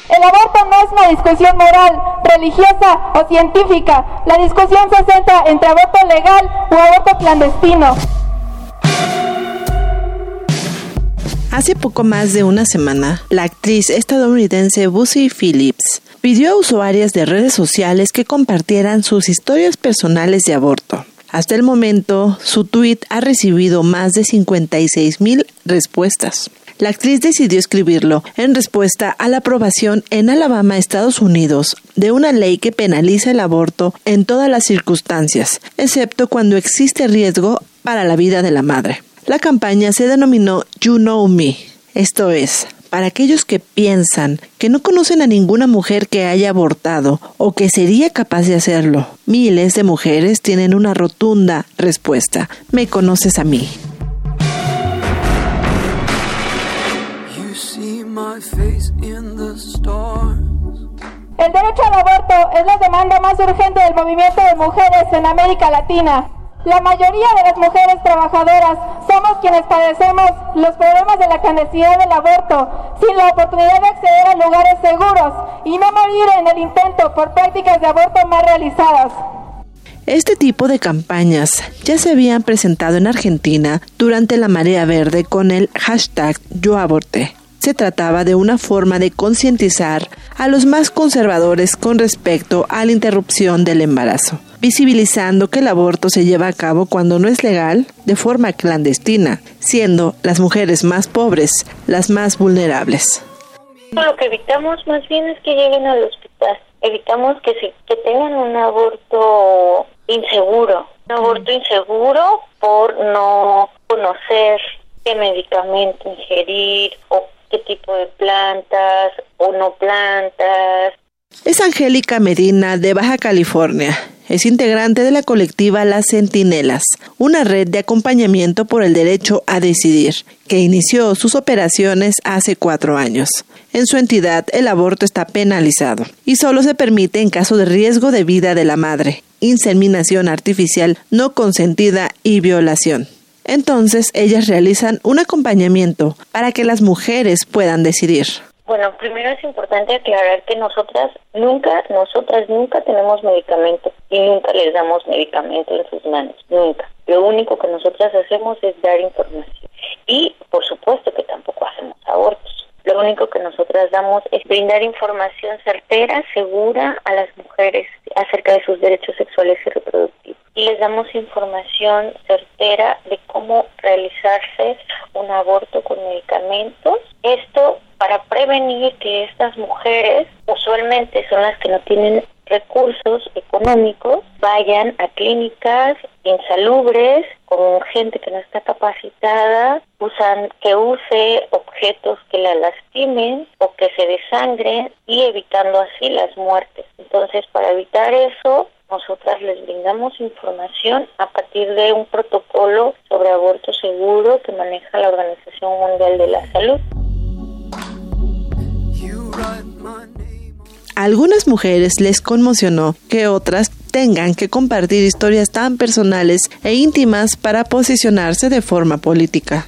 El aborto no es una discusión moral, religiosa o científica. La discusión se centra entre aborto legal o aborto clandestino. Hace poco más de una semana, la actriz estadounidense Busy Phillips pidió a usuarias de redes sociales que compartieran sus historias personales de aborto. Hasta el momento, su tweet ha recibido más de 56 mil respuestas. La actriz decidió escribirlo en respuesta a la aprobación en Alabama, Estados Unidos, de una ley que penaliza el aborto en todas las circunstancias, excepto cuando existe riesgo para la vida de la madre. La campaña se denominó You Know Me, esto es, para aquellos que piensan que no conocen a ninguna mujer que haya abortado o que sería capaz de hacerlo. Miles de mujeres tienen una rotunda respuesta. Me conoces a mí. El derecho al aborto es la demanda más urgente del movimiento de mujeres en América Latina. La mayoría de las mujeres trabajadoras somos quienes padecemos los problemas de la clandestinidad del aborto, sin la oportunidad de acceder a lugares seguros y no morir en el intento por prácticas de aborto más realizadas. Este tipo de campañas ya se habían presentado en Argentina durante la marea verde con el hashtag Yo aborté. Se trataba de una forma de concientizar a los más conservadores con respecto a la interrupción del embarazo, visibilizando que el aborto se lleva a cabo cuando no es legal de forma clandestina, siendo las mujeres más pobres las más vulnerables. Lo que evitamos más bien es que lleguen al hospital, evitamos que, que tengan un aborto inseguro, un aborto inseguro por no conocer qué medicamento ingerir o tipo de plantas o no plantas. Es Angélica Medina de Baja California. Es integrante de la colectiva Las Centinelas, una red de acompañamiento por el derecho a decidir, que inició sus operaciones hace cuatro años. En su entidad, el aborto está penalizado y solo se permite en caso de riesgo de vida de la madre, inseminación artificial no consentida y violación. Entonces, ellas realizan un acompañamiento para que las mujeres puedan decidir. Bueno, primero es importante aclarar que nosotras nunca, nosotras nunca tenemos medicamento y nunca les damos medicamento en sus manos, nunca. Lo único que nosotras hacemos es dar información y, por supuesto, que tampoco hacemos abortos. Lo único que nosotras damos es brindar información certera, segura a las mujeres acerca de sus derechos sexuales y reproductivos. Y les damos información certera de cómo realizarse un aborto con medicamentos. Esto para prevenir que estas mujeres, usualmente son las que no tienen recursos económicos, vayan a clínicas insalubres con gente que no está capacitada, usan que use objetos que la lastimen o que se desangren y evitando así las muertes. Entonces, para evitar eso, nosotras les brindamos información a partir de un protocolo sobre aborto seguro que maneja la Organización Mundial de la Salud. Algunas mujeres les conmocionó que otras tengan que compartir historias tan personales e íntimas para posicionarse de forma política.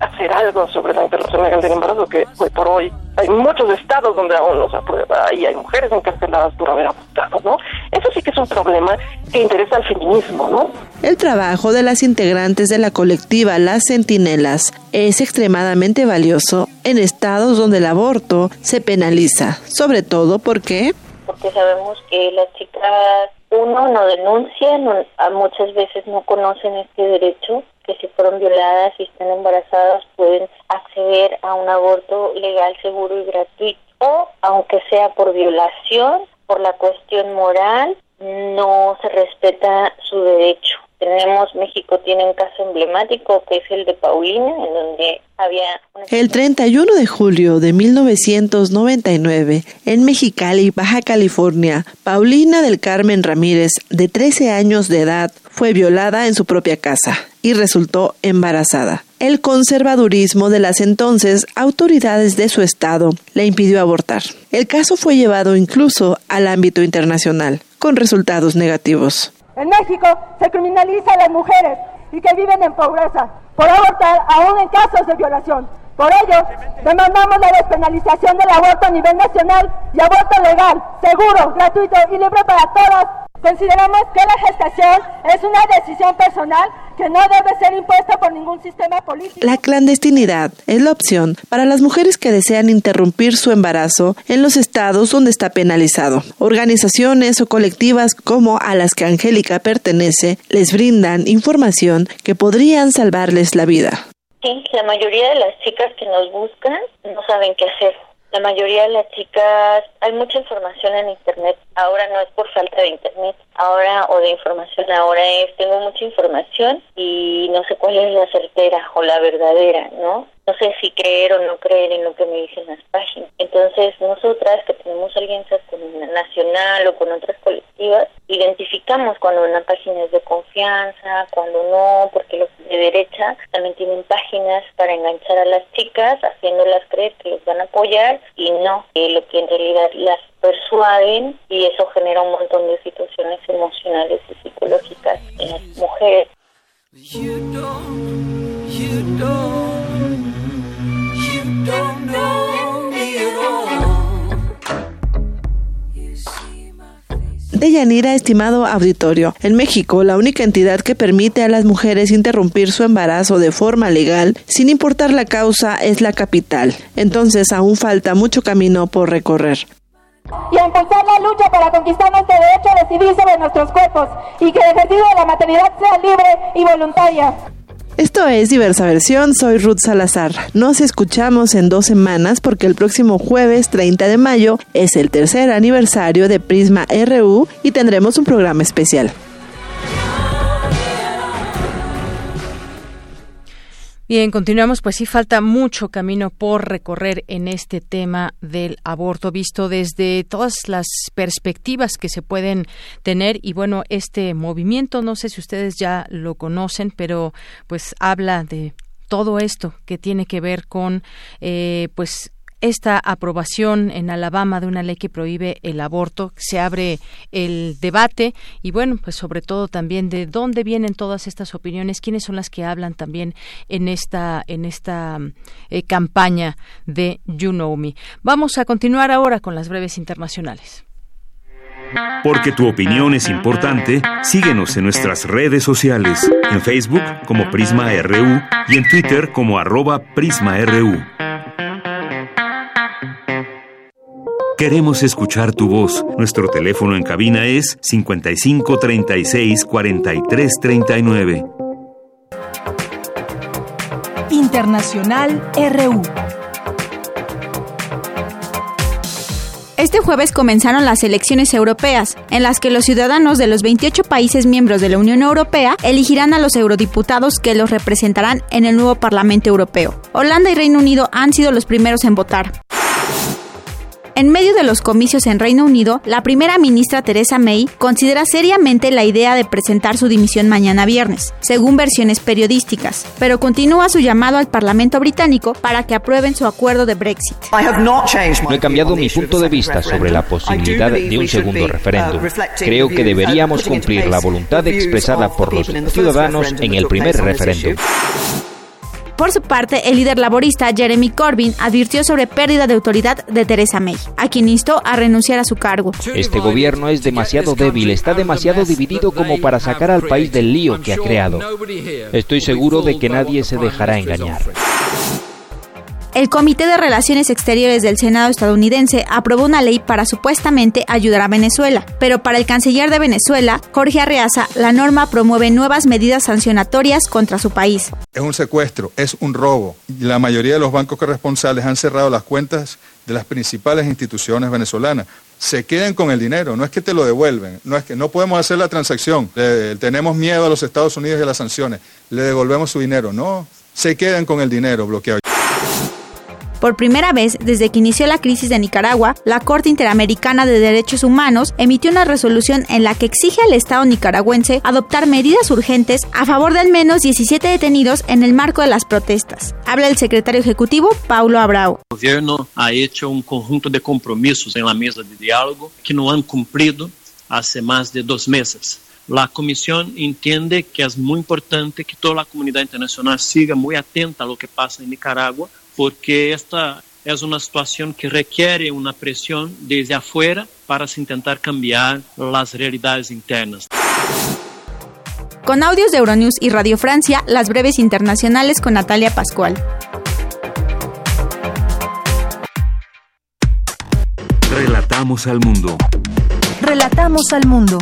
Hacer algo sobre la interrupción legal del embarazo que hoy por hoy hay muchos estados donde aún no se aprueba y hay mujeres encarceladas por haber abortado, ¿no? Eso sí que es un problema que interesa al feminismo, ¿no? El trabajo de las integrantes de la colectiva Las Centinelas es extremadamente valioso en estados donde el aborto se penaliza, sobre todo porque porque sabemos que las chicas uno no denuncian, muchas veces no conocen este derecho que si fueron violadas y están embarazadas pueden acceder a un aborto legal, seguro y gratuito. O, aunque sea por violación, por la cuestión moral, no se respeta su derecho. Tenemos, México tiene un caso emblemático que es el de Paulina, en donde había... El 31 de julio de 1999, en Mexicali, Baja California, Paulina del Carmen Ramírez, de 13 años de edad, fue violada en su propia casa y resultó embarazada. El conservadurismo de las entonces autoridades de su estado le impidió abortar. El caso fue llevado incluso al ámbito internacional, con resultados negativos. En México se criminaliza a las mujeres y que viven en pobreza por abortar aún en casos de violación. Por ello, demandamos la despenalización del aborto a nivel nacional y aborto legal, seguro, gratuito y libre para todas Consideramos que la gestación es una decisión personal que no debe ser impuesta por ningún sistema político. La clandestinidad es la opción para las mujeres que desean interrumpir su embarazo en los estados donde está penalizado. Organizaciones o colectivas como a las que Angélica pertenece les brindan información que podrían salvarles la vida. Sí, la mayoría de las chicas que nos buscan no saben qué hacer la mayoría de las chicas, hay mucha información en Internet. Ahora no es por falta de Internet, ahora o de información, ahora es, tengo mucha información y no sé cuál es la certera o la verdadera, ¿no? No sé si creer o no creer en lo que me dicen las páginas. Entonces, nosotras que tenemos alianzas con una nacional o con otras colectivas, identificamos cuando una página es de confianza, cuando no, porque los de derecha también tienen páginas para enganchar a las chicas, haciéndolas creer que los van a apoyar y no, lo que en realidad las persuaden y eso genera un montón de situaciones emocionales y psicológicas en las mujeres. Yanira, estimado auditorio, en México la única entidad que permite a las mujeres interrumpir su embarazo de forma legal, sin importar la causa, es la capital. Entonces aún falta mucho camino por recorrer y a impulsar la lucha para conquistar nuestro derecho a decidir sobre nuestros cuerpos y que el ejercicio de la maternidad sea libre y voluntaria. Esto es Diversa Versión, soy Ruth Salazar. Nos escuchamos en dos semanas porque el próximo jueves 30 de mayo es el tercer aniversario de Prisma RU y tendremos un programa especial. Bien, continuamos, pues sí falta mucho camino por recorrer en este tema del aborto, visto desde todas las perspectivas que se pueden tener. Y bueno, este movimiento, no sé si ustedes ya lo conocen, pero pues habla de todo esto que tiene que ver con eh, pues esta aprobación en Alabama de una ley que prohíbe el aborto, se abre el debate y bueno, pues sobre todo también de dónde vienen todas estas opiniones, quiénes son las que hablan también en esta en esta eh, campaña de You Know Me. Vamos a continuar ahora con las breves internacionales. Porque tu opinión es importante, síguenos en nuestras redes sociales, en Facebook como Prisma RU y en Twitter como arroba PrismaRU. Queremos escuchar tu voz. Nuestro teléfono en cabina es 55 36 43 39. Internacional RU. Este jueves comenzaron las elecciones europeas, en las que los ciudadanos de los 28 países miembros de la Unión Europea elegirán a los eurodiputados que los representarán en el nuevo Parlamento Europeo. Holanda y Reino Unido han sido los primeros en votar. En medio de los comicios en Reino Unido, la primera ministra Theresa May considera seriamente la idea de presentar su dimisión mañana viernes, según versiones periodísticas, pero continúa su llamado al Parlamento británico para que aprueben su acuerdo de Brexit. No he cambiado mi punto de vista sobre la posibilidad de un segundo referéndum. Creo que deberíamos cumplir la voluntad expresada por los ciudadanos en el primer referéndum. Por su parte, el líder laborista Jeremy Corbyn advirtió sobre pérdida de autoridad de Theresa May, a quien instó a renunciar a su cargo. Este gobierno es demasiado débil, está demasiado dividido como para sacar al país del lío que ha creado. Estoy seguro de que nadie se dejará engañar. El Comité de Relaciones Exteriores del Senado estadounidense aprobó una ley para supuestamente ayudar a Venezuela, pero para el canciller de Venezuela, Jorge Arreaza, la norma promueve nuevas medidas sancionatorias contra su país. Es un secuestro, es un robo. La mayoría de los bancos corresponsales han cerrado las cuentas de las principales instituciones venezolanas. Se queden con el dinero, no es que te lo devuelven, no es que no podemos hacer la transacción, tenemos miedo a los Estados Unidos y a las sanciones, le devolvemos su dinero, no, se quedan con el dinero bloqueado. Por primera vez desde que inició la crisis de Nicaragua, la Corte Interamericana de Derechos Humanos emitió una resolución en la que exige al Estado nicaragüense adoptar medidas urgentes a favor de al menos 17 detenidos en el marco de las protestas. Habla el secretario ejecutivo Paulo Abrao. El gobierno ha hecho un conjunto de compromisos en la mesa de diálogo que no han cumplido hace más de dos meses. La Comisión entiende que es muy importante que toda la comunidad internacional siga muy atenta a lo que pasa en Nicaragua porque esta es una situación que requiere una presión desde afuera para se intentar cambiar las realidades internas. Con audios de Euronews y Radio Francia, las breves internacionales con Natalia Pascual. Relatamos al mundo. Relatamos al mundo.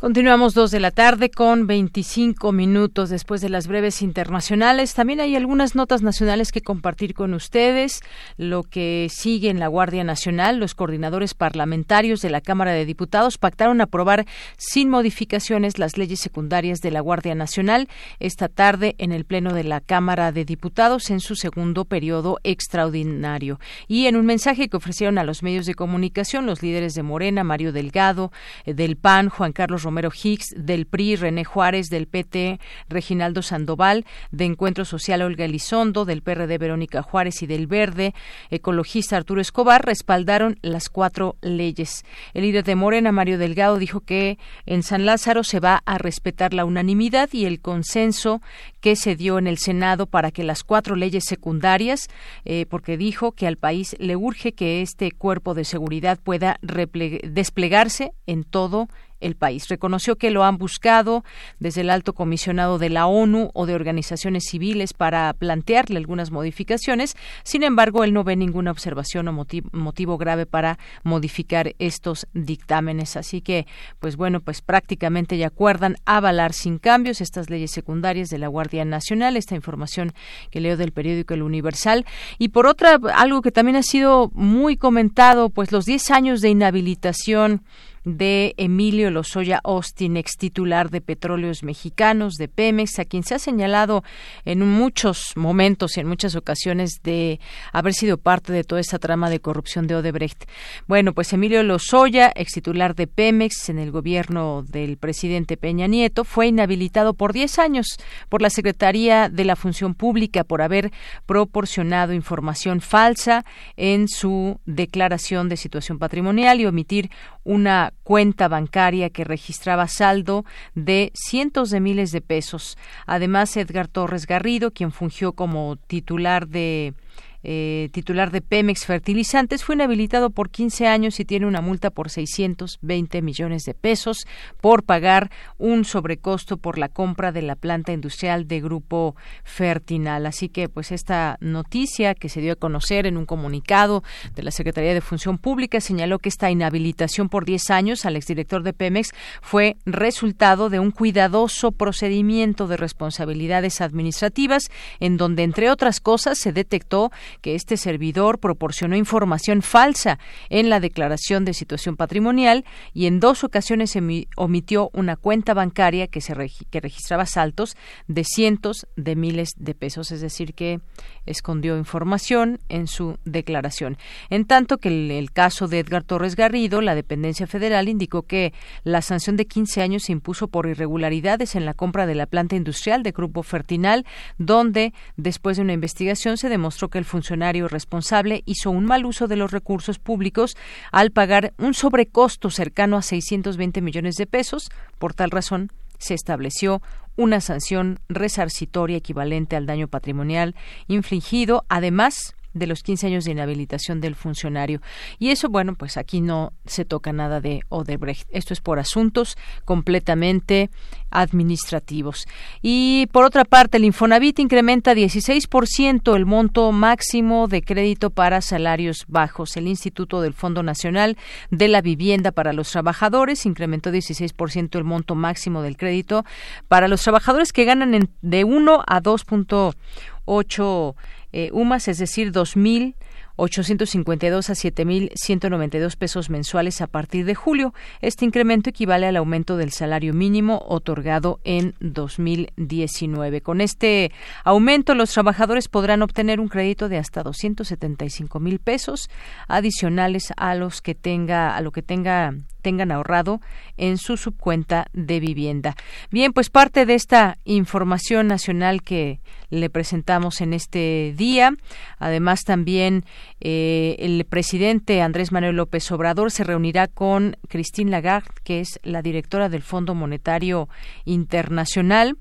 Continuamos dos de la tarde con 25 minutos después de las breves internacionales. También hay algunas notas nacionales que compartir con ustedes. Lo que sigue en la Guardia Nacional, los coordinadores parlamentarios de la Cámara de Diputados pactaron aprobar sin modificaciones las leyes secundarias de la Guardia Nacional esta tarde en el Pleno de la Cámara de Diputados en su segundo periodo extraordinario. Y en un mensaje que ofrecieron a los medios de comunicación, los líderes de Morena, Mario Delgado, eh, del PAN, Juan Carlos Romero Hicks, del PRI, René Juárez, del PT, Reginaldo Sandoval, de Encuentro Social, Olga Elizondo, del PRD, Verónica Juárez y del Verde, ecologista Arturo Escobar, respaldaron las cuatro leyes. El líder de Morena, Mario Delgado, dijo que en San Lázaro se va a respetar la unanimidad y el consenso que se dio en el Senado para que las cuatro leyes secundarias, eh, porque dijo que al país le urge que este cuerpo de seguridad pueda desplegarse en todo el país. Reconoció que lo han buscado desde el alto comisionado de la ONU o de organizaciones civiles para plantearle algunas modificaciones. Sin embargo, él no ve ninguna observación o motivo, grave para modificar estos dictámenes. Así que, pues bueno, pues prácticamente ya acuerdan avalar sin cambios estas leyes secundarias de la Guardia Nacional. Esta información que leo del periódico El Universal. Y por otra, algo que también ha sido muy comentado, pues los 10 años de inhabilitación de Emilio Lozoya Austin, ex titular de Petróleos Mexicanos, de Pemex, a quien se ha señalado en muchos momentos y en muchas ocasiones de haber sido parte de toda esta trama de corrupción de Odebrecht. Bueno, pues Emilio Lozoya, ex titular de Pemex en el gobierno del presidente Peña Nieto, fue inhabilitado por 10 años por la Secretaría de la Función Pública por haber proporcionado información falsa en su declaración de situación patrimonial y omitir una cuenta bancaria que registraba saldo de cientos de miles de pesos. Además, Edgar Torres Garrido, quien fungió como titular de eh, titular de Pemex Fertilizantes, fue inhabilitado por 15 años y tiene una multa por 620 millones de pesos por pagar un sobrecosto por la compra de la planta industrial de Grupo Fertinal. Así que, pues, esta noticia que se dio a conocer en un comunicado de la Secretaría de Función Pública señaló que esta inhabilitación por 10 años al exdirector de Pemex fue resultado de un cuidadoso procedimiento de responsabilidades administrativas en donde, entre otras cosas, se detectó que este servidor proporcionó información falsa en la declaración de situación patrimonial y en dos ocasiones omitió una cuenta bancaria que, se que registraba saltos de cientos de miles de pesos, es decir, que escondió información en su declaración. En tanto que el, el caso de Edgar Torres Garrido, la dependencia federal indicó que la sanción de 15 años se impuso por irregularidades en la compra de la planta industrial de Grupo Fertinal, donde después de una investigación se demostró que el funcionario responsable hizo un mal uso de los recursos públicos al pagar un sobrecosto cercano a 620 millones de pesos. Por tal razón, se estableció una sanción resarcitoria equivalente al daño patrimonial infligido, además de los 15 años de inhabilitación del funcionario. Y eso, bueno, pues aquí no se toca nada de Odebrecht. Esto es por asuntos completamente administrativos. Y por otra parte, el Infonavit incrementa 16% el monto máximo de crédito para salarios bajos. El Instituto del Fondo Nacional de la Vivienda para los Trabajadores incrementó 16% el monto máximo del crédito para los trabajadores que ganan de 1 a 2.8 eh, UMAS, es decir, 2.852 a 7.192 pesos mensuales a partir de julio. Este incremento equivale al aumento del salario mínimo otorgado en 2019. Con este aumento, los trabajadores podrán obtener un crédito de hasta 275 mil pesos adicionales a los que tenga a lo que tenga tengan ahorrado en su subcuenta de vivienda. Bien, pues parte de esta información nacional que le presentamos en este día. Además, también eh, el presidente Andrés Manuel López Obrador se reunirá con Christine Lagarde, que es la directora del Fondo Monetario Internacional.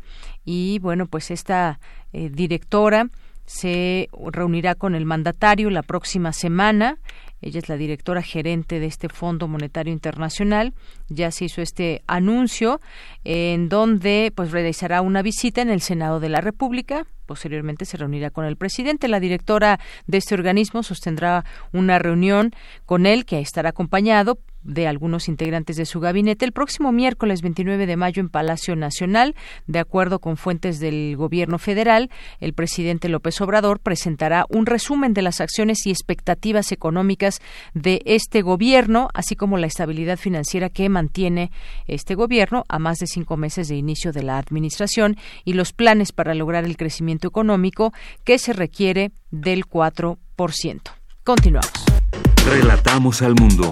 Y bueno, pues esta eh, directora se reunirá con el mandatario la próxima semana ella es la directora gerente de este Fondo Monetario Internacional. Ya se hizo este anuncio en donde pues realizará una visita en el Senado de la República. Posteriormente se reunirá con el presidente. La directora de este organismo sostendrá una reunión con él que estará acompañado de algunos integrantes de su gabinete el próximo miércoles 29 de mayo en Palacio Nacional. De acuerdo con fuentes del Gobierno federal, el presidente López Obrador presentará un resumen de las acciones y expectativas económicas de este gobierno, así como la estabilidad financiera que mantiene este gobierno a más de cinco meses de inicio de la administración y los planes para lograr el crecimiento económico que se requiere del 4%. Continuamos. Relatamos al mundo.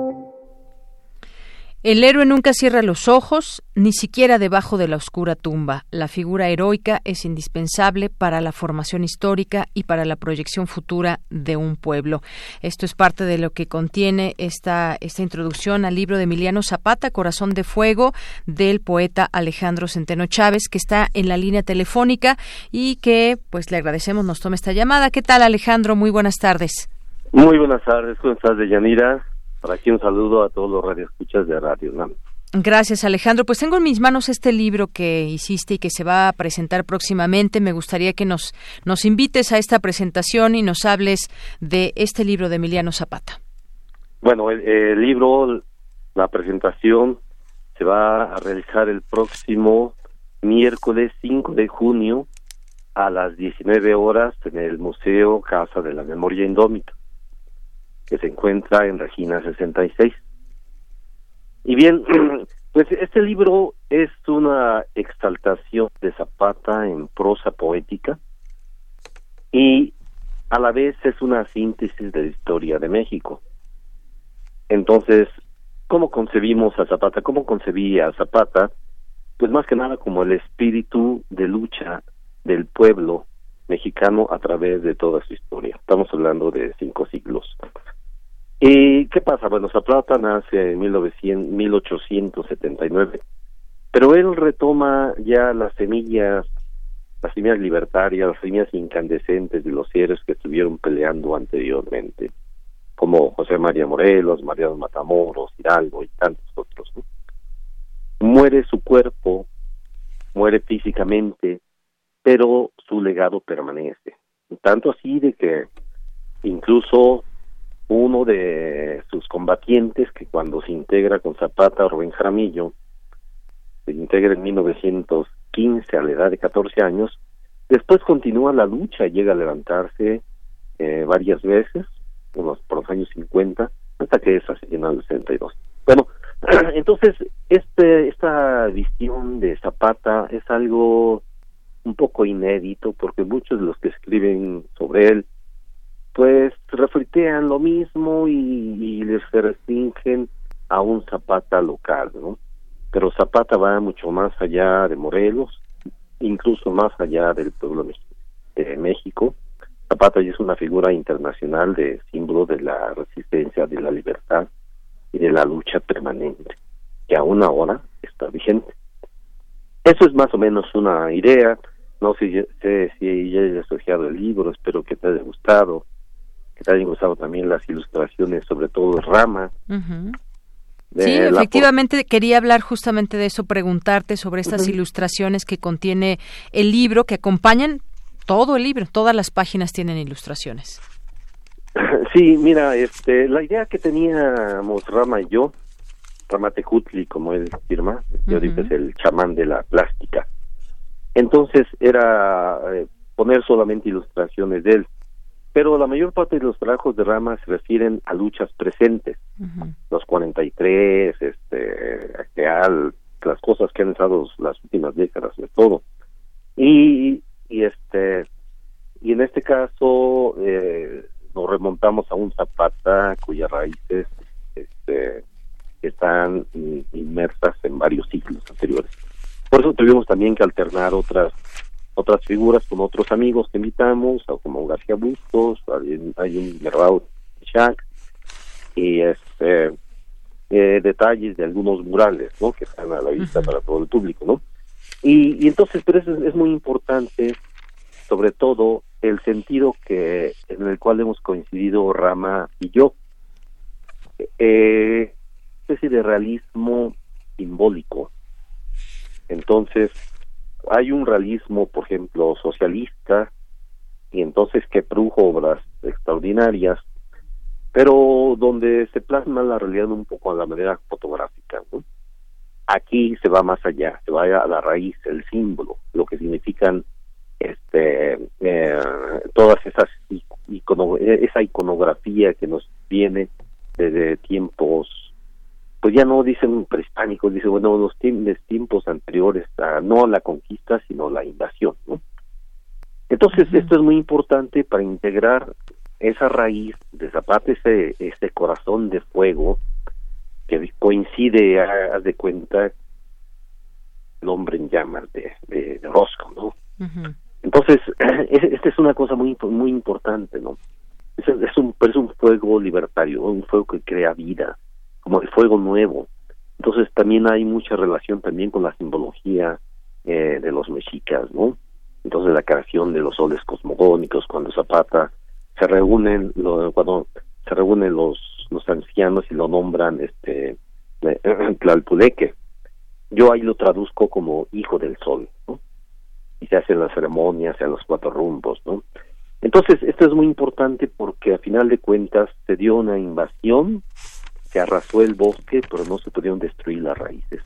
El héroe nunca cierra los ojos, ni siquiera debajo de la oscura tumba. La figura heroica es indispensable para la formación histórica y para la proyección futura de un pueblo. Esto es parte de lo que contiene esta, esta introducción al libro de Emiliano Zapata, Corazón de Fuego, del poeta Alejandro Centeno Chávez, que está en la línea telefónica y que pues le agradecemos nos tome esta llamada. ¿Qué tal Alejandro? Muy buenas tardes. Muy buenas tardes, ¿cómo estás, Deyanira? Para aquí un saludo a todos los radioescuchas de Radio Gracias, Alejandro. Pues tengo en mis manos este libro que hiciste y que se va a presentar próximamente. Me gustaría que nos, nos invites a esta presentación y nos hables de este libro de Emiliano Zapata. Bueno, el, libro, la presentación se va a realizar el próximo miércoles 5 de junio a las 19 horas en el Museo Casa de la Memoria Indómita, que se encuentra en Regina 66. Y bien, pues este libro es una exaltación de Zapata en prosa poética y a la vez es una síntesis de la historia de México. Entonces, ¿cómo concebimos a Zapata? ¿Cómo concebía a Zapata? Pues más que nada como el espíritu de lucha del pueblo mexicano a través de toda su historia. Estamos hablando de cinco siglos. ¿Y qué pasa? Bueno, Zapata nace en 1900, 1879, pero él retoma ya las semillas, las semillas libertarias, las semillas incandescentes de los seres que estuvieron peleando anteriormente, como José María Morelos, Mariano Matamoros, Hidalgo y tantos otros. Muere su cuerpo, muere físicamente, pero su legado permanece. Tanto así de que incluso uno de sus combatientes que cuando se integra con Zapata, Rubén Jaramillo, se integra en 1915 a la edad de 14 años, después continúa la lucha, llega a levantarse eh, varias veces, unos por los años 50, hasta que es asesinado en el 62. Bueno, entonces este esta visión de Zapata es algo un poco inédito porque muchos de los que escriben sobre él pues refritean lo mismo y, les restringen a un Zapata local, ¿no? Pero Zapata va mucho más allá de Morelos, incluso más allá del pueblo de México. Zapata ya es una figura internacional de símbolo de la resistencia, de la libertad y de la lucha permanente, que aún ahora está vigente. Eso es más o menos una idea. No sé, si ya haya asociado el libro, espero que te haya gustado que te hayan gustado también las ilustraciones, sobre todo Rama. Sí, efectivamente quería hablar justamente de eso, preguntarte sobre estas ilustraciones que contiene el libro, que acompañan todo el libro, todas las páginas tienen ilustraciones. Sí, mira, este, la idea que teníamos Rama y yo, Rama Tejutli, como él firma, yo digo es el chamán de la plástica. Entonces era eh, poner solamente ilustraciones de él pero la mayor parte de los trabajos de Rama se refieren a luchas presentes, los 43, este, actual, las cosas que han estado las últimas décadas, de todo. Y, y este, y en este caso eh, nos remontamos a un Zapata cuyas raíces este, están inmersas en varios siglos anteriores. Por eso tuvimos también que alternar otras otras figuras con otros amigos que invitamos, como García Bustos, hay, hay un Merrao Chac, y este eh, detalles de algunos murales, ¿no? Que están a la vista para todo el público, ¿no? Y, y entonces, pero eso es, muy importante, sobre todo, el sentido que en el cual hemos coincidido Rama y yo. Eh, especie de realismo simbólico. Entonces, hay un realismo, por ejemplo, socialista, y entonces que produjo obras extraordinarias, pero donde se plasma la realidad un poco a la manera fotográfica. Aquí se va más allá, se va a la raíz, el símbolo, lo que significan este eh, todas esas esa iconografía que nos viene desde tiempos pues ya no dicen prehispánicos, dice, bueno, los tiempos anteriores, a, no a la conquista, sino a la invasión, ¿no? Entonces, esto es muy importante para integrar esa raíz de Zapata, ese, ese corazón de fuego que coincide, haz de cuenta, el hombre en llamas de, de, Rosco, ¿no? Entonces, esta es una cosa muy muy importante, ¿no? Es, es, un, es un fuego libertario, un fuego que crea vida, como el fuego nuevo. Entonces también hay mucha relación también con la simbología eh, de los mexicas, ¿no? Entonces la creación de los soles cosmogónicos, cuando Zapata se reúnen, cuando se reúnen los los ancianos y lo nombran este Tlalpuleque, yo ahí lo traduzco como hijo del sol, ¿no? Y se hacen las ceremonias, se los cuatro rumbos, ¿no? Entonces, esto es muy importante porque a final de cuentas se dio una invasión, se arrasó el bosque, pero no se pudieron destruir las raíces.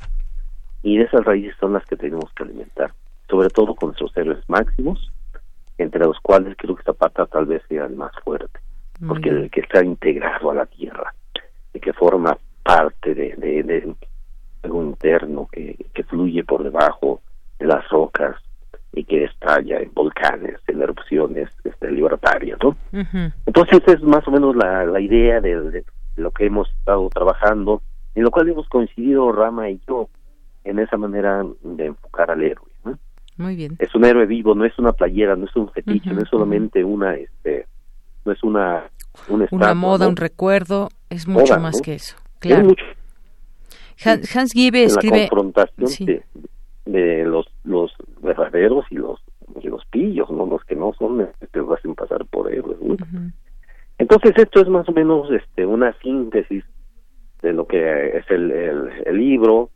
Y esas raíces son las que tenemos que alimentar, sobre todo con nuestros héroes máximos, entre los cuales creo que Zapata tal vez sea el más fuerte, porque el que está integrado a la tierra, y que forma parte de, de, algo interno que, que fluye por debajo de las rocas y que estalla en volcanes, en erupciones este, libertarias, ¿no? Entonces es más o menos la, la idea de, lo que hemos estado trabajando, en lo cual hemos coincidido Rama y yo en esa manera de enfocar al héroe. ¿no? Muy bien. Es un héroe vivo, no es una playera, no es un fetiche, no es solamente una, este, no es una, una moda, un recuerdo, es mucho más que eso. Claro. Hans, Gibe escribe la confrontación de, los los verdaderos y los los pillos, no los que no son, este, los hacen pasar por héroes. Entonces esto es más o menos este una síntesis de lo que es el, el, libro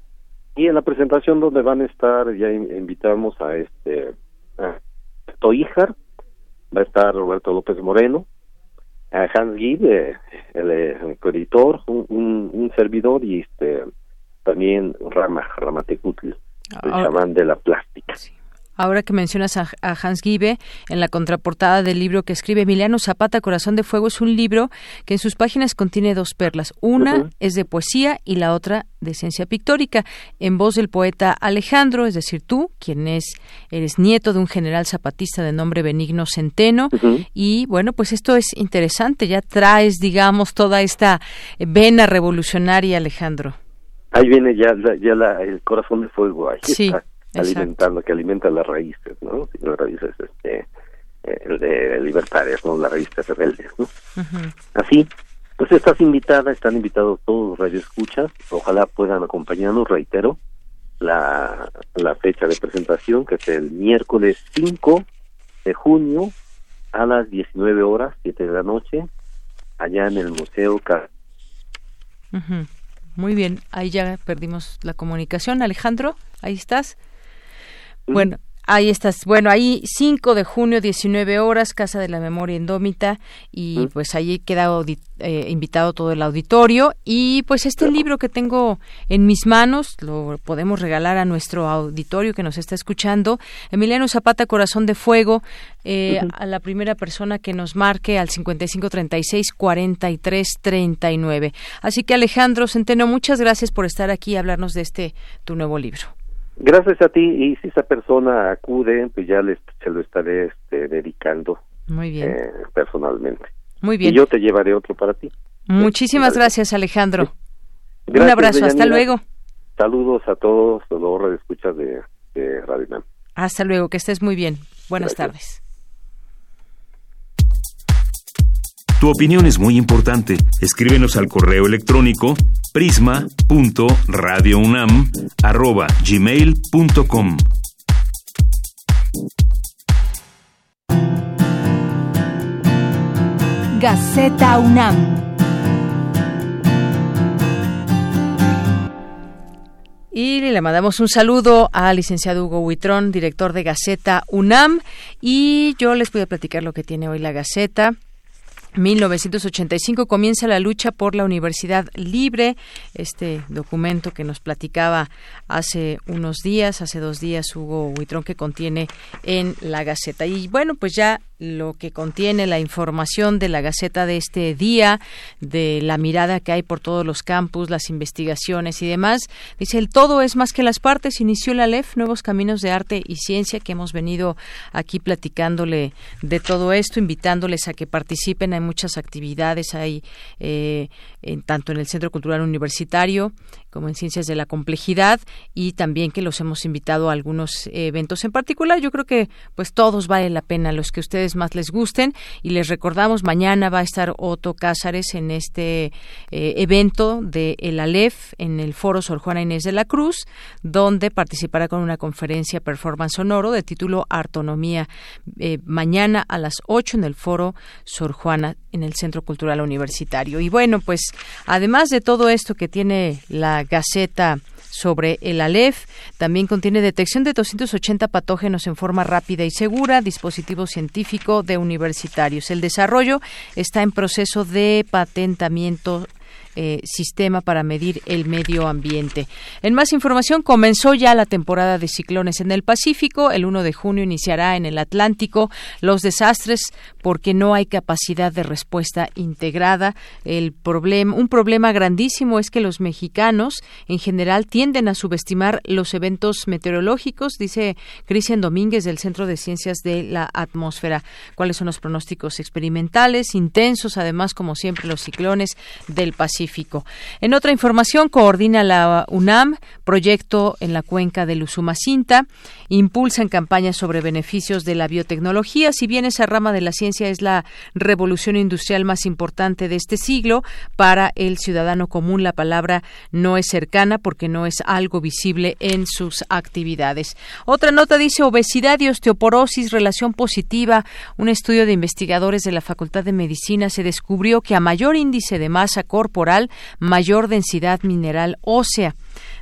y en la presentación donde van a estar ya invitamos a este a Toijar, va a estar Roberto López Moreno, a Hans Gibe, el, editor, un, un, servidor y este también Rama, Ramatecutl, el chamán de la plástica. Ahora que mencionas a, Hans Gibe, en la contraportada del libro que escribe Emiliano Zapata, Corazón de Fuego, es un libro que en sus páginas contiene dos perlas. Una es de poesía y la otra de ciencia pictórica, en voz del poeta Alejandro, es decir, tú, quien es, eres nieto de un general zapatista de nombre Benigno Centeno. Y bueno, pues esto es interesante, ya traes, digamos, toda esta vena revolucionaria, Alejandro. Ahí viene ya, ya la, el corazón de fuego, ahí sí alimentando, que alimenta las raíces, ¿no? Las raíces este, el de libertarias, ¿no? Las raíces rebeldes, ¿no? Así, pues estás invitada, están invitados todos los radioescuchas, ojalá puedan acompañarnos, reitero, la, la fecha de presentación, que es el miércoles 5 de junio a las 19 horas, 7 de la noche, allá en el Museo Car Muy bien, ahí ya perdimos la comunicación. Alejandro, ahí estás. Bueno, Ahí estás. Bueno, ahí 5 de junio, 19 horas, Casa de la Memoria Indómita, y pues ahí queda eh, invitado todo el auditorio. Y pues este libro que tengo en mis manos lo podemos regalar a nuestro auditorio que nos está escuchando. Emiliano Zapata, Corazón de Fuego, eh, a la primera persona que nos marque al 5536-4339. Así que Alejandro Centeno, muchas gracias por estar aquí y hablarnos de este tu nuevo libro. Gracias a ti y si esa persona acude, pues ya les, se lo estaré este, dedicando Muy bien. Eh, personalmente. Muy bien. Y yo te llevaré otro para ti. Muchísimas gracias, Alejandro. Un abrazo, hasta luego. Saludos a todos los escuchas de, de Radio Hasta luego, que estés muy bien. Buenas tardes. Tu opinión es muy importante. Escríbenos al correo electrónico prisma.radiounam@gmail.com. Gaceta UNAM. Y le mandamos un saludo al licenciado Hugo Huitrón, director de Gaceta UNAM. Y yo les voy a platicar lo que tiene hoy la Gaceta. 1985 comienza la lucha por la universidad libre, este documento que nos platicaba hace unos días, hace dos días Hugo Huitrón que contiene en la Gaceta. Y bueno, pues ya lo que contiene la información de la Gaceta de este día, de la mirada que hay por todos los campus, las investigaciones y demás. Dice, el todo es más que las partes. Inició la LEF, Nuevos Caminos de Arte y Ciencia, que hemos venido aquí platicándole de todo esto, invitándoles a que participen. Hay muchas actividades, hay eh, en, tanto en el Centro Cultural Universitario como en Ciencias de la Complejidad y también que los hemos invitado a algunos eventos en particular. Yo creo que pues todos vale la pena, los que ustedes más les gusten y les recordamos mañana va a estar Otto Cázares en este eh, evento de el Alef en el Foro Sor Juana Inés de la Cruz, donde participará con una conferencia performance sonoro de título Artonomía eh, mañana a las 8 en el Foro Sor Juana en el Centro Cultural Universitario. Y bueno, pues además de todo esto que tiene la Gaceta sobre el ALEF. También contiene detección de 280 patógenos en forma rápida y segura, dispositivo científico de universitarios. El desarrollo está en proceso de patentamiento eh, sistema para medir el medio ambiente. En más información, comenzó ya la temporada de ciclones en el Pacífico. El 1 de junio iniciará en el Atlántico los desastres porque no hay capacidad de respuesta integrada. El problema, un problema grandísimo es que los mexicanos en general tienden a subestimar los eventos meteorológicos, dice Cristian Domínguez del Centro de Ciencias de la Atmósfera. ¿Cuáles son los pronósticos experimentales? Intensos, además, como siempre, los ciclones del Pacífico en otra información, coordina la UNAM proyecto en la cuenca del Usumacinta, impulsan campañas sobre beneficios de la biotecnología, si bien esa rama de la ciencia es la revolución industrial más importante de este siglo, para el ciudadano común la palabra no es cercana porque no es algo visible en sus actividades. Otra nota dice obesidad y osteoporosis, relación positiva. Un estudio de investigadores de la Facultad de Medicina se descubrió que a mayor índice de masa corporal, mayor densidad mineral ósea.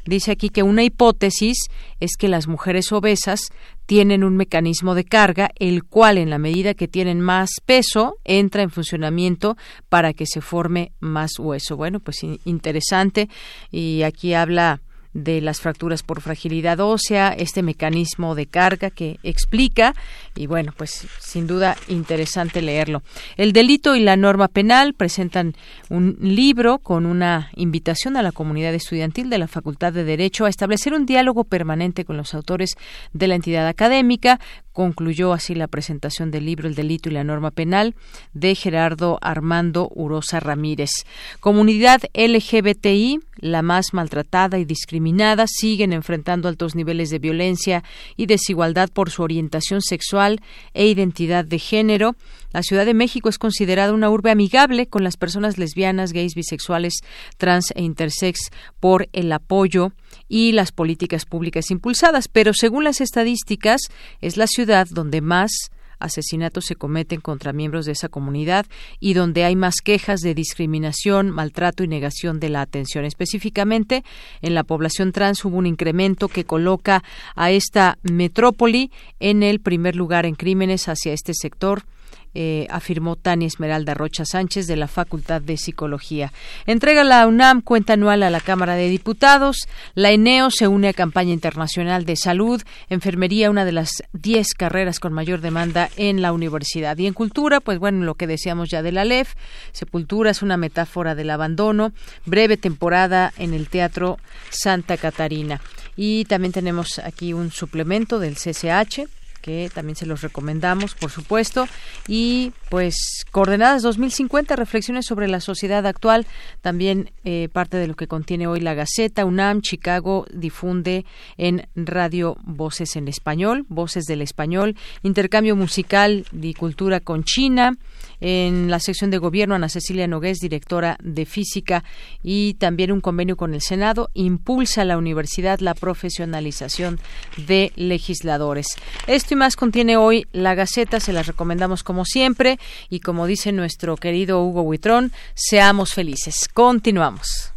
Dice aquí que una hipótesis es que las mujeres obesas tienen un mecanismo de carga, el cual en la medida que tienen más peso entra en funcionamiento para que se forme más hueso. Bueno, pues interesante y aquí habla de las fracturas por fragilidad ósea, este mecanismo de carga que explica y bueno, pues sin duda interesante leerlo. El delito y la norma penal presentan un libro con una invitación a la comunidad estudiantil de la Facultad de Derecho a establecer un diálogo permanente con los autores de la entidad académica. Concluyó así la presentación del libro El delito y la norma penal de Gerardo Armando Urosa Ramírez. Comunidad LGBTI, la más maltratada y discriminada, siguen enfrentando altos niveles de violencia y desigualdad por su orientación sexual e identidad de género. La Ciudad de México es considerada una urbe amigable con las personas lesbianas, gays, bisexuales, trans e intersex por el apoyo y las políticas públicas impulsadas, pero según las estadísticas es la ciudad donde más asesinatos se cometen contra miembros de esa comunidad y donde hay más quejas de discriminación, maltrato y negación de la atención. Específicamente, en la población trans hubo un incremento que coloca a esta metrópoli en el primer lugar en crímenes hacia este sector eh, afirmó Tania Esmeralda Rocha Sánchez de la Facultad de Psicología. Entrega la UNAM cuenta anual a la Cámara de Diputados. La ENEO se une a campaña internacional de salud, enfermería, una de las diez carreras con mayor demanda en la universidad. Y en cultura, pues bueno, lo que decíamos ya de la LEF, Sepultura es una metáfora del abandono, breve temporada en el Teatro Santa Catarina. Y también tenemos aquí un suplemento del CCH que también se los recomendamos, por supuesto. Y pues Coordenadas 2050, reflexiones sobre la sociedad actual, también eh, parte de lo que contiene hoy la Gaceta. UNAM Chicago difunde en Radio Voces en Español, Voces del Español, intercambio musical y cultura con China. En la sección de gobierno, Ana Cecilia Nogués, directora de física, y también un convenio con el Senado, impulsa a la universidad la profesionalización de legisladores. Esto y más contiene hoy la Gaceta, se las recomendamos como siempre, y como dice nuestro querido Hugo Huitrón, seamos felices. Continuamos.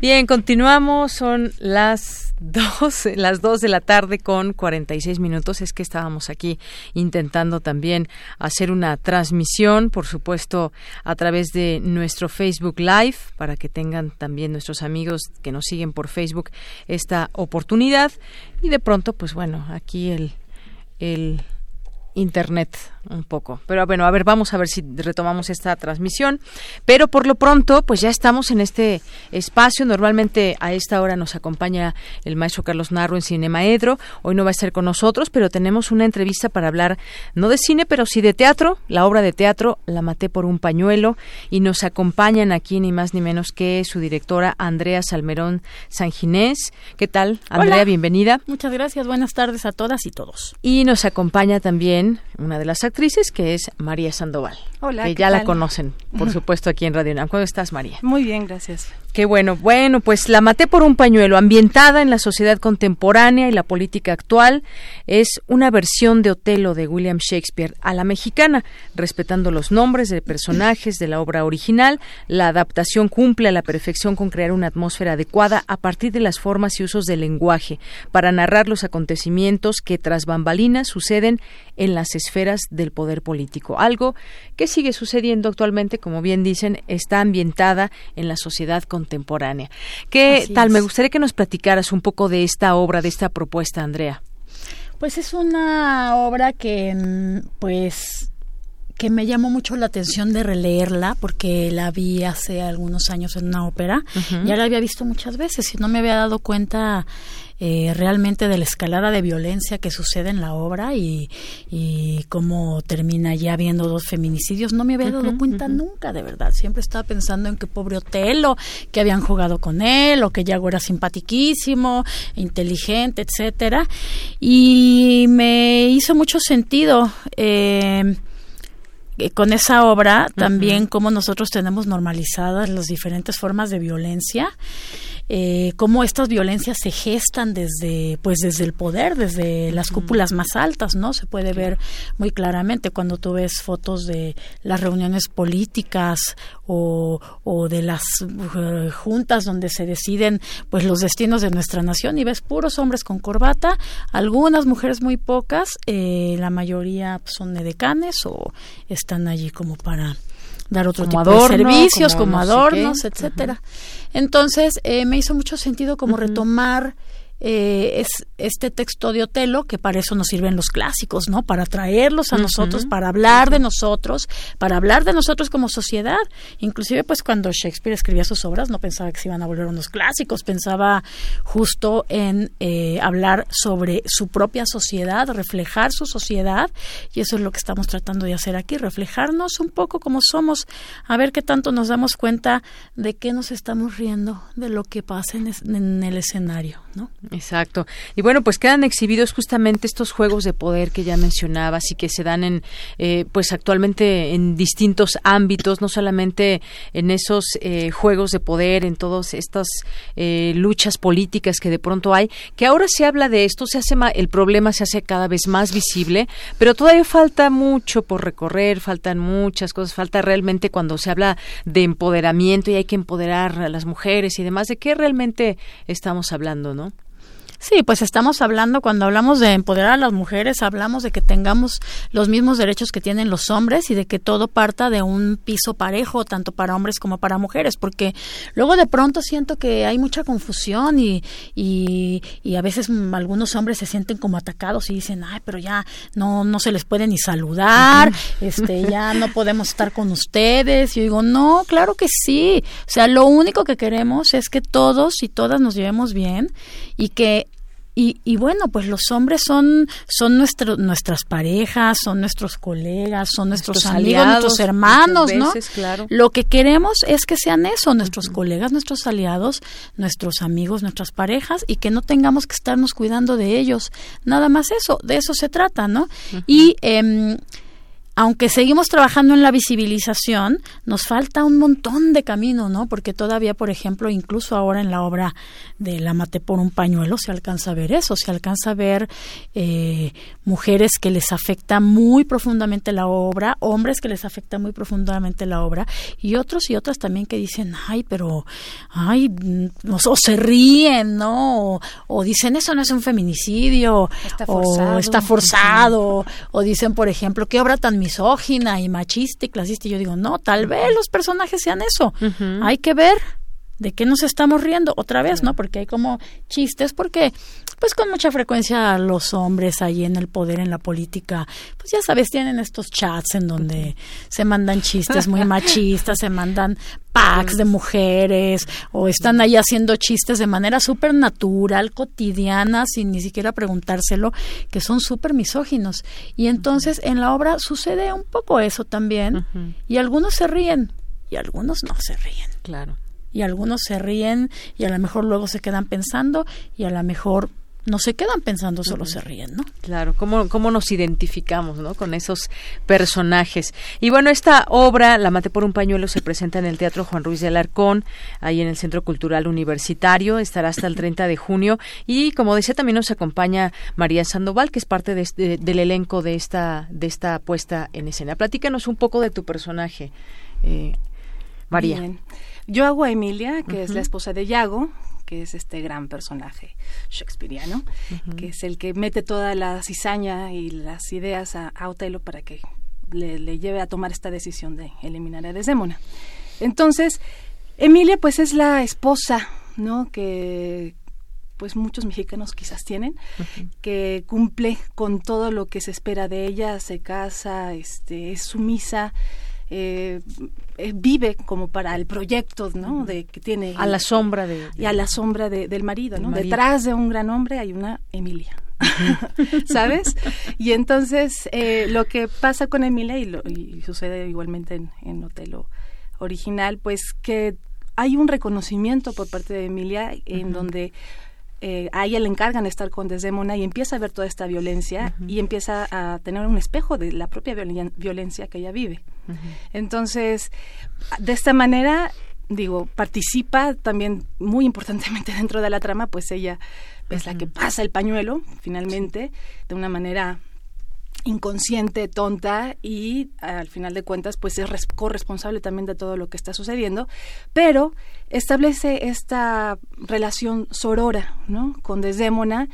Bien, continuamos. Son las dos, las dos de la tarde con 46 minutos. Es que estábamos aquí intentando también hacer una transmisión, por supuesto, a través de nuestro Facebook Live, para que tengan también nuestros amigos que nos siguen por Facebook esta oportunidad. Y de pronto, pues bueno, aquí el internet un poco. Pero bueno, a ver, vamos a ver si retomamos esta transmisión. Pero por lo pronto, pues ya estamos en este espacio. Normalmente a esta hora nos acompaña el maestro Carlos Narro en Cinemaedro. Hoy no va a estar con nosotros, pero tenemos una entrevista para hablar no de cine, pero sí de teatro. La obra de teatro La maté por un pañuelo. Y nos acompañan aquí ni más ni menos que su directora Andrea Salmerón Sanginés. ¿Qué tal, Andrea? Bienvenida. Muchas gracias. Buenas tardes a todas y todos. Y nos acompaña también una de las actrices que es María Sandoval. Hola. Que ya la conocen, por supuesto, aquí en Radio Nam. ¿Cómo estás, María? Muy bien, gracias. Qué bueno. Bueno, pues La maté por un pañuelo, ambientada en la sociedad contemporánea y la política actual, es una versión de Otelo de William Shakespeare a la mexicana, respetando los nombres de personajes de la obra original. La adaptación cumple a la perfección con crear una atmósfera adecuada a partir de las formas y usos del lenguaje para narrar los acontecimientos que tras bambalinas suceden en las esferas del poder político. Algo que sigue sucediendo actualmente, como bien dicen, está ambientada en la sociedad contemporánea. ¿Qué tal? Me gustaría que nos platicaras un poco de esta obra, de esta propuesta, Andrea. Pues es una obra que, mm, pues, que me llamó mucho la atención de releerla porque la vi hace algunos años en una ópera. Ya la había visto muchas veces y no me había dado cuenta eh, realmente de la escalada de violencia que sucede en la obra y, y cómo termina ya habiendo dos feminicidios. No me había dado cuenta nunca, de verdad. Siempre estaba pensando en que pobre Otelo, que habían jugado con él, o que Yago era simpatiquísimo, inteligente, etcétera. Y me hizo mucho sentido. Eh, con esa obra también cómo nosotros tenemos normalizadas las diferentes formas de violencia eh, cómo estas violencias se gestan desde, pues desde el poder, desde las cúpulas más altas, ¿no? Se puede ver muy claramente cuando tú ves fotos de las reuniones políticas o, o de las uh, juntas donde se deciden, pues los destinos de nuestra nación y ves puros hombres con corbata, algunas mujeres muy pocas, eh, la mayoría son edecanes o están allí como para dar otro tipo de servicios, como, adornos, etcétera. Entonces, eh, me hizo mucho sentido como retomar eh, es este texto de Otelo, que para eso nos sirven los clásicos, ¿no? Para traerlos a nosotros, para hablar de nosotros, para hablar de nosotros como sociedad. Inclusive, pues cuando Shakespeare escribía sus obras, no pensaba que se iban a volver unos clásicos, pensaba justo en eh, hablar sobre su propia sociedad, reflejar su sociedad, y eso es lo que estamos tratando de hacer aquí, reflejarnos un poco como somos, a ver qué tanto nos damos cuenta de qué nos estamos riendo de lo que pasa en, en el escenario, ¿no? Exacto. Y bueno, pues quedan exhibidos justamente estos juegos de poder que ya mencionabas y que se dan en, eh, pues actualmente en distintos ámbitos, no solamente en esos eh, juegos de poder, en todas estas eh, luchas políticas que de pronto hay, que ahora se habla de esto, se hace el problema se hace cada vez más visible, pero todavía falta mucho por recorrer, faltan muchas cosas, falta realmente cuando se habla de empoderamiento y hay que empoderar a las mujeres y demás, de qué realmente estamos hablando, ¿no? Sí, pues estamos hablando, cuando hablamos de empoderar a las mujeres, hablamos de que tengamos los mismos derechos que tienen los hombres y de que todo parta de un piso parejo, tanto para hombres como para mujeres, porque luego de pronto siento que hay mucha confusión y, y, y a veces algunos hombres se sienten como atacados y dicen, ay, pero ya no, no se les puede ni saludar, este, ya no podemos estar con ustedes. Y yo digo, no, claro que sí. O sea, lo único que queremos es que todos y todas nos llevemos bien y que y, y, bueno, pues los hombres son, son nuestro, nuestras parejas, son nuestros colegas, son nuestros, amigos, nuestros hermanos, ¿no? Lo que queremos es que sean eso, nuestros colegas, nuestros aliados, nuestros amigos, nuestras parejas, y que no tengamos que estarnos cuidando de ellos. Nada más eso, de eso se trata, ¿no? Y eh, aunque seguimos trabajando en la visibilización, nos falta un montón de camino, ¿no? Porque todavía, por ejemplo, incluso ahora en la obra de La Mate por un pañuelo se alcanza a ver eso, se alcanza a ver eh, mujeres que les afecta muy profundamente la obra, hombres que les afecta muy profundamente la obra, y otros y otras también que dicen, ay, pero, ay, o se ríen, ¿no? O, dicen, eso no es un feminicidio, está forzado. o está forzado, o dicen, por ejemplo, qué obra tan misógina y machista y clasista. Y yo digo, no, tal vez los personajes sean eso. Hay que ver de qué nos estamos riendo otra vez, ¿no? Porque hay como chistes, porque pues con mucha frecuencia los hombres ahí en el poder, en la política, pues ya sabes, tienen estos chats en donde se mandan chistes muy machistas, se mandan packs de mujeres o están ahí haciendo chistes de manera súper natural, cotidiana, sin ni siquiera preguntárselo, que son súper misóginos. Y entonces en la obra sucede un poco eso también y algunos se ríen y algunos no se ríen. Claro. Y algunos se ríen y a lo mejor luego se quedan pensando y a lo mejor no se quedan pensando, solo se ríen, ¿no? Claro, ¿cómo, cómo nos identificamos, ¿no? Con esos personajes. Y bueno, esta obra, La Mate por un pañuelo, se presenta en el Teatro Juan Ruiz de Alarcón, ahí en el Centro Cultural Universitario, estará hasta el 30 de junio. Y como decía, también nos acompaña María Sandoval, que es parte de, del elenco de esta, de esta puesta en escena. Platícanos un poco de tu personaje, eh, María. Yo hago a Emilia, que es la esposa de Yago, que es este gran personaje shakespeariano, que es el que mete toda la cizaña y las ideas a, Otelo para que le, lleve a tomar esta decisión de eliminar a Desdémona. Entonces, Emilia pues es la esposa, ¿no? Que pues muchos mexicanos quizás tienen, que cumple con todo lo que se espera de ella, se casa, este, es sumisa, eh, eh, vive como para el proyecto, ¿no? De que tiene a la sombra de, y a la sombra del marido, ¿no? Detrás de un gran hombre hay una Emilia. ¿Sabes? Y entonces eh, lo que pasa con Emilia y, lo, y sucede igualmente en, en Otelo original, pues que hay un reconocimiento por parte de Emilia en donde eh, a ella le encargan estar con Desdemona y empieza a ver toda esta violencia y empieza a tener un espejo de la propia violencia que ella vive. Entonces, de esta manera, digo, participa también muy importantemente dentro de la trama, pues ella es la que pasa el pañuelo, finalmente, de una manera inconsciente, tonta y al final de cuentas pues es corresponsable también de todo lo que está sucediendo, pero establece esta relación sorora, ¿no? con Desdémona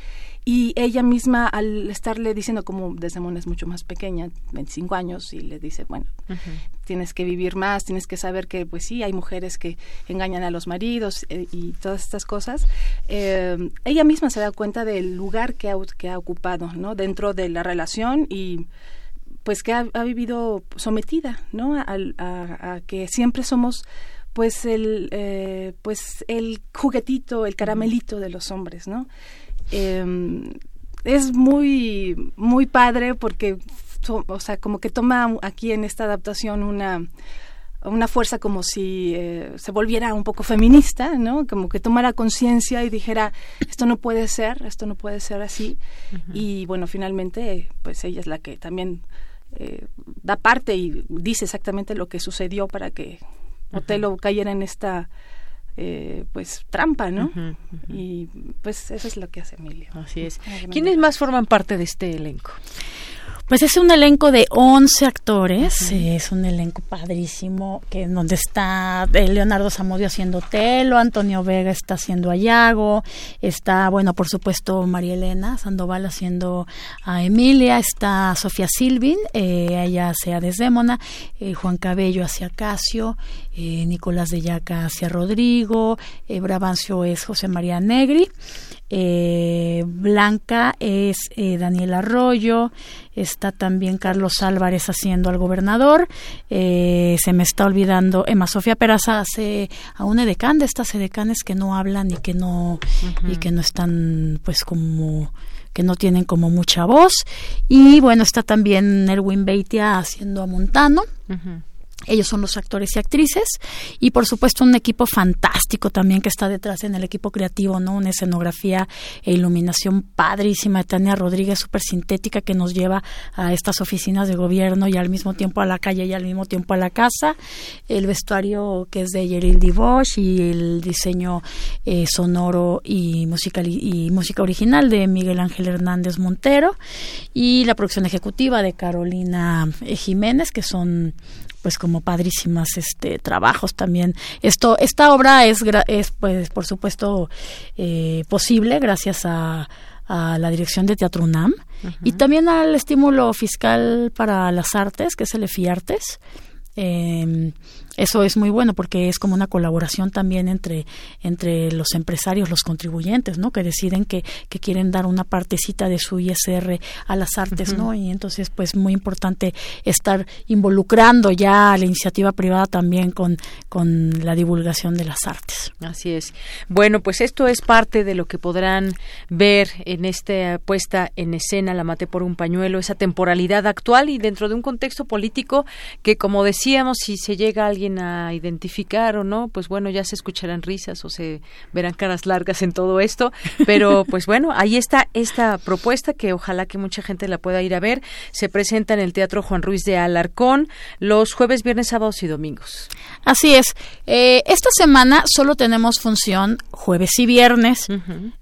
y ella misma al estarle diciendo como Desdemona es mucho más pequeña, 25 años y le dice, bueno, tienes que vivir más, tienes que saber que pues sí, hay mujeres que engañan a los maridos eh, y todas estas cosas. Eh, ella misma se da cuenta del lugar que ha, que ha ocupado, ¿no? Dentro de la relación y pues que ha, vivido sometida, ¿no? A, que siempre somos pues el eh, pues el juguetito, el caramelito de los hombres, ¿no? Em, es muy, muy padre porque, o sea, como que toma aquí en esta adaptación una, una fuerza como si eh, se volviera un poco feminista, ¿no? Como que tomara conciencia y dijera, esto no puede ser, esto no puede ser así. Y bueno, finalmente, pues ella es la que también eh, da parte y dice exactamente lo que sucedió para que Otelo cayera en esta eh, pues trampa, ¿no? Y pues eso es lo que hace Emilio. Así es. ¿Quiénes más forman parte de este elenco? Pues es un elenco de 11 actores, es un elenco padrísimo, que en donde está eh, Leonardo Zamudio haciendo Telo, Antonio Vega está haciendo Ayago, está, bueno, por supuesto, María Elena Sandoval haciendo a Emilia, está Sofía Silvin, eh, ella hace a Desdémona, eh, Juan Cabello hacia Casio, eh, Nicolás de Yaca hacia Rodrigo, Brabancio es José María Negri, eh, Blanca es eh, Daniel Arroyo, está también Carlos Álvarez haciendo al gobernador, eh, se me está olvidando Emma Sofía Peraza hace a un edecán de estas edecanes que no hablan y que no y que no están pues como que no tienen como mucha voz. Y bueno está también Erwin Beitia haciendo a Montano ellos son los actores y actrices y por supuesto un equipo fantástico también que está detrás en el equipo creativo, ¿no? Una escenografía e iluminación padrísima de Tania Rodríguez, súper sintética que nos lleva a estas oficinas de gobierno y al mismo tiempo a la calle y al mismo tiempo a la casa. El vestuario que es de Yeril Divosh y el diseño eh, sonoro y, musical y música original de Miguel Ángel Hernández Montero y la producción ejecutiva de Carolina Jiménez, que son pues como padrísimas este trabajos también. Esto esta obra es es pues por supuesto eh, posible gracias a, a la dirección de Teatro UNAM y también al estímulo fiscal para las artes que es el EFIARTES eh, Eso es muy bueno porque es como una colaboración también entre, entre los empresarios, los contribuyentes, ¿no? Que deciden que, que quieren dar una partecita de su ISR a las artes, ¿no? Y entonces, pues, muy importante estar involucrando ya a la iniciativa privada también con, con la divulgación de las artes. Así es. Bueno, pues esto es parte de lo que podrán ver en esta puesta en escena, La Mate por un pañuelo, esa temporalidad actual y dentro de un contexto político que, como decíamos, si se llega alguien a identificar o no, pues bueno, ya se escucharán risas o se verán caras largas en todo esto, pero pues bueno, ahí está esta propuesta que ojalá que mucha gente la pueda ir a ver. Se presenta en el Teatro Juan Ruiz de Alarcón los jueves, viernes, sábados y domingos. Así es. Eh, esta semana solo tenemos función jueves y viernes,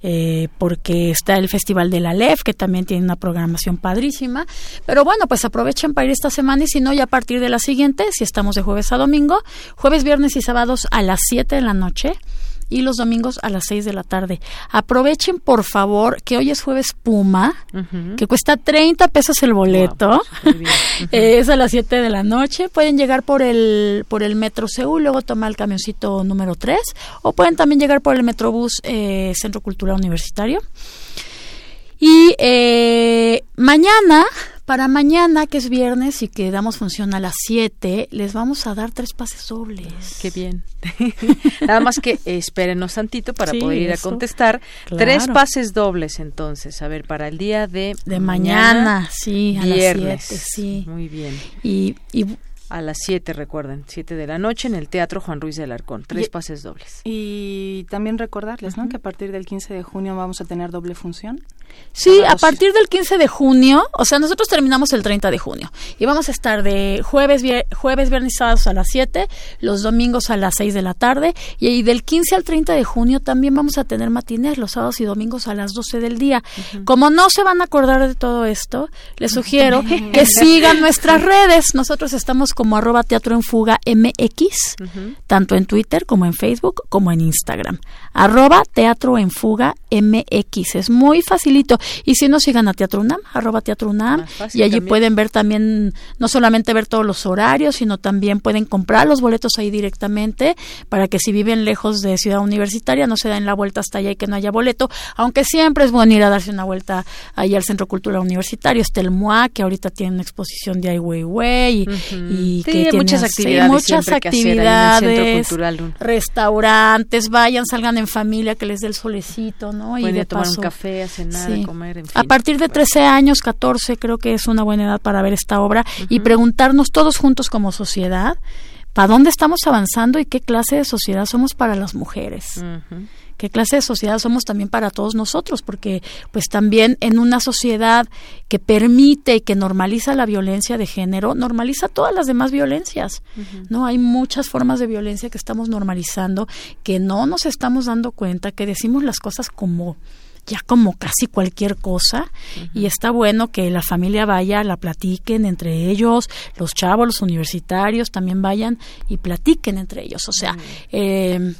eh, porque está el Festival de la LEF, que también tiene una programación padrísima. Pero bueno, pues aprovechen para ir esta semana y si no, ya a partir de la siguiente, si estamos de jueves a domingo, jueves, viernes y sábados a las 7 de la noche y los domingos a las 6 de la tarde. Aprovechen, por favor, que hoy es jueves Puma, que cuesta 30 pesos el boleto. es a las 7 de la noche. Pueden llegar por el, por el Metro Seúl, luego tomar el camioncito número 3, o pueden también llegar por el Metrobús eh, Centro Cultural Universitario. Y eh, mañana para mañana, que es viernes y que damos función a las 7, les vamos a dar tres pases dobles. Qué bien. Nada más que espérenos tantito para poder ir a contestar. Tres pases dobles entonces, a ver, para el día de, de mañana, sí, a viernes. las 7, sí. Muy bien. Y, y a las 7, recuerden, 7 de la noche en el Teatro Juan Ruiz de Alarcón. Tres pases dobles. Y también recordarles, ¿no? Que a partir del 15 de junio vamos a tener doble función. Sí, a partir del 15 de junio, o sea, nosotros terminamos el 30 de junio y vamos a estar de jueves, jueves viernes y sábados a las 7, los domingos a las 6 de la tarde y, del 15 al 30 de junio también vamos a tener matinés los sábados y domingos a las 12 del día. Como no se van a acordar de todo esto, les sugiero que sigan nuestras redes. Nosotros estamos como arroba teatro en fuga MX, tanto en Twitter como en Facebook como en Instagram. Arroba teatro en fuga MX. Es muy facilito. Y si no, sigan a Teatro UNAM, arroba Teatro UNAM. y allí pueden ver también, no solamente ver todos los horarios, sino también pueden comprar los boletos ahí directamente para que si viven lejos de Ciudad Universitaria no se den la vuelta hasta allá y que no haya boleto. Aunque siempre es bueno ir a darse una vuelta ahí al Centro Cultural Universitario. Está el que ahorita tiene una exposición de Ai Weiwei y, y que tiene muchas actividades. muchas actividades. Restaurantes, vayan, salgan en familia, que les dé el solecito, ¿no? y de tomar un café, a cenar, a comer, en fin. A partir de 13 años, 14, creo que es una buena edad para ver esta obra y preguntarnos todos juntos como sociedad, ¿para dónde estamos avanzando y qué clase de sociedad somos para las mujeres? Qué clase de sociedad somos también para todos nosotros, porque pues también en una sociedad que permite y que normaliza la violencia de género, normaliza todas las demás violencias, ¿no? Hay muchas formas de violencia que estamos normalizando, que no nos estamos dando cuenta, que decimos las cosas como ya como casi cualquier cosa y está bueno que la familia vaya, la platiquen entre ellos, los chavos, los universitarios también vayan y platiquen entre ellos. O sea, eh,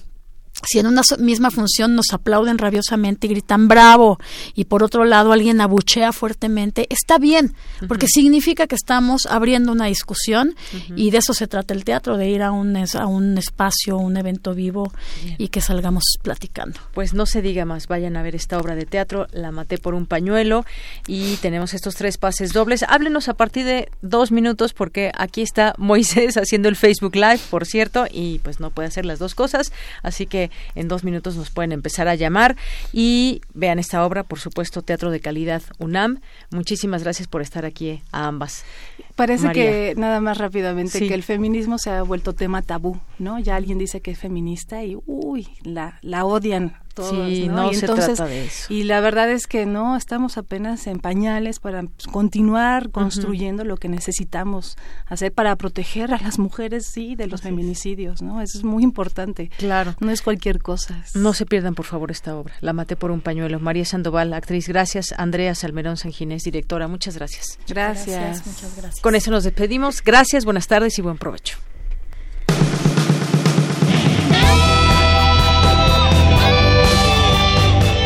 si en una misma función nos aplauden rabiosamente y gritan bravo y por otro lado alguien abuchea fuertemente, está bien, porque significa que estamos abriendo una discusión y de eso se trata el teatro, de ir a un, a un espacio, un evento vivo y que salgamos platicando. Pues no se diga más, vayan a ver esta obra de teatro, La maté por un pañuelo y tenemos estos tres pases dobles. Háblenos a partir de dos minutos porque aquí está Moisés haciendo el Facebook Live, por cierto, y pues no puede hacer las dos cosas, así que en dos minutos nos pueden empezar a llamar y vean esta obra, por supuesto, Teatro de Calidad UNAM. Muchísimas gracias por estar aquí a ambas. Parece que nada más rápidamente que el feminismo se ha vuelto tema tabú, ¿no? Ya alguien dice que es feminista y uy, la, la odian sí, ¿no? y entonces, de eso. Y la verdad es que no, estamos apenas en pañales para continuar construyendo lo que necesitamos hacer para proteger a las mujeres, sí, de los feminicidios, ¿no? Eso es muy importante. Claro. No es cualquier cosa. No se pierdan, por favor, esta obra. La maté por un pañuelo. María Sandoval, actriz, gracias. Andrea Salmerón Sanginés, directora, muchas gracias. Gracias. Muchas gracias. Con eso nos despedimos. Gracias, buenas tardes y buen provecho.